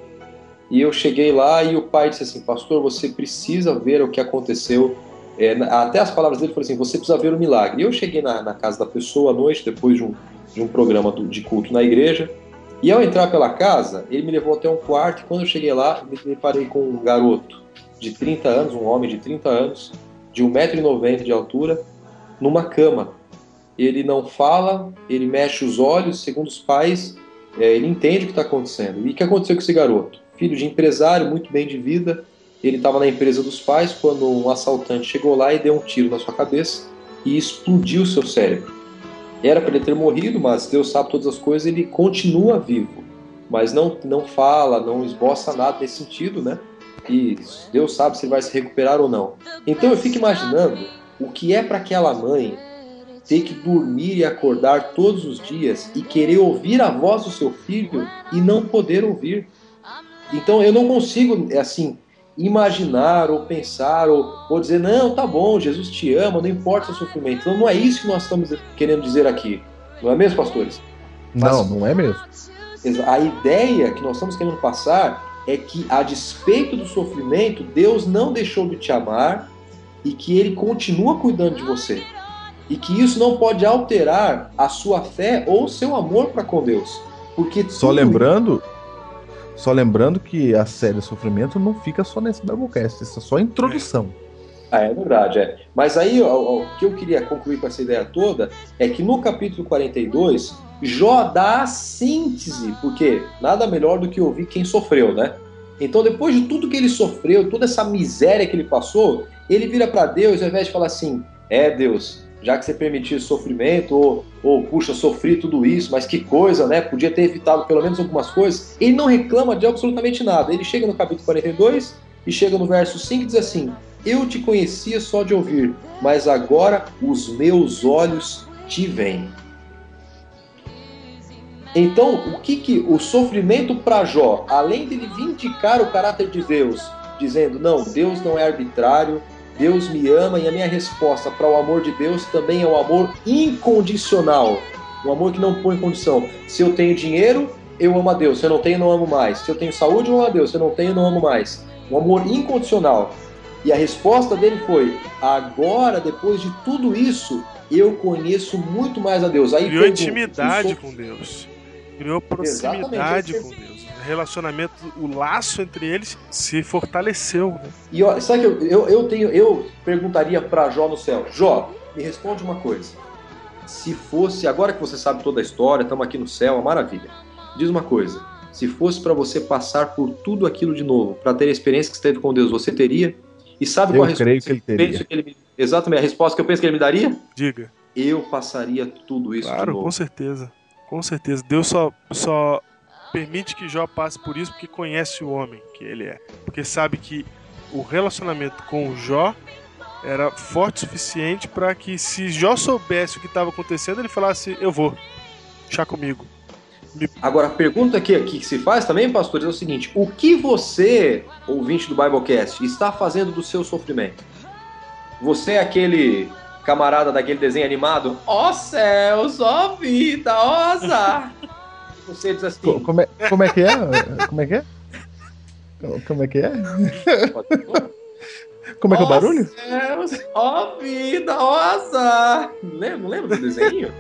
e eu cheguei lá e o pai disse assim, pastor, você precisa ver o que aconteceu. É, até as palavras dele foram assim, você precisa ver o milagre. E eu cheguei na, na casa da pessoa à noite, depois de um, de um programa do, de culto na igreja, e ao entrar pela casa, ele me levou até um quarto, e quando eu cheguei lá, me deparei com um garoto de 30 anos, um homem de 30 anos, de 1,90m de altura, numa cama. Ele não fala, ele mexe os olhos, segundo os pais, é, ele entende o que está acontecendo. E o que aconteceu com esse garoto? Filho de empresário, muito bem de vida, ele estava na empresa dos pais quando um assaltante chegou lá e deu um tiro na sua cabeça e explodiu seu cérebro. Era para ele ter morrido, mas Deus sabe todas as coisas, ele continua vivo, mas não, não fala, não esboça nada nesse sentido, né? E Deus sabe se ele vai se recuperar ou não. Então eu fico imaginando o que é para aquela mãe ter que dormir e acordar todos os dias e querer ouvir a voz do seu filho e não poder ouvir. Então eu não consigo, assim, imaginar ou pensar ou, ou dizer, não, tá bom, Jesus te ama, não importa o sofrimento. Então não é isso que nós estamos querendo dizer aqui. Não é mesmo, pastores? Não, não é mesmo. A ideia que nós estamos querendo passar é que, a despeito do sofrimento, Deus não deixou de te amar e que Ele continua cuidando de você. E que isso não pode alterar a sua fé ou o seu amor para com Deus. Porque Só lembrando, só lembrando que a série Sofrimento não fica só nesse Biblecast, isso é só a introdução. Ah, é verdade, é. Mas aí, o, o que eu queria concluir com essa ideia toda é que no capítulo 42, Jó dá a síntese, porque nada melhor do que ouvir quem sofreu, né? Então, depois de tudo que ele sofreu, toda essa miséria que ele passou, ele vira para Deus, ao invés de falar assim: É, Deus, já que você permitiu sofrimento, ou, ou puxa, sofri tudo isso, mas que coisa, né? Podia ter evitado pelo menos algumas coisas. Ele não reclama de absolutamente nada. Ele chega no capítulo 42 e chega no verso 5 e diz assim: Eu te conhecia só de ouvir, mas agora os meus olhos te veem. Então, o que, que o sofrimento para Jó, além de vindicar o caráter de Deus, dizendo: Não, Deus não é arbitrário, Deus me ama e a minha resposta para o amor de Deus também é o amor incondicional. Um amor que não põe condição. Se eu tenho dinheiro, eu amo a Deus. Se eu não tenho, não amo mais. Se eu tenho saúde, eu amo a Deus. Se eu não tenho, não amo mais. Um amor incondicional. E a resposta dele foi: agora, depois de tudo isso, eu conheço muito mais a Deus. Aí Criou intimidade o so- com Deus. Criou proximidade Exatamente. com Deus. Relacionamento, o laço entre eles se fortaleceu. né? E ó, sabe que eu, eu, eu tenho, eu perguntaria para Jó no céu, Jó, me responde uma coisa. Se fosse, agora que você sabe toda a história, estamos aqui no céu, uma maravilha. Diz uma coisa, se fosse para você passar por tudo aquilo de novo, para ter a experiência que você teve com Deus, você teria? E sabe Eu qual a creio resposta que ele teria. penso que ele me- Exatamente, a resposta que eu penso que ele me daria? Diga. Eu passaria tudo isso de Claro, novo. com certeza. Com certeza. Deus só, só permite que Jó passe por isso porque conhece o homem que ele é. Porque sabe que o relacionamento com o Jó era forte o suficiente para que se Jó soubesse o que estava acontecendo, ele falasse: Eu vou, chá comigo. Agora, a pergunta que, que se faz também, pastores, é o seguinte: o que você, ouvinte do Biblecast, está fazendo do seu sofrimento? Você é aquele camarada daquele desenho animado? Ó céus, ó vida, ó azar. (laughs) Você diz assim. Co- Como é, como é que é? Como é que é? Como é que é? Como é que é o barulho? Ó céus, ó vida, ó azar. Lembra, não lembra do desenho?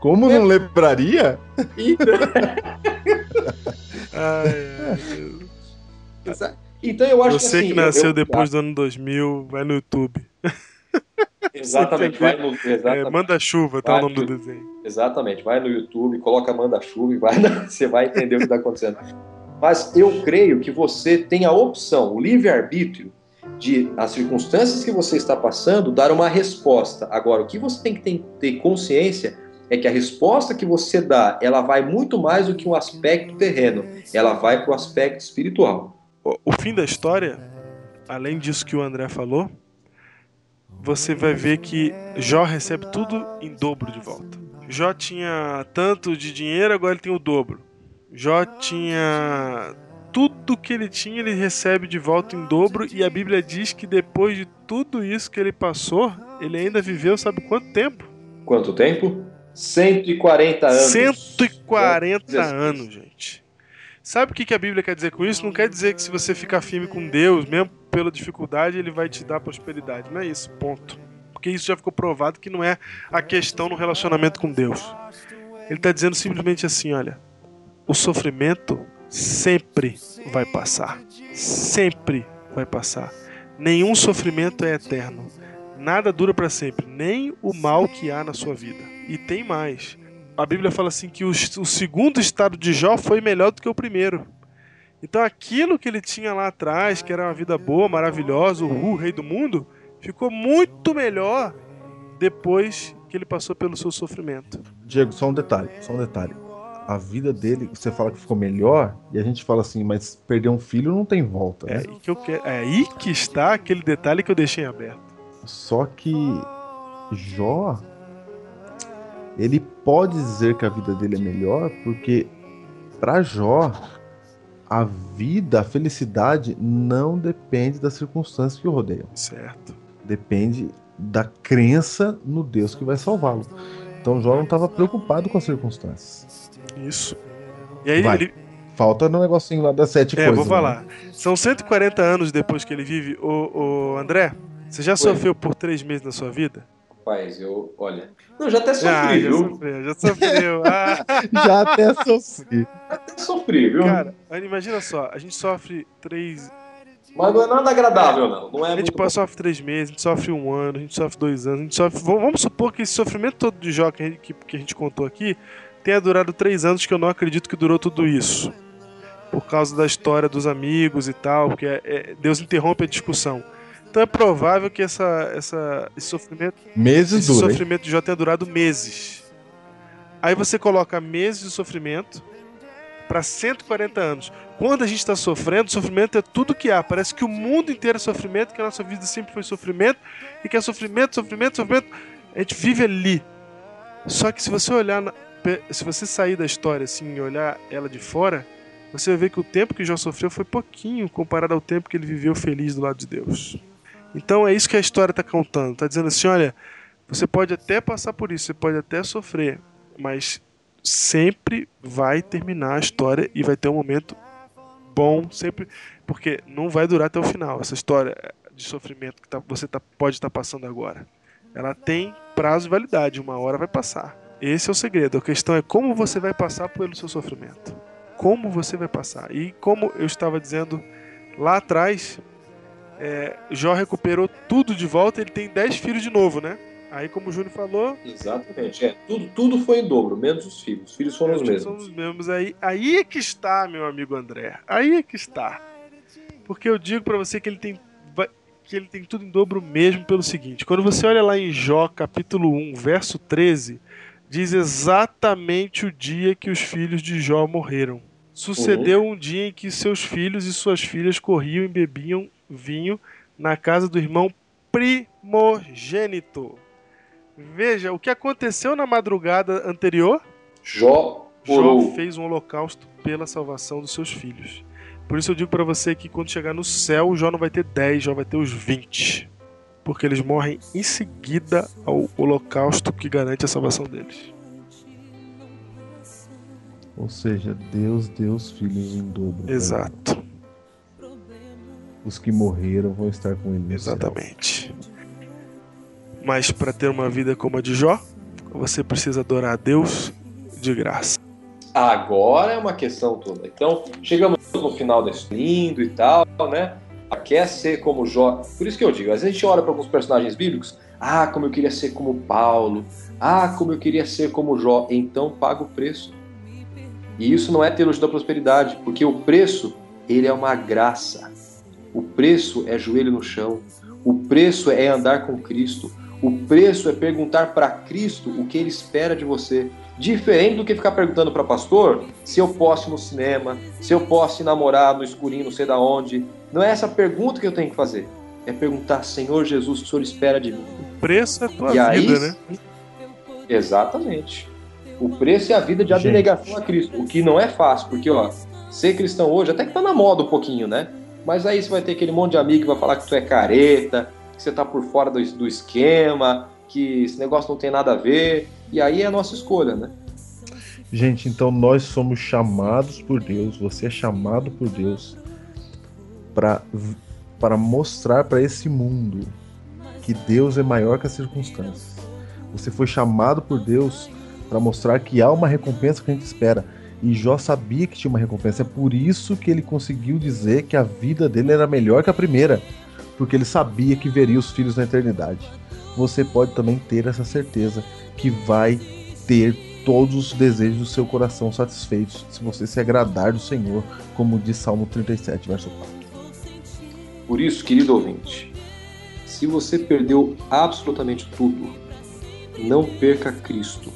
Como não lembraria? (laughs) Então eu acho Você que assim, que nasceu eu- depois do ano 2000, vai no YouTube. Exatamente, vai no, É, exatamente, manda chuva, tá o Vai nome do desenho. exatamente, vai no YouTube, coloca Manda Chuva e vai, (laughs) você vai entender o que está acontecendo. Mas eu creio que você tem a opção, o livre-arbítrio, de as circunstâncias que você está passando, dar uma resposta. Agora, o que você tem que ter, consciência é que a resposta que você dá, ela vai muito mais do que um aspecto terreno, ela vai para o aspecto espiritual. O, o fim da história, além disso que o André falou, você vai ver que Jó recebe tudo em dobro de volta. Jó tinha tanto de dinheiro, agora ele tem o dobro. Jó tinha tudo que ele tinha, ele recebe de volta em dobro, e a Bíblia diz que depois de tudo isso que ele passou, ele ainda viveu, sabe quanto tempo? Quanto tempo? 140 anos. 140 Jesus. anos, gente. Sabe o que a Bíblia quer dizer com isso? Não quer dizer que se você ficar firme com Deus, mesmo pela dificuldade, ele vai te dar prosperidade. Não é isso, ponto. Porque isso já ficou provado que não é a questão no relacionamento com Deus. Ele está dizendo simplesmente assim: olha, o sofrimento sempre vai passar. Sempre vai passar. Nenhum sofrimento é eterno. Nada dura para sempre, nem o mal que há na sua vida. E tem mais. A Bíblia fala assim que o, o segundo estado de Jó foi melhor do que o primeiro. Então aquilo que ele tinha lá atrás, que era uma vida boa, maravilhosa, o rei do mundo, ficou muito melhor depois que ele passou pelo seu sofrimento. Diego, só um detalhe, só um detalhe. A vida dele, você fala que ficou melhor, e a gente fala assim, mas perder um filho não tem volta, É né? aí que, quero, é aí que está aquele detalhe que eu deixei aberto. Só que Jó, ele pode dizer que a vida dele é melhor, porque para Jó, a vida, a felicidade não depende das circunstâncias que o rodeiam. Certo. Depende da crença no Deus que vai salvá-lo. Então Jó não estava preocupado com as circunstâncias. Isso. E aí Vai. ele. Falta no negocinho lá das sete É, coisas. vou né? falar. São 140 anos depois que ele vive. Ô André, você já sofreu por três meses na sua vida? Rapaz, eu. Olha. Não, já até sofri, Ah, já viu? sofreu, já sofreu. (laughs) Ah, Já até sofri. Até sofri, viu? cara, imagina só, a gente sofre três. Mas não é nada agradável, não. Não é A gente muito sofre três meses, a gente sofre um ano, a gente sofre dois anos, a gente sofre. Vamos vamos supor que esse sofrimento todo de Jó que a gente, que- que a gente contou aqui tenha durado três anos, que eu não acredito que durou tudo isso. Por causa da história dos amigos e tal, porque é- é- Deus interrompe a discussão. Então é provável que essa, essa, esse sofrimento Meses esse dura. hein? sofrimento de Jó tenha durado meses. Aí você coloca meses de sofrimento para 140 anos. Quando a gente está sofrendo, sofrimento é tudo que há. Parece que o mundo inteiro é sofrimento, que a nossa vida sempre foi sofrimento, e que é sofrimento, sofrimento, sofrimento. A gente vive ali. Só que se você olhar, na- se você sair da história assim e olhar ela de fora, você vai ver que o tempo que Jó sofreu foi pouquinho comparado ao tempo que ele viveu feliz do lado de Deus. Então é isso que a história está contando. Está dizendo assim, olha, você pode até passar por isso, você pode até sofrer, mas sempre vai terminar a história e vai ter um momento bom, sempre, porque não vai durar até o final. Essa história de sofrimento que tá- você tá- pode estar passando agora, ela tem prazo de validade, uma hora vai passar. Esse é o segredo. A questão é como você vai passar pelo seu sofrimento. Como você vai passar. E como eu estava dizendo lá atrás, é, Jó recuperou tudo de volta, ele tem 10 filhos de novo, né? Aí, como o Júnior falou, Exatamente. É, tudo, tudo foi em dobro, menos os filhos. Os filhos foram os São mesmos. os mesmos aí. Aí é que está, meu amigo André. Aí é que está. Porque eu digo pra você que ele tem que ele tem tudo em dobro mesmo pelo seguinte. Quando você olha lá em Jó, capítulo 1, verso 13, diz exatamente o dia que os filhos de Jó morreram. Sucedeu um dia em que seus filhos e suas filhas corriam e bebiam vinho na casa do irmão primogênito. Veja, o que aconteceu na madrugada anterior? Jó Jó fez um holocausto pela salvação dos seus filhos. Por isso eu digo pra você que quando chegar no céu, Jó não vai ter 10, Jó vai ter os 20. Porque eles morrem em seguida ao holocausto que garante a salvação deles. Ou seja, Deus deu os filhos em dobro. Exato, Os que morreram vão estar com ele. exatamente. Mas para ter uma vida como a de Jó, você precisa adorar a Deus de graça? Agora é uma questão toda. Então, chegamos no final desse lindo e tal, né? Quer ser como Jó. Por isso que eu digo, às vezes a gente olha para alguns personagens bíblicos, ah, como eu queria ser como Paulo, ah, como eu queria ser como Jó, então paga o preço. E isso não é teologia da prosperidade, porque o preço, ele é uma graça. O preço é joelho no chão. O preço é andar com Cristo. O preço é perguntar para Cristo o que ele espera de você. Diferente do que ficar perguntando para pastor se eu posso ir no cinema, se eu posso ir namorar no escurinho, não sei da onde. Não é essa pergunta que eu tenho que fazer. É perguntar, Senhor Jesus, o que o Senhor espera de mim? O preço é a tua E vida, aí, né? Exatamente. O preço é a vida de abnegação a Cristo, o que não é fácil, porque ó, ser cristão hoje até que tá na moda um pouquinho, né? Mas aí você vai ter aquele monte de amigo que vai falar que tu é careta, que você tá por fora do, do esquema, que esse negócio não tem nada a ver, e aí é a nossa escolha, né? Gente, então nós somos chamados por Deus, você é chamado por Deus para mostrar para esse mundo que Deus é maior que as circunstâncias. Você foi chamado por Deus para mostrar que há uma recompensa que a gente espera. E Jó sabia que tinha uma recompensa. É por isso que ele conseguiu dizer que a vida dele era melhor que a primeira, porque ele sabia que veria os filhos na eternidade. Você pode também ter essa certeza que vai ter todos os desejos do seu coração satisfeitos se você se agradar do Senhor, como diz Salmo 37, verso 4. Por isso, querido ouvinte, se você perdeu absolutamente tudo, não perca Cristo.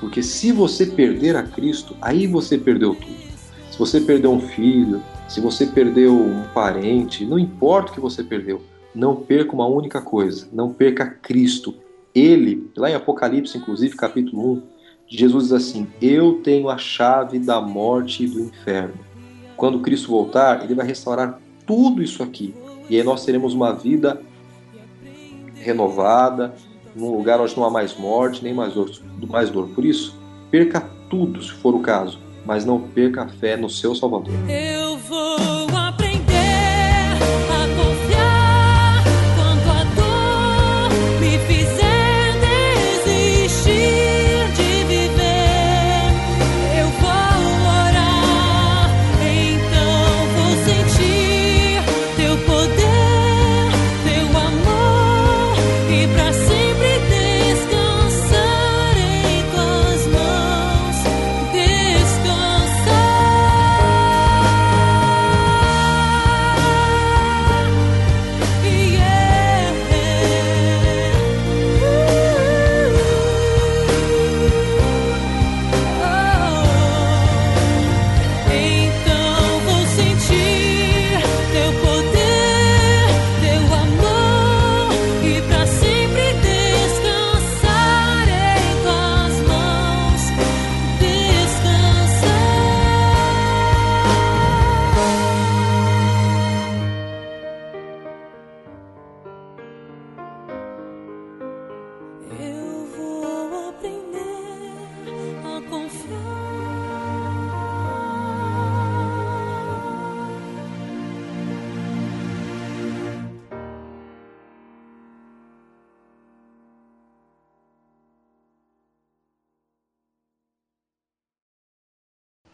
Porque se você perder a Cristo, aí você perdeu tudo. Se você perdeu um filho, se você perdeu um parente, não importa o que você perdeu, não perca uma única coisa, não perca Cristo. Ele, lá em Apocalipse, inclusive, capítulo 1, Jesus diz assim: Eu tenho a chave da morte e do inferno. Quando Cristo voltar, ele vai restaurar tudo isso aqui. E aí nós teremos uma vida renovada, num lugar onde não há mais morte, nem mais dor, mais dor. Por isso, perca tudo, se for o caso, mas não perca a fé no seu Salvador. Eu vou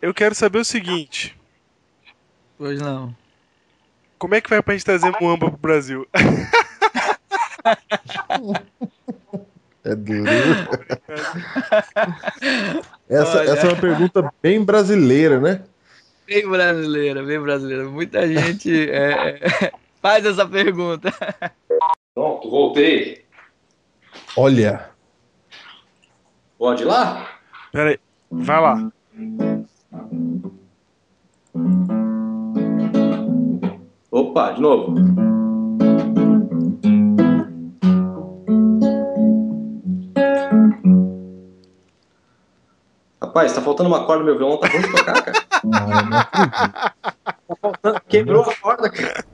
Eu quero saber o seguinte: Pois não. como é que vai pra gente trazer Muamba pro Brasil? (laughs) É duro. essa, Olha. essa é uma pergunta bem brasileira, né? Bem brasileira, bem brasileira. Muita gente é, é, (laughs) faz essa pergunta. Pronto, voltei. Olha, Pode ir lá? Pera aí, vai lá. Opa, de novo. Rapaz, tá faltando uma corda no meu violão, tá bom de tocar, cara. (laughs) ah, não acredito. Tá faltando- Quebrou a corda, cara.